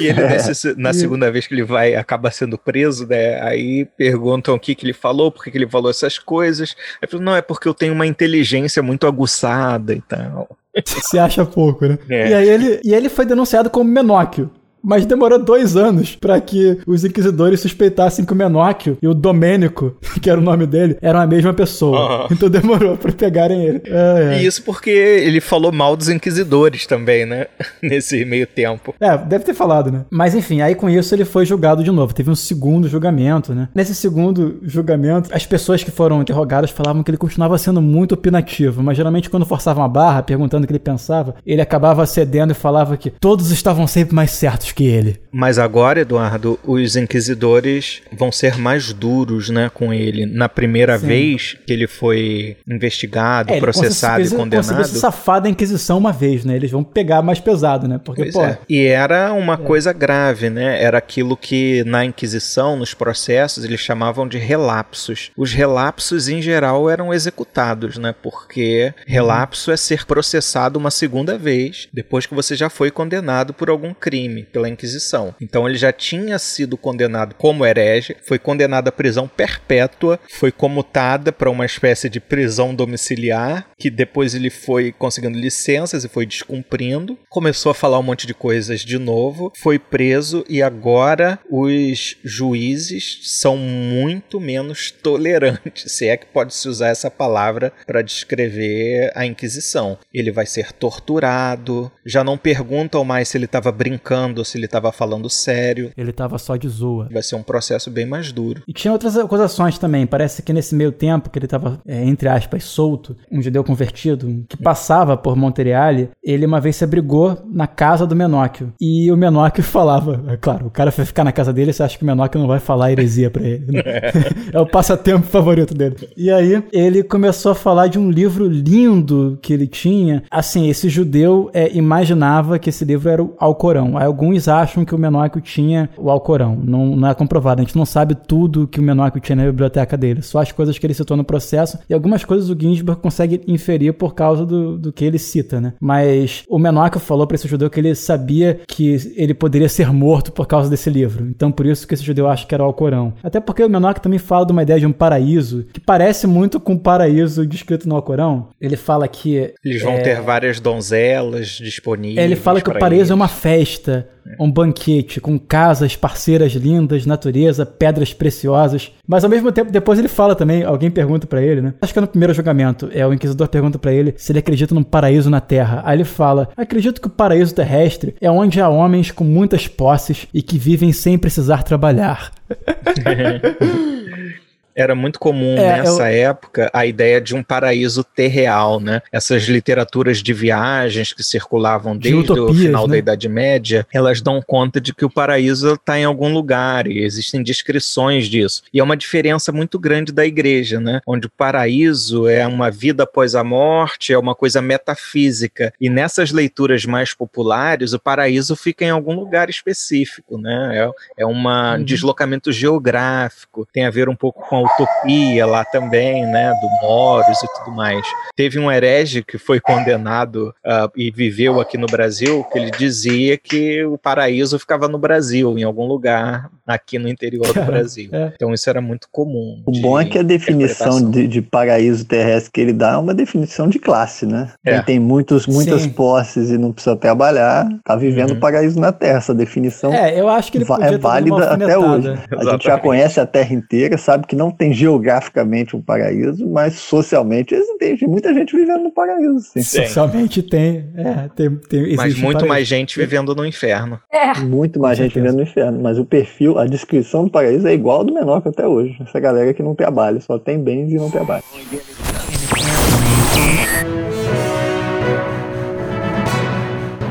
E ele, nesse- na segunda vez que ele vai, acaba sendo preso, né? Aí perguntam o que, que ele falou, por que, que ele falou essas coisas. Aí fala, não, é porque eu tenho uma inteligência muito aguçada e tal. Se acha pouco, né? É. E aí ele, e ele foi denunciado como Menóquio. Mas demorou dois anos pra que os inquisidores suspeitassem que o Menóquio e o Domênico, que era o nome dele, eram a mesma pessoa. Aham. Então demorou pra pegarem ele. É, é. E isso porque ele falou mal dos inquisidores também, né? Nesse meio tempo. É, deve ter falado, né? Mas enfim, aí com isso ele foi julgado de novo. Teve um segundo julgamento, né? Nesse segundo julgamento, as pessoas que foram interrogadas falavam que ele continuava sendo muito opinativo, mas geralmente quando forçavam a barra, perguntando o que ele pensava, ele acabava cedendo e falava que todos estavam sempre mais certos que ele. Mas agora, Eduardo, os inquisidores vão ser mais duros, né, com ele. Na primeira Sim. vez que ele foi investigado, É, ele processado e ele conseguiu condenado. se safar da Inquisição uma vez, né? Eles vão pegar mais pesado, né? Porque, pô, é. E era uma coisa grave, né? Era aquilo que na Inquisição, nos processos, eles chamavam de relapsos. Os relapsos, em geral, eram executados, né? Porque relapso é ser processado uma segunda vez, depois que você já foi condenado por algum crime pela Inquisição. Então ele já tinha sido condenado como herege, foi condenado à prisão perpétua, foi comutada para uma espécie de prisão domiciliar, que depois ele foi conseguindo licenças e foi descumprindo, começou a falar um monte de coisas de novo, foi preso e agora os juízes são muito menos tolerantes, se é que pode-se usar essa palavra para descrever a Inquisição. Ele vai ser torturado, já não perguntam mais se ele estava brincando se ele estava falando sério. Ele estava só de zoa. Vai ser um processo bem mais duro. E tinha outras acusações também. Parece que nesse meio tempo que ele estava, é, entre aspas, solto, um judeu convertido, que passava por Monteriale, ele uma vez se abrigou na casa do Menóquio. E o Menóquio falava, é claro, o cara vai ficar na casa dele, você acha que o Menóquio não vai falar heresia para ele. Né? é o passatempo favorito dele. E aí ele começou a falar de um livro lindo que ele tinha. Assim, esse judeu é, imaginava que esse livro era o Alcorão. Aí alguns acham que o Menóquio tinha o Alcorão. Não, não é comprovado. A gente não sabe tudo que o Menóquio tinha na biblioteca dele. Só as coisas que ele citou no processo. E algumas coisas o Ginsburg consegue inferir por causa do, do que ele cita, né? Mas o Menóquio falou para esse judeu que ele sabia que ele poderia ser morto por causa desse livro. Então por isso que esse judeu acha que era o Alcorão. Até porque o Menóquio também fala de uma ideia de um paraíso que parece muito com o paraíso descrito no Alcorão. Ele fala que... Eles vão é... ter várias donzelas disponíveis. Ele fala que o paraíso eles. é uma festa um banquete com casas, parceiras lindas, natureza, pedras preciosas. Mas ao mesmo tempo, depois ele fala também, alguém pergunta para ele, né? Acho que é no primeiro julgamento, é o inquisidor pergunta para ele se ele acredita num paraíso na Terra. Aí ele fala: "Acredito que o paraíso terrestre é onde há homens com muitas posses e que vivem sem precisar trabalhar." Era muito comum é, nessa eu... época a ideia de um paraíso terreal, né? Essas literaturas de viagens que circulavam desde utopias, o final né? da Idade Média, elas dão conta de que o paraíso está em algum lugar e existem descrições disso. E é uma diferença muito grande da igreja, né? Onde o paraíso é uma vida após a morte, é uma coisa metafísica. E nessas leituras mais populares, o paraíso fica em algum lugar específico, né? É, é um uhum. deslocamento geográfico, tem a ver um pouco com a utopia lá também, né, do Moros e tudo mais. Teve um herege que foi condenado uh, e viveu aqui no Brasil, que ele dizia que o paraíso ficava no Brasil, em algum lugar aqui no interior do Brasil. É. Então isso era muito comum. O bom é que a definição de, de, paraíso terrestre que ele dá é uma definição de classe, né? É. Quem tem muitos, muitas Sim. posses e não precisa trabalhar, tá vivendo uhum. paraíso na Terra. Essa definição é, eu acho que ele é válida até hoje. A gente já conhece a Terra inteira, sabe que não tem geograficamente um paraíso, mas socialmente existe muita gente vivendo no paraíso. Sim. Socialmente tem, é, tem, tem mas muito um mais gente vivendo no inferno. É. Muito mais gente vivendo no inferno, mas o perfil, a descrição do paraíso é igual ao do menor que até hoje. Essa galera que não trabalha, só tem bens e não trabalha.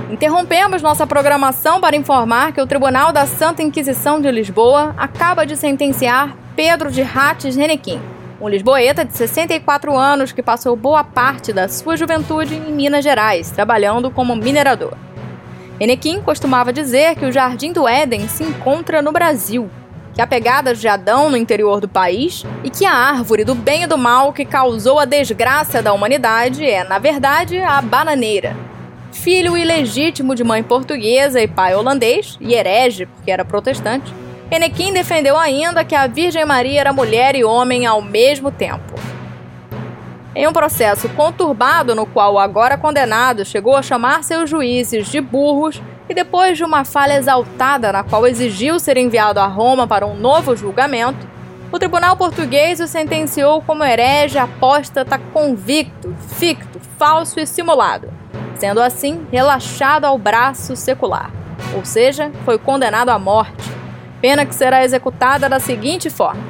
Interrompemos nossa programação para informar que o Tribunal da Santa Inquisição de Lisboa acaba de sentenciar Pedro de Rates Renequim, um lisboeta de 64 anos que passou boa parte da sua juventude em Minas Gerais, trabalhando como minerador. Renequim costumava dizer que o Jardim do Éden se encontra no Brasil, que a pegada de Adão no interior do país e que a árvore do bem e do mal que causou a desgraça da humanidade é, na verdade, a bananeira. Filho ilegítimo de mãe portuguesa e pai holandês, e herege porque era protestante, Enequim defendeu ainda que a Virgem Maria era mulher e homem ao mesmo tempo. Em um processo conturbado no qual o agora condenado chegou a chamar seus juízes de burros e depois de uma falha exaltada na qual exigiu ser enviado a Roma para um novo julgamento, o tribunal português o sentenciou como herege apóstata convicto, ficto, falso e simulado, sendo assim relaxado ao braço secular, ou seja, foi condenado à morte pena que será executada da seguinte forma: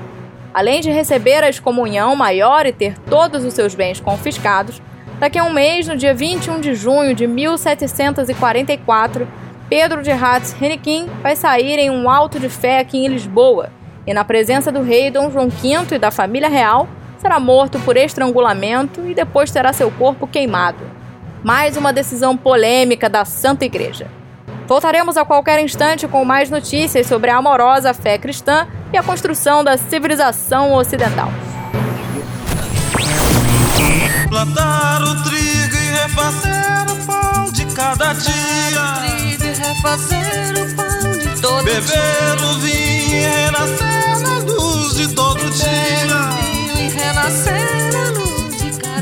além de receber a excomunhão maior e ter todos os seus bens confiscados, daqui a um mês, no dia 21 de junho de 1744, Pedro de Hatz Hennequin vai sair em um alto de fé aqui em Lisboa e, na presença do rei Dom João V e da família real, será morto por estrangulamento e depois terá seu corpo queimado. Mais uma decisão polêmica da Santa Igreja. Voltaremos a qualquer instante com mais notícias sobre a amorosa fé cristã e a construção da civilização ocidental. Plantar o trigo e refazer o pão de cada dia. E o Beber o vinho e renascer na luz de todo dia.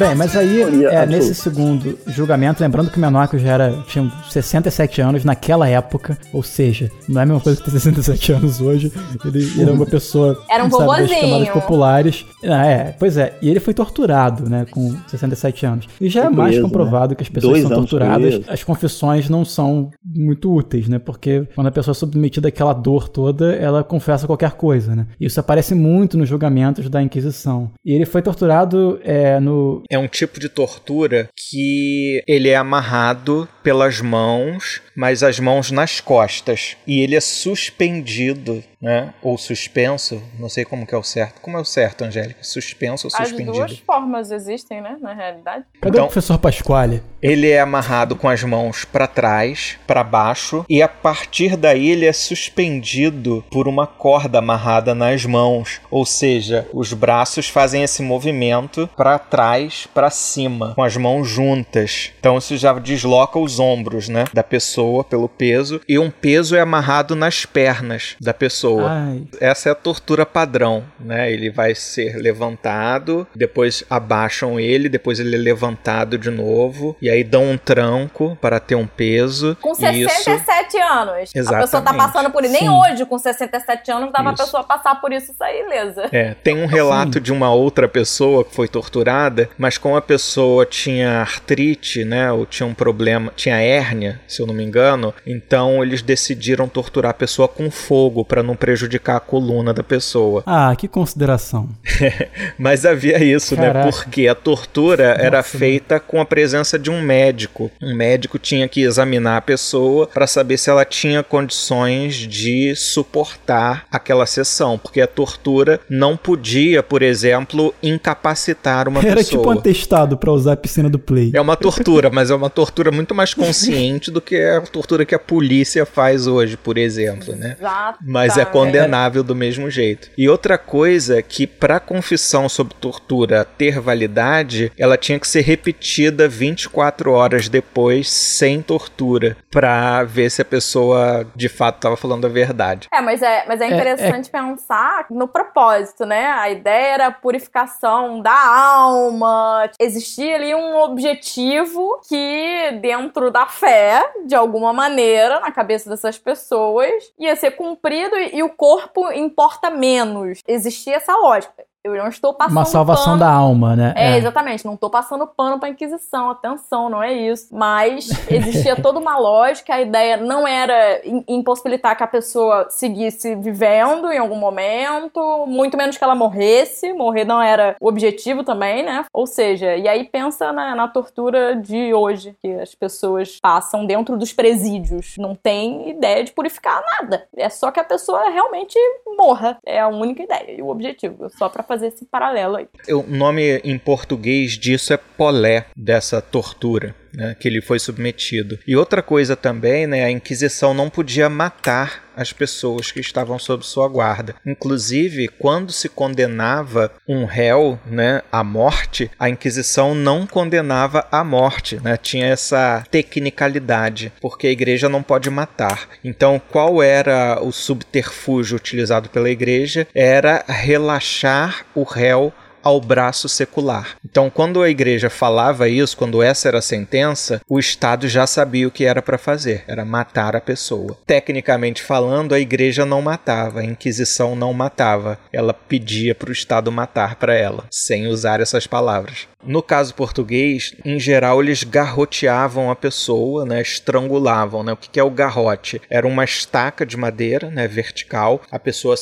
Bem, mas aí, é, nesse segundo julgamento, lembrando que o Menor já era, tinha 67 anos naquela época, ou seja, não é a mesma coisa que ter 67 anos hoje, ele, ele era uma pessoa, era um sabe, das camadas populares. Ah, é, pois é, e ele foi torturado, né, com 67 anos. E já é mais preso, comprovado né? que as pessoas Dois são torturadas, as confissões não são muito úteis, né, porque quando a pessoa é submetida àquela dor toda, ela confessa qualquer coisa, né. Isso aparece muito nos julgamentos da Inquisição. E ele foi torturado é, no... É um tipo de tortura que ele é amarrado pelas mãos, mas as mãos nas costas. E ele é suspendido, né? Ou suspenso, não sei como que é o certo. Como é o certo, Angélica? Suspenso ou suspendido? As duas formas existem, né? Na realidade. Cadê então, o professor Pasquale? Ele é amarrado com as mãos para trás, para baixo, e a partir daí ele é suspendido por uma corda amarrada nas mãos. Ou seja, os braços fazem esse movimento para trás, para cima, com as mãos juntas. Então isso já desloca os ombros, né, da pessoa pelo peso e um peso é amarrado nas pernas da pessoa. Ai. Essa é a tortura padrão, né? Ele vai ser levantado, depois abaixam ele, depois ele é levantado de novo e aí dão um tranco para ter um peso. Com 67 isso... anos. Exatamente. A pessoa tá passando por isso. Nem hoje, com 67 anos, dava isso. a pessoa passar por isso e sair ilesa. É, tem um relato Sim. de uma outra pessoa que foi torturada, mas como a pessoa tinha artrite, né, ou tinha um problema, tinha hérnia, se eu não me engano, então eles decidiram torturar a pessoa com fogo para não prejudicar a coluna da pessoa. Ah, que consideração. Mas havia isso, né? Caraca. né? Porque a tortura Nossa, era feita com a presença de um médico. Um médico tinha que examinar a pessoa para saber se ela tinha condições de suportar aquela sessão, porque a tortura não podia, por exemplo, incapacitar uma era pessoa. Era tipo um atestado para usar a piscina do Play. É uma tortura, mas é uma tortura muito mais consciente do que a tortura que a polícia faz hoje, por exemplo, né? Exato. Mas é condenável do mesmo jeito. E outra coisa que para confissão sobre tortura ter validade, ela tinha que ser repetida 24 horas depois sem tortura, para ver se a pessoa de fato estava falando a verdade. É, mas é, mas é interessante é, é... pensar no propósito, né? A ideia era a purificação da alma. Existia ali um objetivo que dentro da fé, de alguma maneira, na cabeça dessas pessoas, ia ser cumprido e o corpo importa menos. Existia essa lógica. Eu não estou passando Uma salvação pano. da alma, né? É, é, exatamente. Não estou passando pano para Inquisição. Atenção, não é isso. Mas existia toda uma lógica. A ideia não era impossibilitar que a pessoa seguisse vivendo em algum momento, muito menos que ela morresse. Morrer não era o objetivo também, né? Ou seja, e aí pensa na, na tortura de hoje, que as pessoas passam dentro dos presídios. Não tem ideia de purificar nada. É só que a pessoa realmente morra. É a única ideia e o objetivo. Só para fazer esse paralelo aí. O nome em português disso é polé, dessa tortura. Né, que ele foi submetido. E outra coisa também, né, a Inquisição não podia matar as pessoas que estavam sob sua guarda. Inclusive, quando se condenava um réu né, à morte, a Inquisição não condenava à morte. Né? Tinha essa tecnicalidade, porque a igreja não pode matar. Então, qual era o subterfúgio utilizado pela igreja? Era relaxar o réu ao braço secular. Então, quando a igreja falava isso, quando essa era a sentença, o Estado já sabia o que era para fazer, era matar a pessoa. Tecnicamente falando, a igreja não matava, a Inquisição não matava, ela pedia para o Estado matar para ela, sem usar essas palavras. No caso português, em geral, eles garroteavam a pessoa, né, estrangulavam. Né? O que é o garrote? Era uma estaca de madeira né, vertical, a pessoa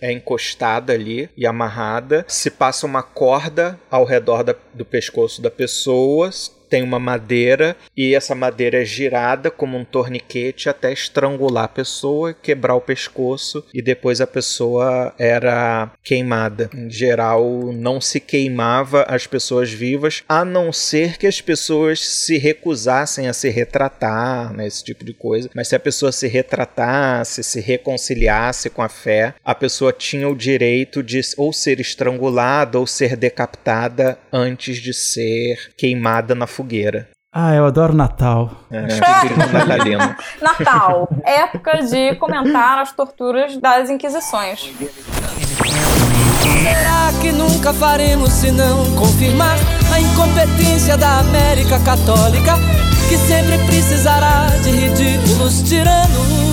é encostada ali e amarrada, se passa uma corda ao redor da, do pescoço da pessoa, tem uma madeira e essa madeira é girada como um torniquete até estrangular a pessoa, quebrar o pescoço e depois a pessoa era queimada. Em geral, não se queimava as pessoas vivas, a não ser que as pessoas se recusassem a se retratar, né, esse tipo de coisa. Mas se a pessoa se retratasse, se reconciliasse com a fé, a pessoa tinha o direito de ou ser estrangulada ou ser decapitada antes de ser queimada na fogueira. Ah, eu adoro Natal. É, natalino. Natal, época de comentar as torturas das Inquisições. Será que nunca faremos se não confirmar a incompetência da América Católica, que sempre precisará de ridículos tiranos?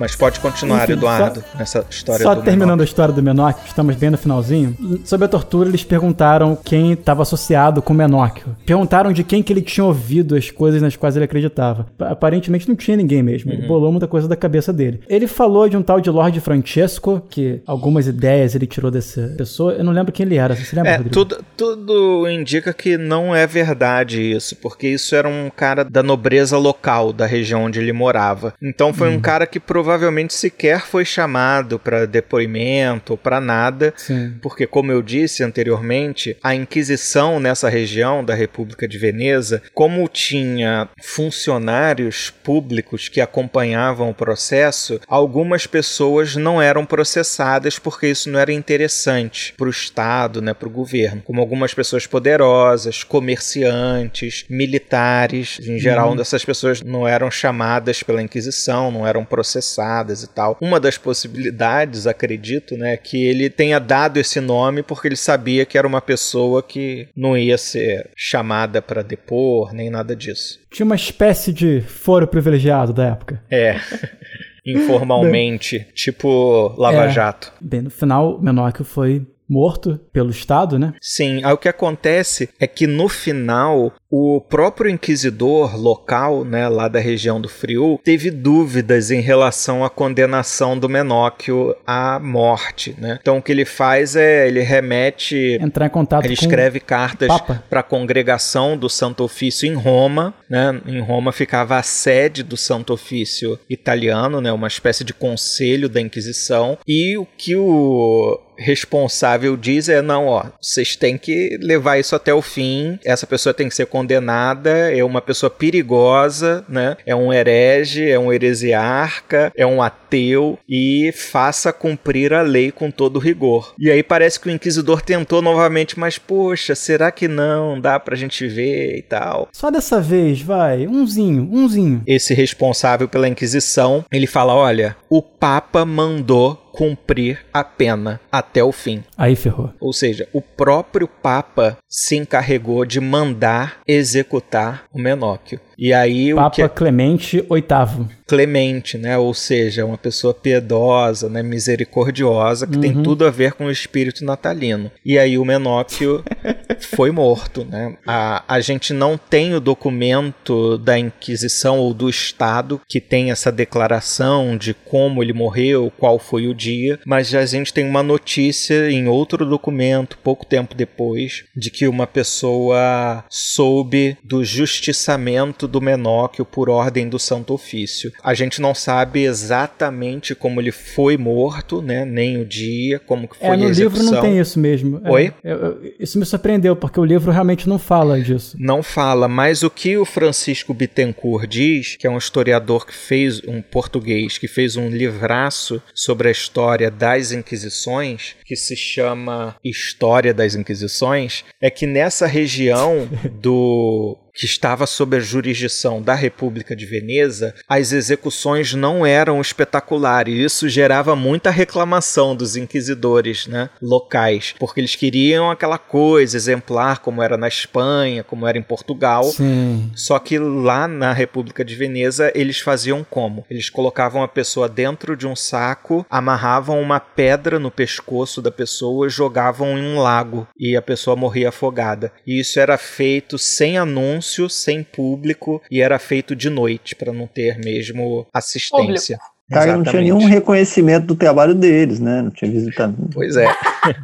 Mas pode continuar, Enfim, Eduardo, só- nessa história Só do terminando a menor. história do Menóquio, estamos bem no finalzinho. Sobre a tortura, eles perguntaram quem estava associado com o Menóquio. Perguntaram de quem que ele tinha ouvido as coisas nas quais ele acreditava. Pa- Aparentemente não tinha ninguém mesmo. Uhum. Ele bolou muita coisa da cabeça dele. Ele falou de um tal de Lord Francesco, que algumas ideias ele tirou dessa pessoa. Eu não lembro quem ele era. Você se lembra, É, Rodrigo? tudo, tudo indica que não é verdade isso, porque isso era um cara da nobreza local da região onde ele morava. Então foi um cara que provavelmente sequer foi chamado para depoimento ou para nada, Sim. porque como eu disse anteriormente, a Inquisição nessa região da República de Veneza, como tinha funcionários públicos que acompanhavam o processo, algumas pessoas não eram processadas porque isso não era interessante para o Estado, né, para o governo, como algumas pessoas poderosas, comerciantes, militares, em geral, essas pessoas não eram chamadas pela Inquisição, não eram processadas e tal. Uma das possibilidades, acredito, né, é que ele tenha dado esse nome porque ele sabia que era uma pessoa que não ia ser chamada para depor, nem nada disso. Tinha uma espécie de foro privilegiado da época. É. Informalmente, tipo Lava É. Jato. Bem, no final, Menóquio foi morto pelo Estado, né? Sim, aí o que acontece é que no final o próprio inquisidor local, né, lá da região do Friul, teve dúvidas em relação à condenação do Menóquio à morte, né? Então o que ele faz é ele remete Entrar em contato ele escreve cartas para a congregação do Santo Ofício em Roma, né? Em Roma ficava a sede do Santo Ofício italiano, né? Uma espécie de conselho da Inquisição. E o que o responsável diz é não, ó, vocês têm que levar isso até o fim. Essa pessoa tem que ser condenada, é uma pessoa perigosa, né? É um herege, é um heresiarca, é um ateu e faça cumprir a lei com todo rigor. E aí parece que o inquisidor tentou novamente, mas poxa, será que não? Dá pra gente ver e tal. Só dessa vez, vai. Umzinho, umzinho. Esse responsável pela Inquisição, ele fala: olha, o Papa mandou cumprir a pena até o fim. Aí ferrou. Ou seja, o próprio Papa se encarregou de mandar executar o Menóquio. E aí o Papa que é Clemente VIII. Clemente, né? Ou seja, uma pessoa piedosa, né? misericordiosa, que tem tudo a ver com o espírito natalino. E aí o Menóquio foi morto, né? A, a gente não tem o documento da Inquisição ou do Estado que tem essa declaração de como ele morreu, qual foi o dia, mas a gente tem uma notícia em outro documento, pouco tempo depois, de que uma pessoa soube do justiçamento do Menóquio por ordem do Santo Ofício. A gente não sabe exatamente como ele foi morto, né? Nem o dia, como que foi É, no a execução. livro não tem isso mesmo. É, Oi? eu- eu- isso me surpreendeu, porque o livro realmente não fala disso. Não fala, mas o que o Francisco Bittencourt diz, que é um historiador que fez, um português, que fez um livraço sobre a história das Inquisições, que se chama História das Inquisições, é que nessa região do que estava sob a jurisdição da República de Veneza, as execuções não eram espetaculares. Isso gerava muita reclamação dos inquisidores né, locais, porque eles queriam aquela coisa exemplar, como era na Espanha, como era em Portugal. Sim. Só que lá na República de Veneza eles faziam como? Eles colocavam a pessoa dentro de um saco, amarravam uma pedra no pescoço da pessoa e jogavam em um lago e a pessoa morria afogada. E isso era feito sem anúncio, sem público e era feito de noite para não ter mesmo assistência. Cara, não tinha nenhum reconhecimento do trabalho deles, né? Não tinha, visita... Pois é,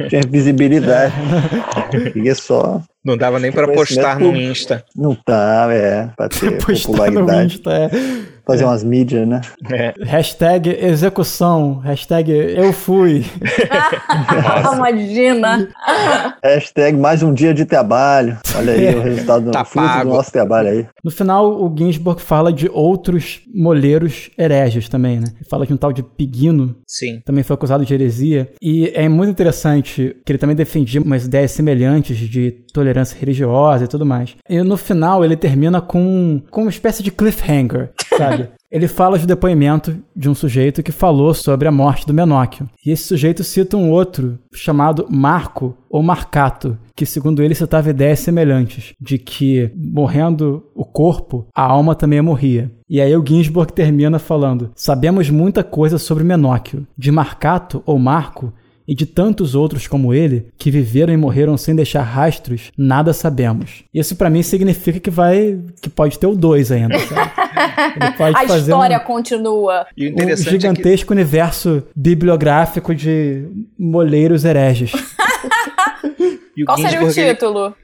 não tinha visibilidade. Queria só. não dava nem para postar no público. Insta. Não tá, é, pra ter Postar no popularidade. Insta, é. Fazer umas mídias, né? É. Hashtag execução, hashtag eu fui. Imagina. hashtag mais um dia de trabalho. Olha aí o resultado tá fruto do nosso trabalho aí. No final, o Ginsburg fala de outros moleiros hereges também, né? Ele fala de um tal de Piguino. Sim. Também foi acusado de heresia. E é muito interessante que ele também defendia umas ideias semelhantes de tolerância religiosa e tudo mais. E no final, ele termina com, com uma espécie de cliffhanger, sabe? Ele fala de depoimento de um sujeito que falou sobre a morte do Menóquio. E esse sujeito cita um outro chamado Marco ou Marcato, que segundo ele citava ideias semelhantes, de que morrendo o corpo, a alma também morria. E aí o Ginsburg termina falando: Sabemos muita coisa sobre Menóquio. De Marcato ou Marco, e de tantos outros como ele que viveram e morreram sem deixar rastros, nada sabemos. Isso para mim significa que vai que pode ter o dois ainda, sabe? a história um, continua. E um gigantesco é que... universo bibliográfico de moleiros hereges. Qual seria o título?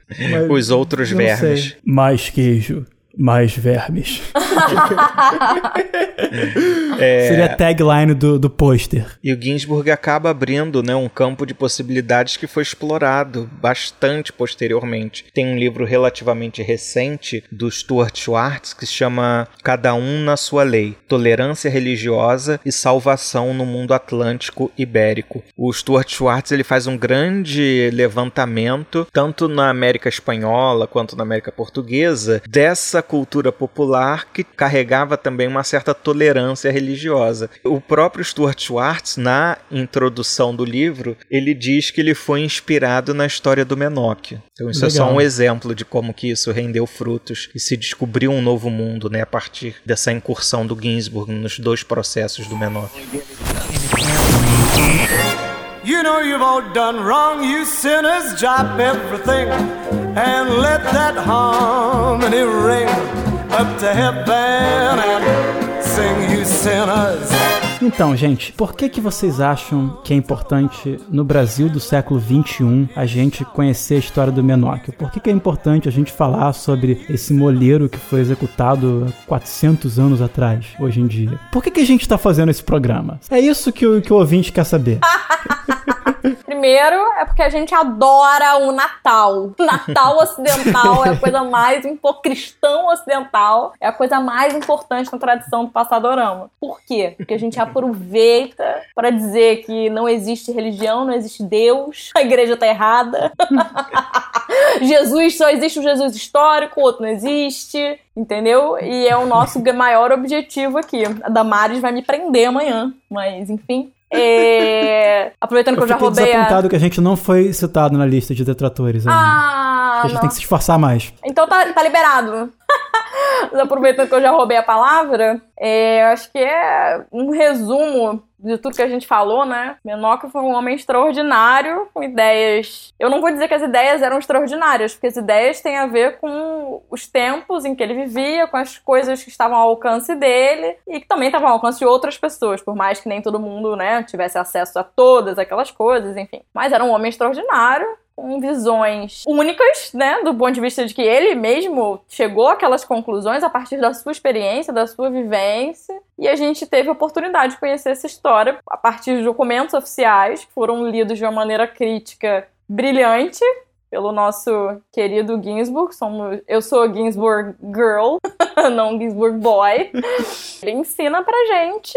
Os outros vermes. Sei. Mais queijo mais vermes. é... Seria a tagline do, do pôster. E o Ginsburg acaba abrindo né, um campo de possibilidades que foi explorado bastante posteriormente. Tem um livro relativamente recente do Stuart Schwartz que se chama Cada um na sua lei: Tolerância religiosa e salvação no mundo atlântico ibérico. O Stuart Schwartz ele faz um grande levantamento tanto na América espanhola quanto na América portuguesa dessa cultura popular que carregava também uma certa tolerância religiosa. O próprio Stuart Schwartz, na introdução do livro, ele diz que ele foi inspirado na história do Menóquio. Então isso Legal. é só um exemplo de como que isso rendeu frutos e se descobriu um novo mundo, né, a partir dessa incursão do Ginsburg nos dois processos do Menóquio. You know you've all done wrong, you sinners. Drop everything and let that harmony ring up to heaven and. Então, gente, por que que vocês acham que é importante no Brasil do século 21 a gente conhecer a história do Menóquio? Por que que é importante a gente falar sobre esse moleiro que foi executado 400 anos atrás, hoje em dia? Por que que a gente está fazendo esse programa? É isso que o, que o ouvinte quer saber. Primeiro é porque a gente adora o Natal. Natal ocidental é a coisa mais cristão ocidental é a coisa mais importante na tradição do passadorama. Por quê? Porque a gente aproveita para dizer que não existe religião, não existe Deus, a igreja tá errada. Jesus só existe um Jesus histórico, o outro não existe, entendeu? E é o nosso maior objetivo aqui. A Damares vai me prender amanhã, mas enfim. É... Aproveitando que eu, já roubei. desapontado a... que a gente não foi citado na lista de detratores. Ainda. Ah, a gente não. tem que se esforçar mais. Então tá, tá liberado. Aproveitando que eu já roubei a palavra, é, acho que é um resumo de tudo que a gente falou, né? Menóquio foi um homem extraordinário, com ideias. Eu não vou dizer que as ideias eram extraordinárias, porque as ideias têm a ver com os tempos em que ele vivia, com as coisas que estavam ao alcance dele e que também estavam ao alcance de outras pessoas, por mais que nem todo mundo, né, tivesse acesso a todas aquelas coisas, enfim. Mas era um homem extraordinário, com visões únicas, né, do ponto de vista de que ele mesmo chegou àquelas conclusões a partir da sua experiência, da sua vivência, e a gente teve a oportunidade de conhecer essa história a partir de documentos oficiais que foram lidos de uma maneira crítica brilhante pelo nosso querido Ginsburg. Somos, eu sou Ginsburg Girl, não Ginsburg Boy. Ele ensina pra gente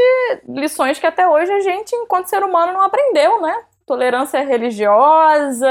lições que até hoje a gente, enquanto ser humano, não aprendeu, né? Tolerância religiosa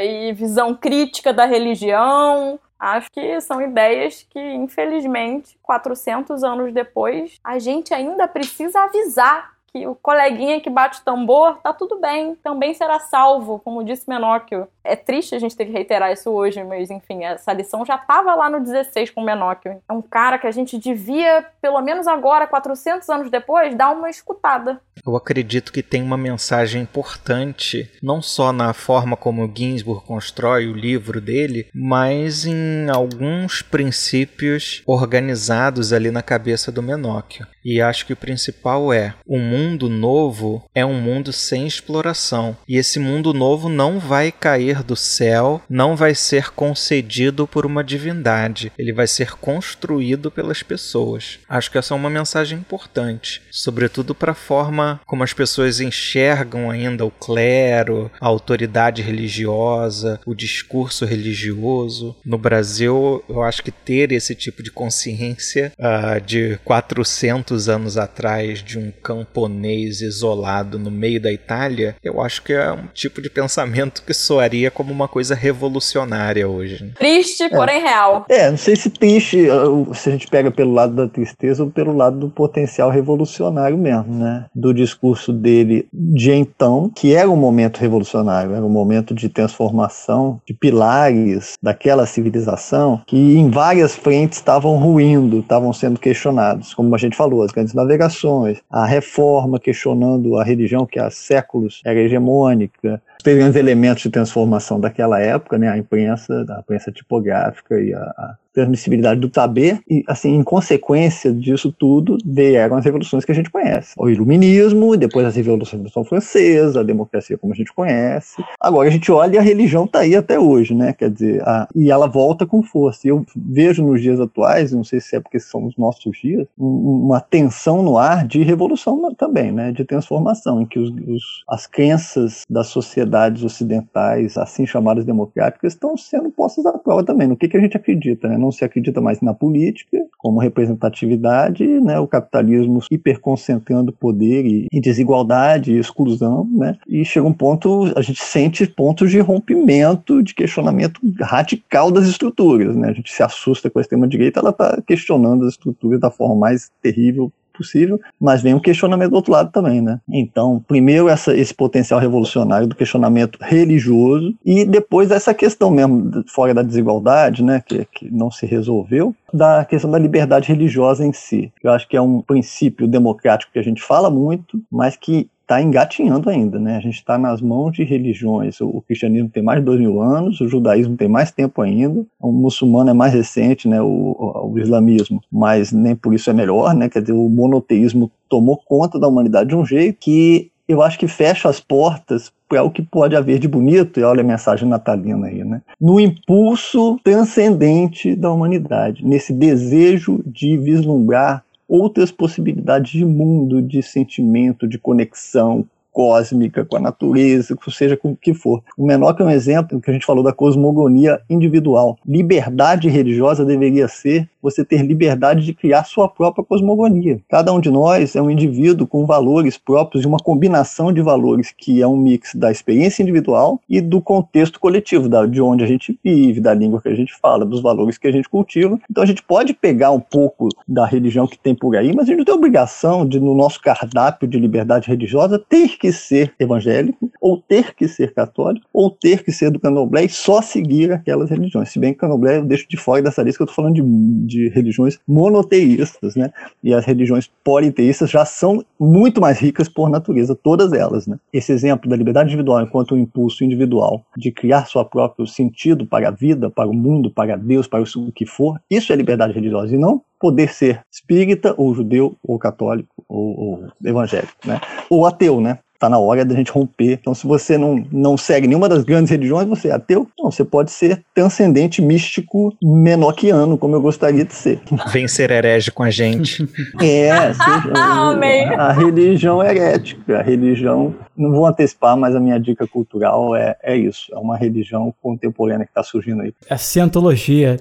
e visão crítica da religião. Acho que são ideias que, infelizmente, 400 anos depois, a gente ainda precisa avisar que o coleguinha que bate tambor tá tudo bem, também será salvo, como disse Menóquio. É triste a gente ter que reiterar isso hoje, mas enfim, essa lição já tava lá no 16 com Menóquio. É um cara que a gente devia, pelo menos agora, 400 anos depois, dar uma escutada. Eu acredito que tem uma mensagem importante, não só na forma como o Ginsburg constrói o livro dele, mas em alguns princípios organizados ali na cabeça do Menóquio. E acho que o principal é: o mundo novo é um mundo sem exploração. E esse mundo novo não vai cair cair do céu não vai ser concedido por uma divindade, ele vai ser construído pelas pessoas. Acho que essa é uma mensagem importante, sobretudo para a forma como as pessoas enxergam ainda o clero, a autoridade religiosa, o discurso religioso. No Brasil, eu acho que ter esse tipo de consciência uh, de 400 anos atrás de um camponês isolado no meio da Itália, eu acho que é um tipo de pensamento que soaria como uma coisa revolucionária hoje. Né? Triste, é. porém real. É, não sei se triste, se a gente pega pelo lado da tristeza ou pelo lado do potencial revolucionário mesmo, né? Do discurso dele de então, que era um momento revolucionário, era um momento de transformação de pilares daquela civilização que em várias frentes estavam ruindo, estavam sendo questionados, como a gente falou, as grandes navegações, a reforma questionando a religião que há séculos era hegemônica, grandes elementos de transformação daquela época, né, a imprensa, a imprensa tipográfica e a, a transmissibilidade do saber, e assim, em consequência disso tudo, vieram as revoluções que a gente conhece. O iluminismo, depois a Revolução Francesa, a democracia como a gente conhece. Agora a gente olha e a religião está aí até hoje, né? Quer dizer, a, e ela volta com força. E eu vejo nos dias atuais, não sei se é porque são os nossos dias, uma tensão no ar de revolução também, né? De transformação, em que os, os, as crenças das sociedades ocidentais, assim chamadas democráticas, estão sendo postas à prova também. No que, que a gente acredita, né? Não se acredita mais na política como representatividade, né, o capitalismo hiperconcentrando poder e, e desigualdade e exclusão, né, e chega um ponto, a gente sente pontos de rompimento, de questionamento radical das estruturas, né, a gente se assusta com a extrema-direita, ela está questionando as estruturas da forma mais terrível possível, mas vem um questionamento do outro lado também, né? Então, primeiro essa, esse potencial revolucionário do questionamento religioso e depois essa questão mesmo, fora da desigualdade, né, que, que não se resolveu, da questão da liberdade religiosa em si. Eu acho que é um princípio democrático que a gente fala muito, mas que está engatinhando ainda, né? A gente está nas mãos de religiões. O, cristianismo tem mais de dois mil anos, o judaísmo tem mais tempo ainda, o muçulmano é mais recente, né? O, o, islamismo, mas nem por isso é melhor, né? Quer dizer, o monoteísmo tomou conta da humanidade de um jeito que eu acho que fecha as portas para o que pode haver de bonito, e olha a mensagem natalina aí, né? No impulso transcendente da humanidade, nesse desejo de vislumbrar outras possibilidades de mundo, de sentimento, de conexão cósmica com a natureza, seja com o que for. O menor que é um exemplo que a gente falou da cosmogonia individual. Liberdade religiosa deveria ser você ter liberdade de criar sua própria cosmogonia. Cada um de nós é um indivíduo com valores próprios e uma combinação de valores que é um mix da experiência individual e do contexto coletivo, da, de onde a gente vive, da língua que a gente fala, dos valores que a gente cultiva. Então a gente pode pegar um pouco da religião que tem por aí, mas a gente não tem obrigação de, no nosso cardápio de liberdade religiosa, ter que ser evangélico, ou ter que ser católico, ou ter que ser do candomblé e só seguir aquelas religiões. Se bem que candomblé eu deixo de fora dessa lista que eu estou falando de, de de religiões monoteístas, né? E as religiões politeístas já são muito mais ricas por natureza, todas elas, né? Esse exemplo da liberdade individual enquanto um impulso individual de criar seu próprio sentido para a vida, para o mundo, para Deus, para o que for, isso é liberdade religiosa e não poder ser espírita ou judeu ou católico ou, ou evangélico, né? Ou ateu, né? Está na hora da gente romper. Então, se você não, não segue nenhuma das grandes religiões, você é ateu? Não, você pode ser transcendente, místico, menoquiano, como eu gostaria de ser. Vem ser herege com a gente. é, seja, a, a religião herética, a religião não vou antecipar, mas a minha dica cultural é, é isso. É uma religião contemporânea que está surgindo aí. É cientologia.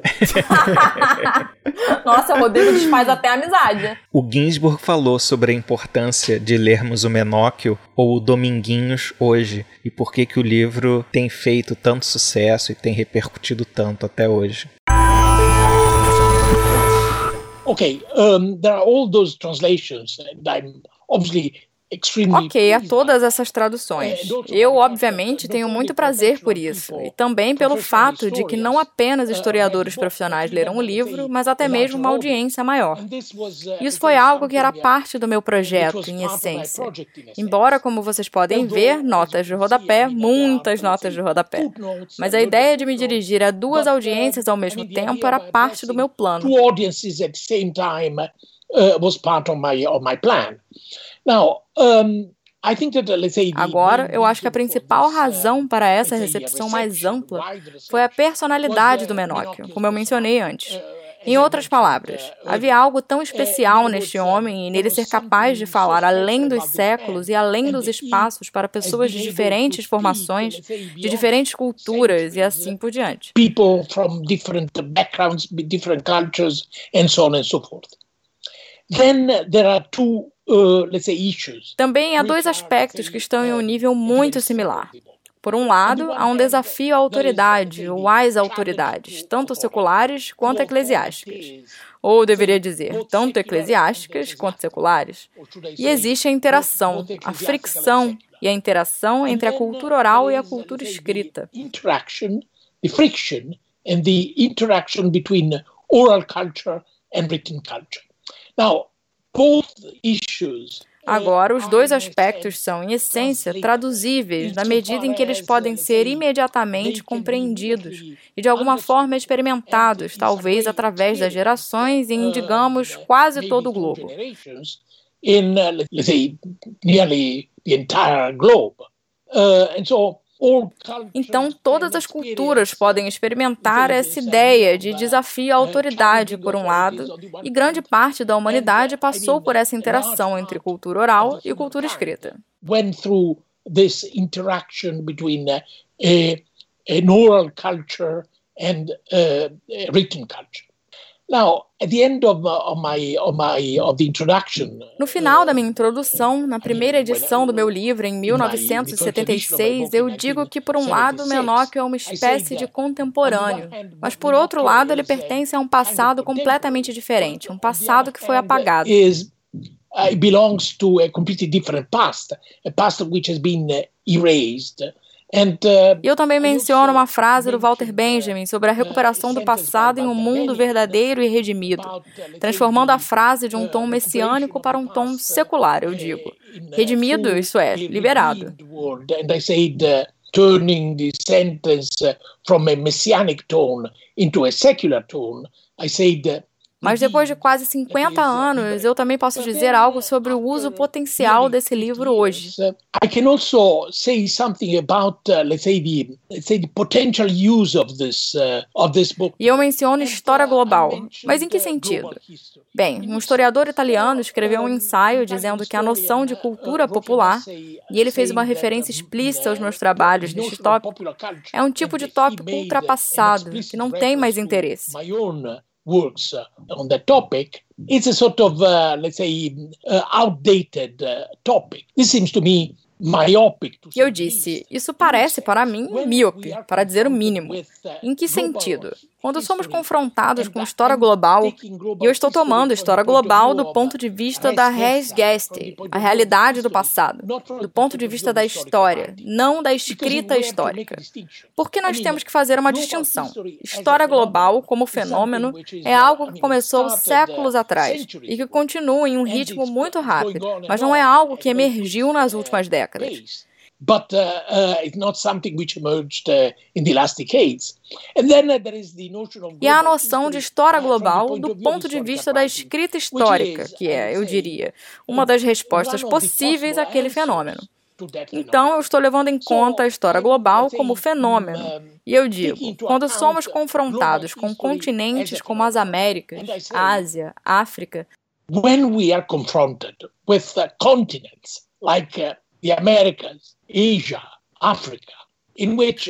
Nossa, o Rodrigo desfaz até a amizade. O Ginsburg falou sobre a importância de lermos o Menóquio ou Dominguinhos hoje e por que, que o livro tem feito tanto sucesso e tem repercutido tanto até hoje. Okay, um, there are all those translations that I'm obviously Ok, a todas essas traduções. É, Eu, obviamente, tenho muito prazer por isso, e também pelo fato de que não apenas uh, historiadores profissionais leram o livro, mas até mesmo uma audiência maior. Uh, isso foi algo que era parte do meu projeto, em essência. Embora, como vocês podem ver, notas de rodapé, muitas notas de rodapé. Mas a ideia de me dirigir a duas uh, audiências ao mesmo tempo era parte do meu plano. was part of my of my plan. Now, um, Agora, eu acho que a principal razão para essa recepção mais ampla foi a personalidade do Menóquio, como eu mencionei antes. Em outras palavras, havia algo tão especial neste homem e nele ser capaz de falar além dos séculos e além dos espaços para pessoas de diferentes formações, de diferentes culturas e assim por diante. People from different backgrounds, different cultures and so on and so forth. Then there are two, uh, let's say, issues. Também há dois aspectos que estão em um nível muito similar. Por um lado, há um desafio à autoridade ou às autoridades, tanto seculares quanto eclesiásticas. Ou deveria dizer, tanto eclesiásticas quanto seculares. E existe a interação, a fricção e a interação entre a cultura oral e a cultura escrita. The friction and the interaction between oral culture and written culture. Agora, os dois aspectos são, em essência, traduzíveis na medida em que eles podem ser imediatamente compreendidos e, de alguma forma, experimentados, talvez através das gerações em, digamos, quase todo o globo. In, uh, nearly the entire globe. Uh, and so então, todas as culturas podem experimentar essa ideia de desafio à autoridade, por um lado, e grande parte da humanidade passou por essa interação entre cultura oral e cultura escrita. Uh, an oral culture and uh, written culture. No final da minha introdução, na primeira edição do meu livro, em 1976, eu digo que, por um lado, Menóquio é uma espécie de contemporâneo, mas, por outro lado, ele pertence a um passado completamente diferente, um passado que foi apagado. It belongs to a completely different past, a past which has been erased. Uh, eu também menciono uma frase do Walter Benjamin sobre a recuperação do passado em um mundo verdadeiro e redimido, transformando a frase de um tom messiânico para um tom secular, eu digo. Redimido, isso é, liberado. Turning the sentence uh, from a messianic tone into a secular tone, I said mas depois de quase 50 anos, eu também posso dizer algo sobre o uso potencial desse livro hoje. I can also say something about, uh, let's say the, let's say the potential use of this uh, of this book. E eu menciono história global, mas em que sentido? Bem, um historiador italiano escreveu um ensaio dizendo que a noção de cultura popular, e ele fez uma referência explícita aos meus trabalhos neste tópico, é um tipo de tópico ultrapassado, que não tem mais interesse works uh, on that topic, it's a sort of, uh, let's say, uh, outdated topic. This seems to me E eu disse: Isso parece para mim míope, para dizer o mínimo. Em que sentido? Quando somos confrontados com história global, e eu estou tomando história global do ponto de vista da res geste, a realidade do passado, do ponto de vista da história, não da escrita histórica. Por que nós temos que fazer uma distinção? História global, como fenômeno, é algo que começou séculos atrás e que continua em um ritmo muito rápido, mas não é algo que emergiu nas últimas décadas décadas. But uh, uh, it's not something which emerged uh, in the last decades. And then uh, there is the notion of e a noção de história global do ponto de vista da escrita histórica, que é, eu diria, uma das respostas possíveis àquele fenômeno. Então, eu estou levando em conta a história global como fenômeno. E eu digo, quando somos confrontados com continentes como as Américas, Ásia, África, when we are confronted with continents like the Americas, Asia, Africa,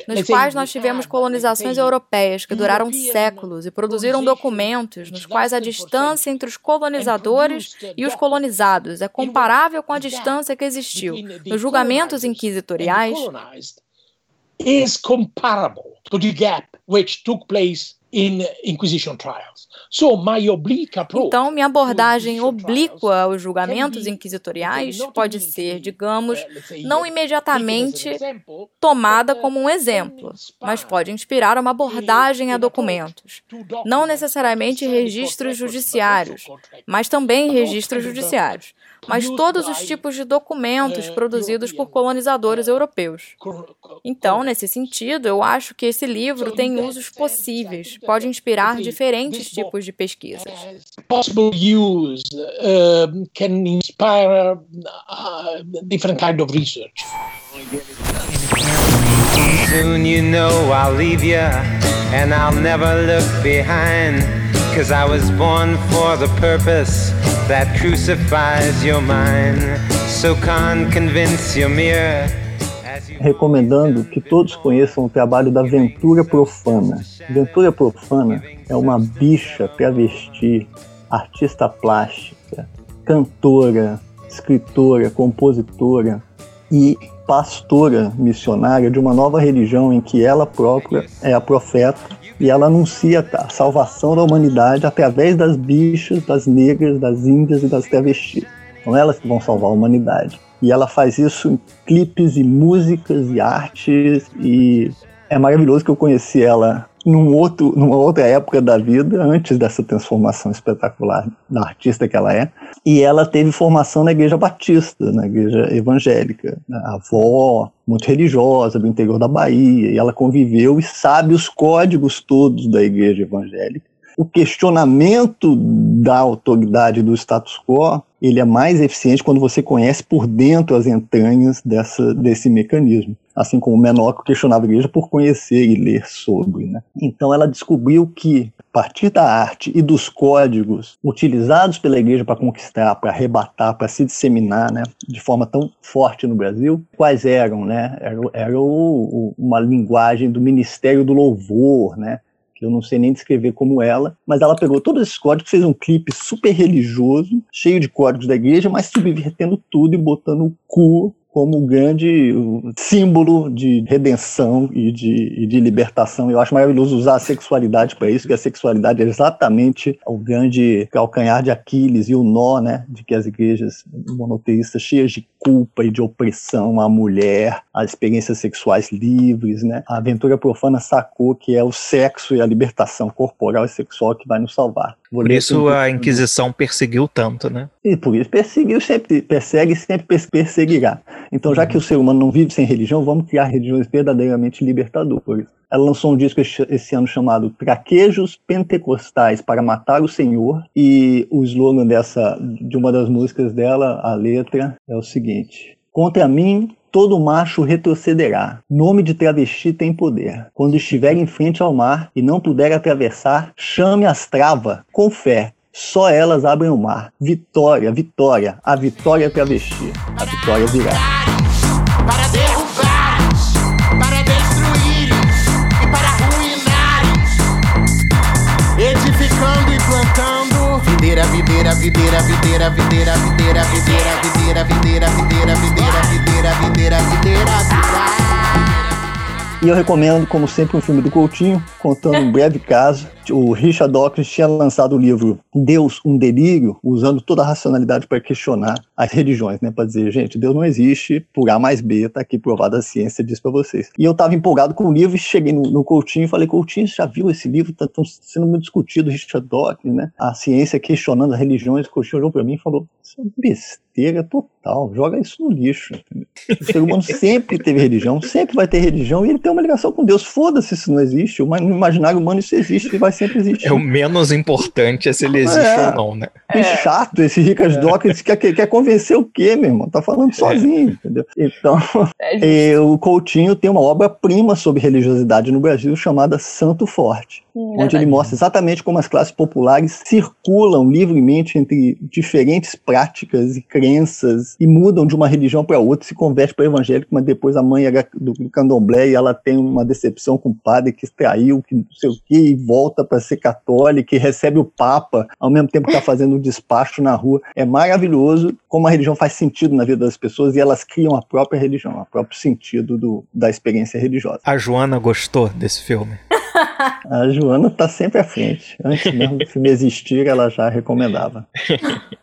nos quais nós tivemos colonizações europeias que duraram séculos e produziram documentos nos quais a distância entre os colonizadores e os colonizados é comparável com a distância que existiu nos julgamentos inquisitoriais. Is comparable to the gap which took place in Inquisition trials. Então, minha abordagem oblíqua aos julgamentos inquisitoriais pode ser, digamos, uh, não imediatamente tomada como um exemplo, mas pode inspirar uma abordagem a documentos, não necessariamente registros judiciários, mas também registros judiciários mas todos os tipos de documentos produzidos por colonizadores europeus. Então, nesse sentido, eu acho que esse livro tem usos possíveis. pode inspirar diferentes tipos de pesquisas. Possible use can inspire uh, different kind of research. Soon you know I'll leave you and I'll never look behind. Cause I was born for the purpose that crucifies your mind. So can't convince your mirror. Recomendando que todos conheçam o trabalho da Ventura Profana. Ventura Profana é uma bicha travesti, artista plástica, cantora, escritora, compositora e pastora missionária de uma nova religião em que ela própria é a profeta e ela anuncia a salvação da humanidade através das bichas, das negras, das índias e das travestis. São elas que vão salvar a humanidade. E ela faz isso em clipes e músicas e artes e é maravilhoso que eu conheci ela num outro, numa outra época da vida, antes dessa transformação espetacular da artista que ela é. E ela teve formação na igreja batista, na igreja evangélica. A avó, muito religiosa, do interior da Bahia, e ela conviveu e sabe os códigos todos da igreja evangélica. O questionamento da autoridade do status quo ele é mais eficiente quando você conhece por dentro as entranhas dessa, desse mecanismo. Assim como o Menor questionava a igreja por conhecer e ler sobre. Né? Então ela descobriu que, a partir da arte e dos códigos utilizados pela igreja para conquistar, para arrebatar, para se disseminar né, de forma tão forte no Brasil, quais eram? Né? Era, era o, o, uma linguagem do ministério do louvor, né? Eu não sei nem descrever como ela, mas ela pegou todos esses códigos, fez um clipe super religioso, cheio de códigos da igreja, mas subvertendo tudo e botando o cu como um grande símbolo de redenção e de, e de, libertação. Eu acho maravilhoso usar a sexualidade para isso, porque a sexualidade é exatamente o grande calcanhar de Aquiles e o nó, né, de que as igrejas monoteístas cheias de culpa e de opressão à mulher, as experiências sexuais livres, né? A aventura profana sacou que é o sexo e a libertação corporal e sexual que vai nos salvar. Por isso a Inquisição perseguiu tanto, né? E por isso perseguiu, sempre persegue e sempre perseguirá. Então, já que o ser humano não vive sem religião, vamos criar religiões verdadeiramente libertadoras. Ela lançou um disco esse ano chamado Traquejos Pentecostais para Matar o Senhor. E o slogan dessa, de uma das músicas dela, a letra, é o seguinte: Contra mim, todo macho retrocederá. Nome de travesti tem poder. Quando estiver em frente ao mar e não puder atravessar, chame as travas com fé. Só elas abrem o mar. Vitória, vitória. A vitória é travesti. A vitória virá. Para derrubares, para destruíres e para ruinares. Edificando e plantando. Videira, videira, videira, videira, videira, videira, videira, videira, videira, videira, videira, videira, videira, videira, videira. E eu recomendo, como sempre, um filme do Coutinho, contando um breve caso. O Richard Dawkins tinha lançado o livro Deus, um Delírio, usando toda a racionalidade para questionar as religiões, né? Para dizer, gente, Deus não existe, por A mais B, tá aqui provado a ciência diz para vocês. E eu estava empolgado com o livro e cheguei no, no Coutinho e falei, Coutinho, você já viu esse livro? Tá sendo muito discutido, Richard Dawkins, né? A ciência questionando as religiões. O Coutinho olhou para mim e falou, isso é besteira total, joga isso no lixo. Entendeu? O ser humano sempre teve religião, sempre vai ter religião e ele tem uma ligação com Deus. Foda-se se não existe, no imaginário humano isso existe e vai sempre existir. É o menos importante é se ele existe é, ou não, né? Que é. chato esse Richard Dawkins quer, quer convencer o quê, meu irmão? Tá falando sozinho, é. entendeu? Então, é o Coutinho tem uma obra-prima sobre religiosidade no Brasil chamada Santo Forte, onde ele mostra exatamente como as classes populares circulam livremente entre diferentes práticas e crenças e mudam de uma religião para outra, se converte para evangélico, mas depois a mãe era do candomblé e ela tem uma decepção com o padre que extraiu, que não sei o que, e volta para ser católica e recebe o Papa ao mesmo tempo que está fazendo o despacho na rua. É maravilhoso como a religião faz sentido na vida das pessoas e elas criam a própria religião, o próprio sentido do, da experiência religiosa. A Joana gostou desse filme? A Joana está sempre à frente. Antes mesmo do filme existir, ela já recomendava.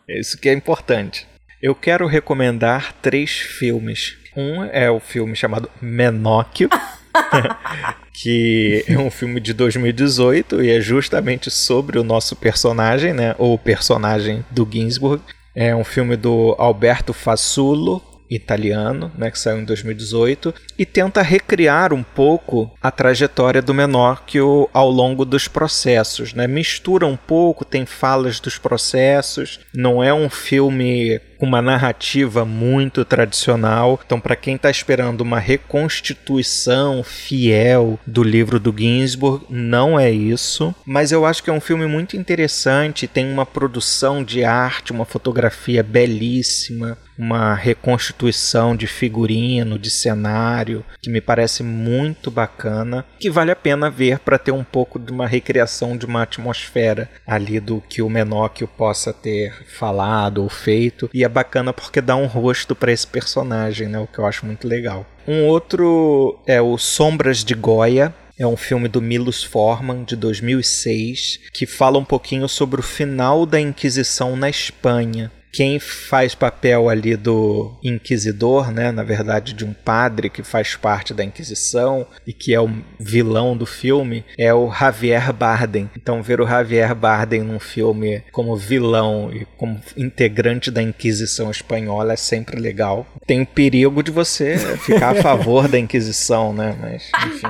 Isso que é importante. Eu quero recomendar três filmes. Um é o filme chamado Menóquio. que é um filme de 2018 e é justamente sobre o nosso personagem, né? Ou o personagem do Ginsburg. É um filme do Alberto Fassulo italiano, né, que saiu em 2018, e tenta recriar um pouco a trajetória do Menóquio ao longo dos processos, né? Mistura um pouco, tem falas dos processos, não é um filme com uma narrativa muito tradicional. Então, para quem está esperando uma reconstituição fiel do livro do Ginsburg, não é isso. Mas eu acho que é um filme muito interessante, tem uma produção de arte, uma fotografia belíssima, uma reconstituição de figurino, de cenário, que me parece muito bacana, que vale a pena ver para ter um pouco de uma recriação de uma atmosfera ali do que o Menóquio possa ter falado ou feito, e é bacana porque dá um rosto para esse personagem, né, o que eu acho muito legal. Um outro é o Sombras de Goya, é um filme do Milos Forman, de 2006, que fala um pouquinho sobre o final da Inquisição na Espanha quem faz papel ali do inquisidor, né, na verdade de um padre que faz parte da Inquisição e que é o vilão do filme, é o Javier Bardem. Então ver o Javier Bardem num filme como vilão e como integrante da Inquisição espanhola é sempre legal. Tem o perigo de você ficar a favor da Inquisição, né, mas enfim.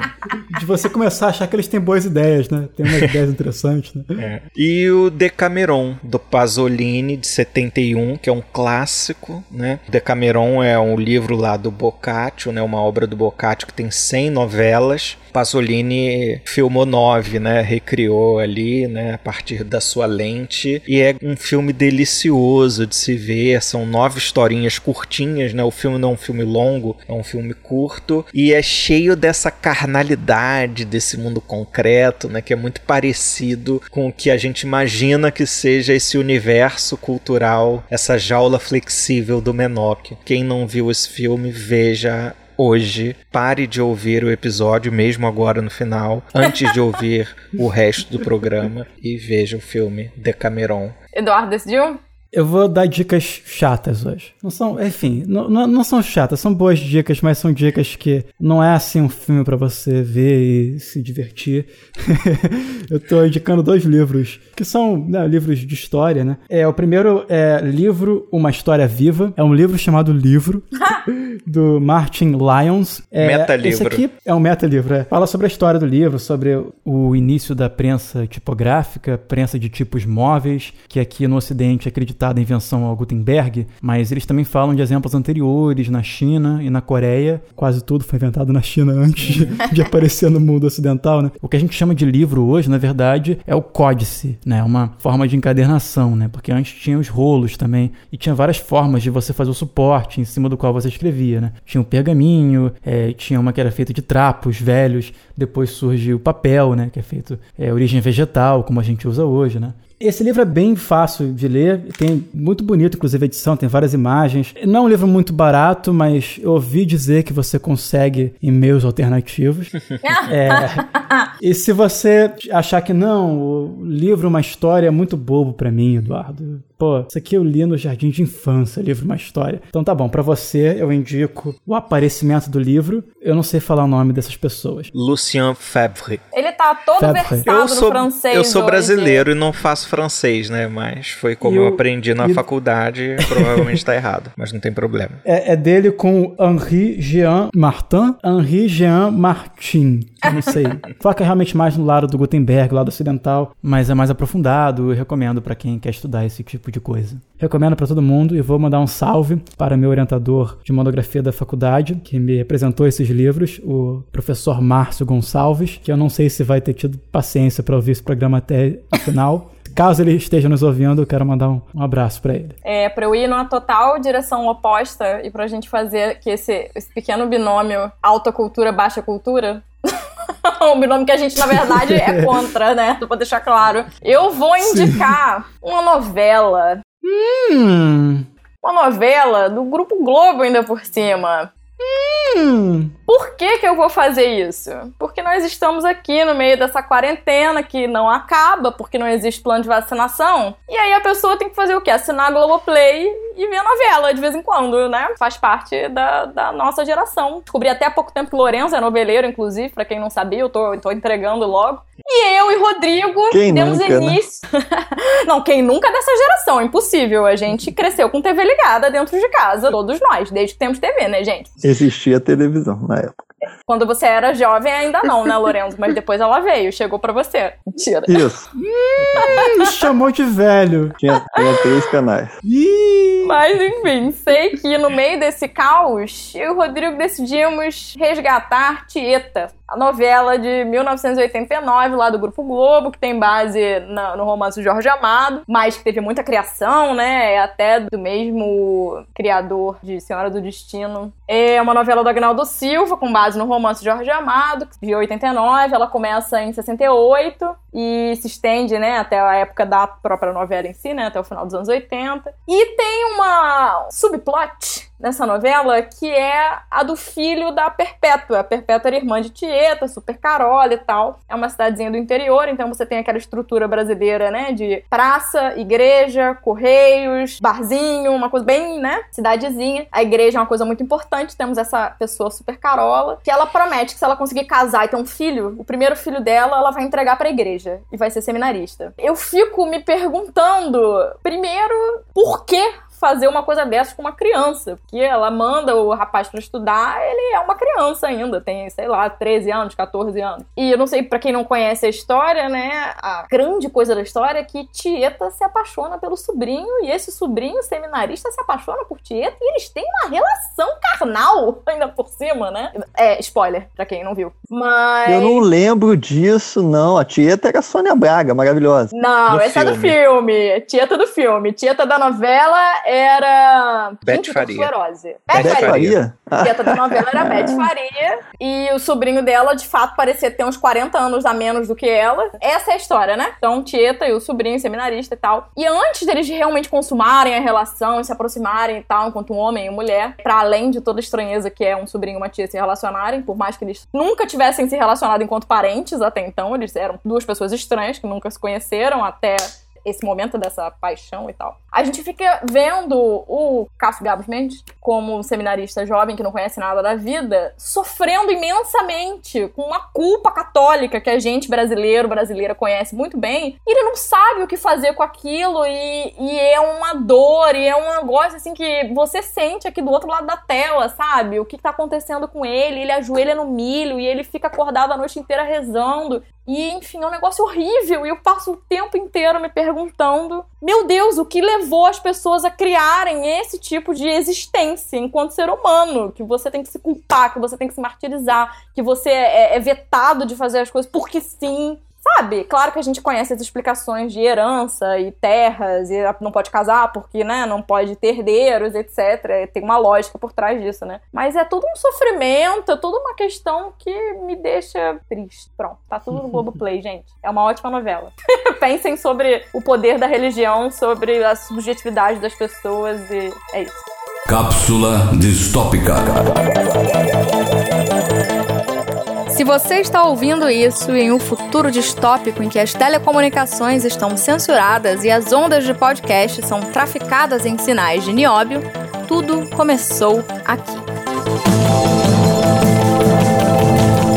De você começar a achar que eles têm boas ideias, né? Tem umas ideias interessantes, né? É. E o Decameron do Pasolini de 71 que é um clássico, né? Decameron é um livro lá do Boccaccio, né? Uma obra do Boccaccio que tem 100 novelas. Pasolini filmou nove, né? Recriou ali, né? A partir da sua lente. E é um filme delicioso de se ver. São nove historinhas curtinhas, né? O filme não é um filme longo, é um filme curto. E é cheio dessa carnalidade desse mundo concreto, né? Que é muito parecido com o que a gente imagina que seja esse universo cultural, essa jaula flexível do Menok. Quem não viu esse filme, veja hoje, pare de ouvir o episódio, mesmo agora no final, antes de ouvir o resto do programa e veja o filme Decameron. Eduardo decidiu? Eu vou dar dicas chatas hoje. Não são, enfim, não, não, não, são chatas, são boas dicas, mas são dicas que não é assim um filme para você ver e se divertir. eu tô indicando dois livros que são né, livros de história, né? É, o primeiro é livro Uma História Viva. É um livro chamado Livro, do Martin Lyons. É, meta-livro. Esse aqui é um meta-livro, é. Fala sobre a história do livro, sobre o início da prensa tipográfica, prensa de tipos móveis, que aqui no ocidente acredita da invenção ao Gutenberg, mas eles também falam de exemplos anteriores na China e na Coreia. Quase tudo foi inventado na China antes de, de aparecer no mundo ocidental, né? O que a gente chama de livro hoje, na verdade, é o códice, né? Uma forma de encadernação, né? Porque antes tinha os rolos também e tinha várias formas de você fazer o suporte em cima do qual você escrevia, né? Tinha o pergaminho, é, tinha uma que era feita de trapos velhos, depois surge o papel, né? Que é feito é, origem vegetal, como a gente usa hoje, né? Esse livro é bem fácil de ler, tem muito bonito, inclusive a edição, tem várias imagens. Não é um livro muito barato, mas eu ouvi dizer que você consegue em meios alternativos. é, e se você achar que não, o livro é uma história muito bobo para mim, Eduardo. Pô, isso aqui eu li no Jardim de Infância, livro uma história. Então tá bom, para você eu indico o aparecimento do livro. Eu não sei falar o nome dessas pessoas. Lucien Febvre. Ele tá todo Febvre. versado eu sou, no francês. Eu sou hoje. brasileiro e não faço francês, né? Mas foi como eu, eu aprendi na e... faculdade, provavelmente tá errado, mas não tem problema. É, é dele com Henri Jean Martin, Henri Jean Martin. Eu não sei. Foca realmente mais no lado do Gutenberg, lado ocidental, mas é mais aprofundado. Eu recomendo para quem quer estudar esse tipo de coisa. Recomendo para todo mundo e vou mandar um salve para meu orientador de monografia da faculdade, que me apresentou esses livros, o professor Márcio Gonçalves, que eu não sei se vai ter tido paciência para ouvir esse programa até o final. Caso ele esteja nos ouvindo, eu quero mandar um, um abraço para ele. É, para eu ir numa total direção oposta e para a gente fazer que esse, esse pequeno binômio alta cultura, baixa cultura, um binômio que a gente, na verdade, é contra, né? Pra deixar claro. Eu vou indicar Sim. uma novela. Hum. Uma novela do Grupo Globo, ainda por cima. Hum. Por que, que eu vou fazer isso? Porque nós estamos aqui no meio dessa quarentena que não acaba, porque não existe plano de vacinação. E aí a pessoa tem que fazer o quê? Assinar a Globoplay e ver novela de vez em quando, né? Faz parte da, da nossa geração. Descobri até há pouco tempo que Lourenço é noveleiro, inclusive, para quem não sabia, eu tô, tô entregando logo. E eu e Rodrigo quem demos nunca, né? início. Né? não, quem nunca dessa geração, impossível. A gente cresceu com TV ligada dentro de casa, todos nós, desde que temos TV, né, gente? Existia televisão na época. Quando você era jovem, ainda não, né, Lorenzo? Mas depois ela veio, chegou pra você. Mentira. Isso. Me chamou de velho. Tinha, tinha três canais. Mas enfim, sei que no meio desse caos, eu e o Rodrigo decidimos resgatar Tieta, a novela de 1989, lá do Grupo Globo, que tem base na, no romance do Jorge Amado, mas que teve muita criação, né? É até do mesmo criador de Senhora do Destino. É uma novela do Agnaldo Silva, com base no romance Jorge Amado, de 89. Ela começa em 68 e se estende, né, até a época da própria novela em si, né, até o final dos anos 80. E tem uma subplot nessa novela que é a do filho da Perpétua. A Perpétua era irmã de Tieta, super carola e tal. É uma cidadezinha do interior, então você tem aquela estrutura brasileira, né, de praça, igreja, correios, barzinho, uma coisa bem, né, cidadezinha. A igreja é uma coisa muito importante, temos essa pessoa super carola, que ela promete que se ela conseguir casar e ter um filho, o primeiro filho dela, ela vai entregar pra igreja e vai ser seminarista. Eu fico me perguntando, primeiro, por que fazer uma coisa dessa com uma criança. Porque ela manda o rapaz para estudar, ele é uma criança ainda, tem, sei lá, 13 anos, 14 anos. E eu não sei, para quem não conhece a história, né, a grande coisa da história é que Tieta se apaixona pelo sobrinho e esse sobrinho seminarista se apaixona por Tieta e eles têm uma relação carnal ainda por cima, né? É, spoiler, pra quem não viu. Mas. Eu não lembro disso, não. A Tieta era a Sônia Braga, maravilhosa. Não, essa é do filme. Tieta do filme. Tieta da novela era. Beth tô Faria. esclerose. Beth Beth Faria. A Tieta da novela era Beth Faria. E o sobrinho dela, de fato, parecia ter uns 40 anos a menos do que ela. Essa é a história, né? Então, Tieta e o sobrinho, seminarista e tal. E antes deles realmente consumarem a relação e se aproximarem e tal, enquanto um homem e mulher, pra além de toda a estranheza que é um sobrinho e uma tia se relacionarem, por mais que eles nunca tivessem se relacionado enquanto parentes até então, eles eram duas pessoas estranhas que nunca se conheceram até esse momento dessa paixão e tal. A gente fica vendo o Cássio Gabos Mendes, como um seminarista jovem que não conhece nada da vida, sofrendo imensamente com uma culpa católica que a gente brasileiro, brasileira conhece muito bem, e ele não sabe o que fazer com aquilo, e, e é uma dor, e é um negócio assim que você sente aqui do outro lado da tela, sabe? O que tá acontecendo com ele, ele ajoelha no milho e ele fica acordado a noite inteira rezando. E, enfim, é um negócio horrível. E eu passo o tempo inteiro me perguntando: meu Deus, o que levou as pessoas a criarem esse tipo de existência enquanto ser humano? Que você tem que se culpar, que você tem que se martirizar, que você é, é vetado de fazer as coisas porque sim. Sabe? Claro que a gente conhece as explicações de herança e terras, e não pode casar porque, né, não pode ter herdeiros, etc. Tem uma lógica por trás disso, né? Mas é tudo um sofrimento, é tudo uma questão que me deixa triste. Pronto, tá tudo no Globoplay, gente. É uma ótima novela. Pensem sobre o poder da religião, sobre a subjetividade das pessoas e é isso. Cápsula distópica. Se você está ouvindo isso em um futuro distópico em que as telecomunicações estão censuradas e as ondas de podcast são traficadas em sinais de nióbio, tudo começou aqui.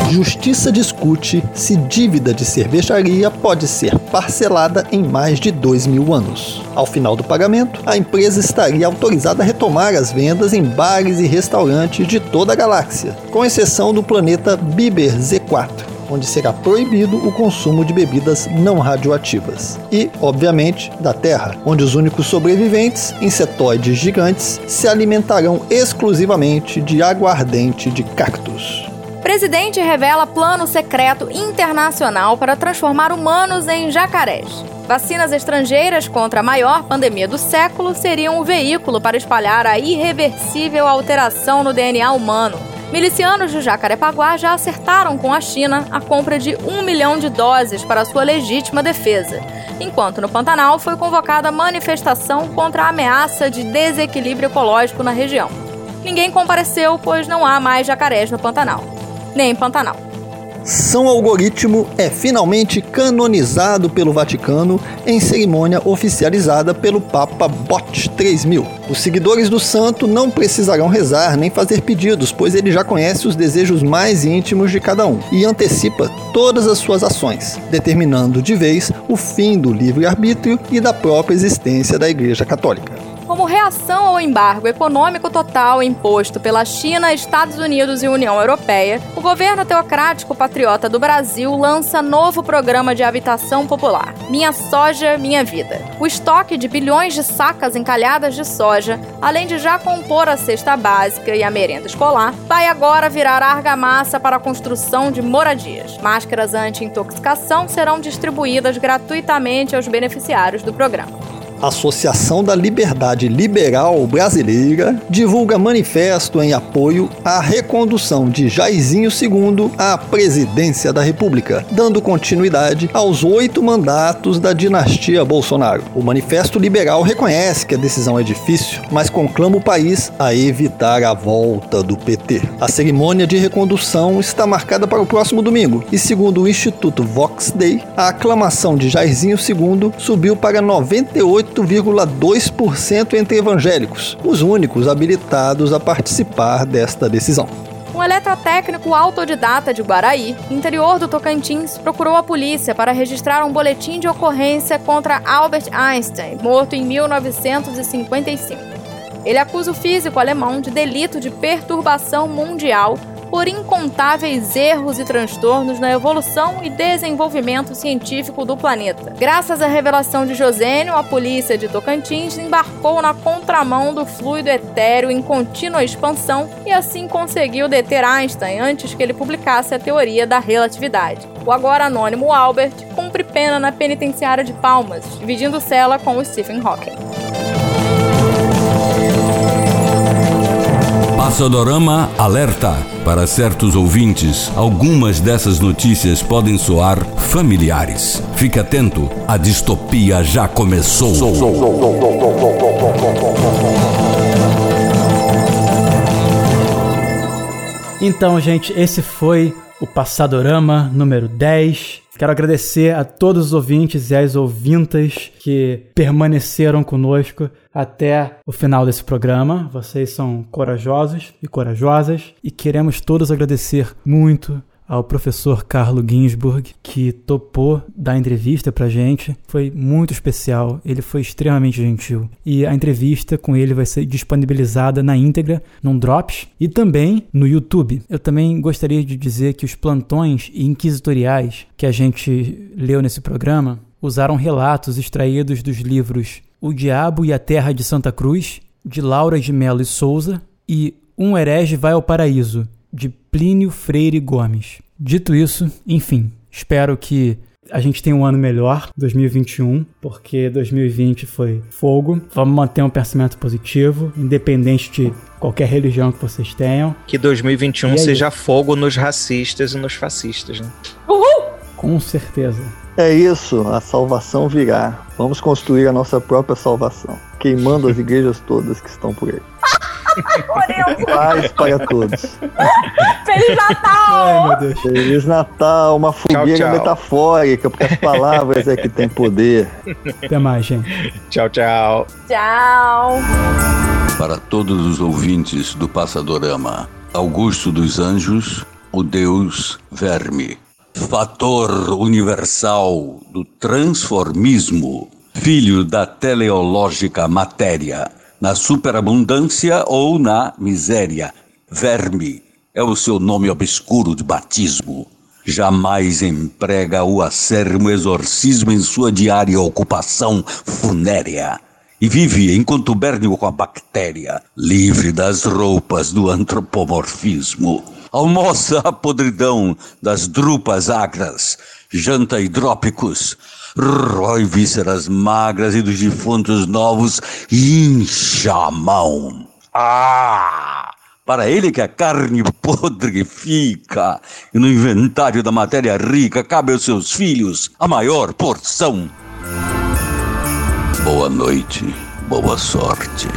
Justiça discute se dívida de cervejaria pode ser parcelada em mais de dois mil anos. Ao final do pagamento, a empresa estaria autorizada a retomar as vendas em bares e restaurantes de toda a galáxia, com exceção do planeta Biber Z4 onde será proibido o consumo de bebidas não radioativas. E, obviamente, da Terra, onde os únicos sobreviventes, insetoides gigantes, se alimentarão exclusivamente de aguardente de cactos. Presidente revela plano secreto internacional para transformar humanos em jacarés. Vacinas estrangeiras contra a maior pandemia do século seriam o veículo para espalhar a irreversível alteração no DNA humano. Milicianos de Jacarepaguá já acertaram com a China a compra de um milhão de doses para sua legítima defesa, enquanto no Pantanal foi convocada manifestação contra a ameaça de desequilíbrio ecológico na região. Ninguém compareceu, pois não há mais jacarés no Pantanal nem em Pantanal. São Algoritmo é finalmente canonizado pelo Vaticano em cerimônia oficializada pelo Papa Bot 3000. Os seguidores do santo não precisarão rezar nem fazer pedidos, pois ele já conhece os desejos mais íntimos de cada um e antecipa todas as suas ações, determinando de vez o fim do livre-arbítrio e da própria existência da Igreja Católica. Como reação ao embargo econômico total imposto pela China, Estados Unidos e União Europeia, o governo teocrático patriota do Brasil lança novo programa de habitação popular, Minha Soja, Minha Vida. O estoque de bilhões de sacas encalhadas de soja, além de já compor a cesta básica e a merenda escolar, vai agora virar argamassa para a construção de moradias. Máscaras anti-intoxicação serão distribuídas gratuitamente aos beneficiários do programa. Associação da Liberdade Liberal Brasileira divulga manifesto em apoio à recondução de Jairzinho II à presidência da República, dando continuidade aos oito mandatos da dinastia Bolsonaro. O manifesto liberal reconhece que a decisão é difícil, mas conclama o país a evitar a volta do PT. A cerimônia de recondução está marcada para o próximo domingo e, segundo o Instituto Vox Day, a aclamação de Jairzinho II subiu para 98 8,2% entre evangélicos, os únicos habilitados a participar desta decisão. Um eletrotécnico autodidata de Guaraí, interior do Tocantins, procurou a polícia para registrar um boletim de ocorrência contra Albert Einstein, morto em 1955. Ele acusa o físico alemão de delito de perturbação mundial por incontáveis erros e transtornos na evolução e desenvolvimento científico do planeta. Graças à revelação de Josênio, a polícia de Tocantins embarcou na contramão do fluido etéreo em contínua expansão e assim conseguiu deter Einstein antes que ele publicasse a teoria da relatividade. O agora anônimo Albert cumpre pena na penitenciária de Palmas, dividindo cela com o Stephen Hawking. Passadorama alerta. Para certos ouvintes, algumas dessas notícias podem soar familiares. Fique atento, a distopia já começou. Então, gente, esse foi o Passadorama número 10. Quero agradecer a todos os ouvintes e as ouvintas que permaneceram conosco até o final desse programa. Vocês são corajosos e corajosas e queremos todos agradecer muito ao professor Carlo Ginsburg, que topou dar entrevista pra gente. Foi muito especial, ele foi extremamente gentil. E a entrevista com ele vai ser disponibilizada na íntegra, num Drops, e também no YouTube. Eu também gostaria de dizer que os plantões inquisitoriais que a gente leu nesse programa usaram relatos extraídos dos livros O Diabo e a Terra de Santa Cruz, de Laura de Mello e Souza, e Um Herege Vai ao Paraíso, de Plínio Freire Gomes. Dito isso, enfim, espero que a gente tenha um ano melhor, 2021, porque 2020 foi fogo. Vamos manter um pensamento positivo, independente de qualquer religião que vocês tenham. Que 2021 é seja fogo nos racistas e nos fascistas, né? Uhul! Com certeza. É isso, a salvação virá. Vamos construir a nossa própria salvação, queimando as igrejas todas que estão por aí. Paz para todos. Feliz Natal! Ai, meu Deus. Feliz Natal, uma fogueira tchau, tchau. metafórica, porque as palavras é que tem poder. Até mais, gente. Tchau, tchau. Tchau. Para todos os ouvintes do Passadorama, Augusto dos Anjos, o Deus Verme. Fator universal do transformismo, filho da teleológica matéria na superabundância ou na miséria. Verme é o seu nome obscuro de batismo. Jamais emprega o acermo exorcismo em sua diária ocupação funérea. E vive em contubérnio com a bactéria, livre das roupas do antropomorfismo. Almoça a podridão das drupas agras, janta hidrópicos, rói vísceras magras e dos defuntos novos e incha a mão. Ah! Para ele que a carne podre fica, e no inventário da matéria rica cabe aos seus filhos a maior porção. Boa noite, boa sorte.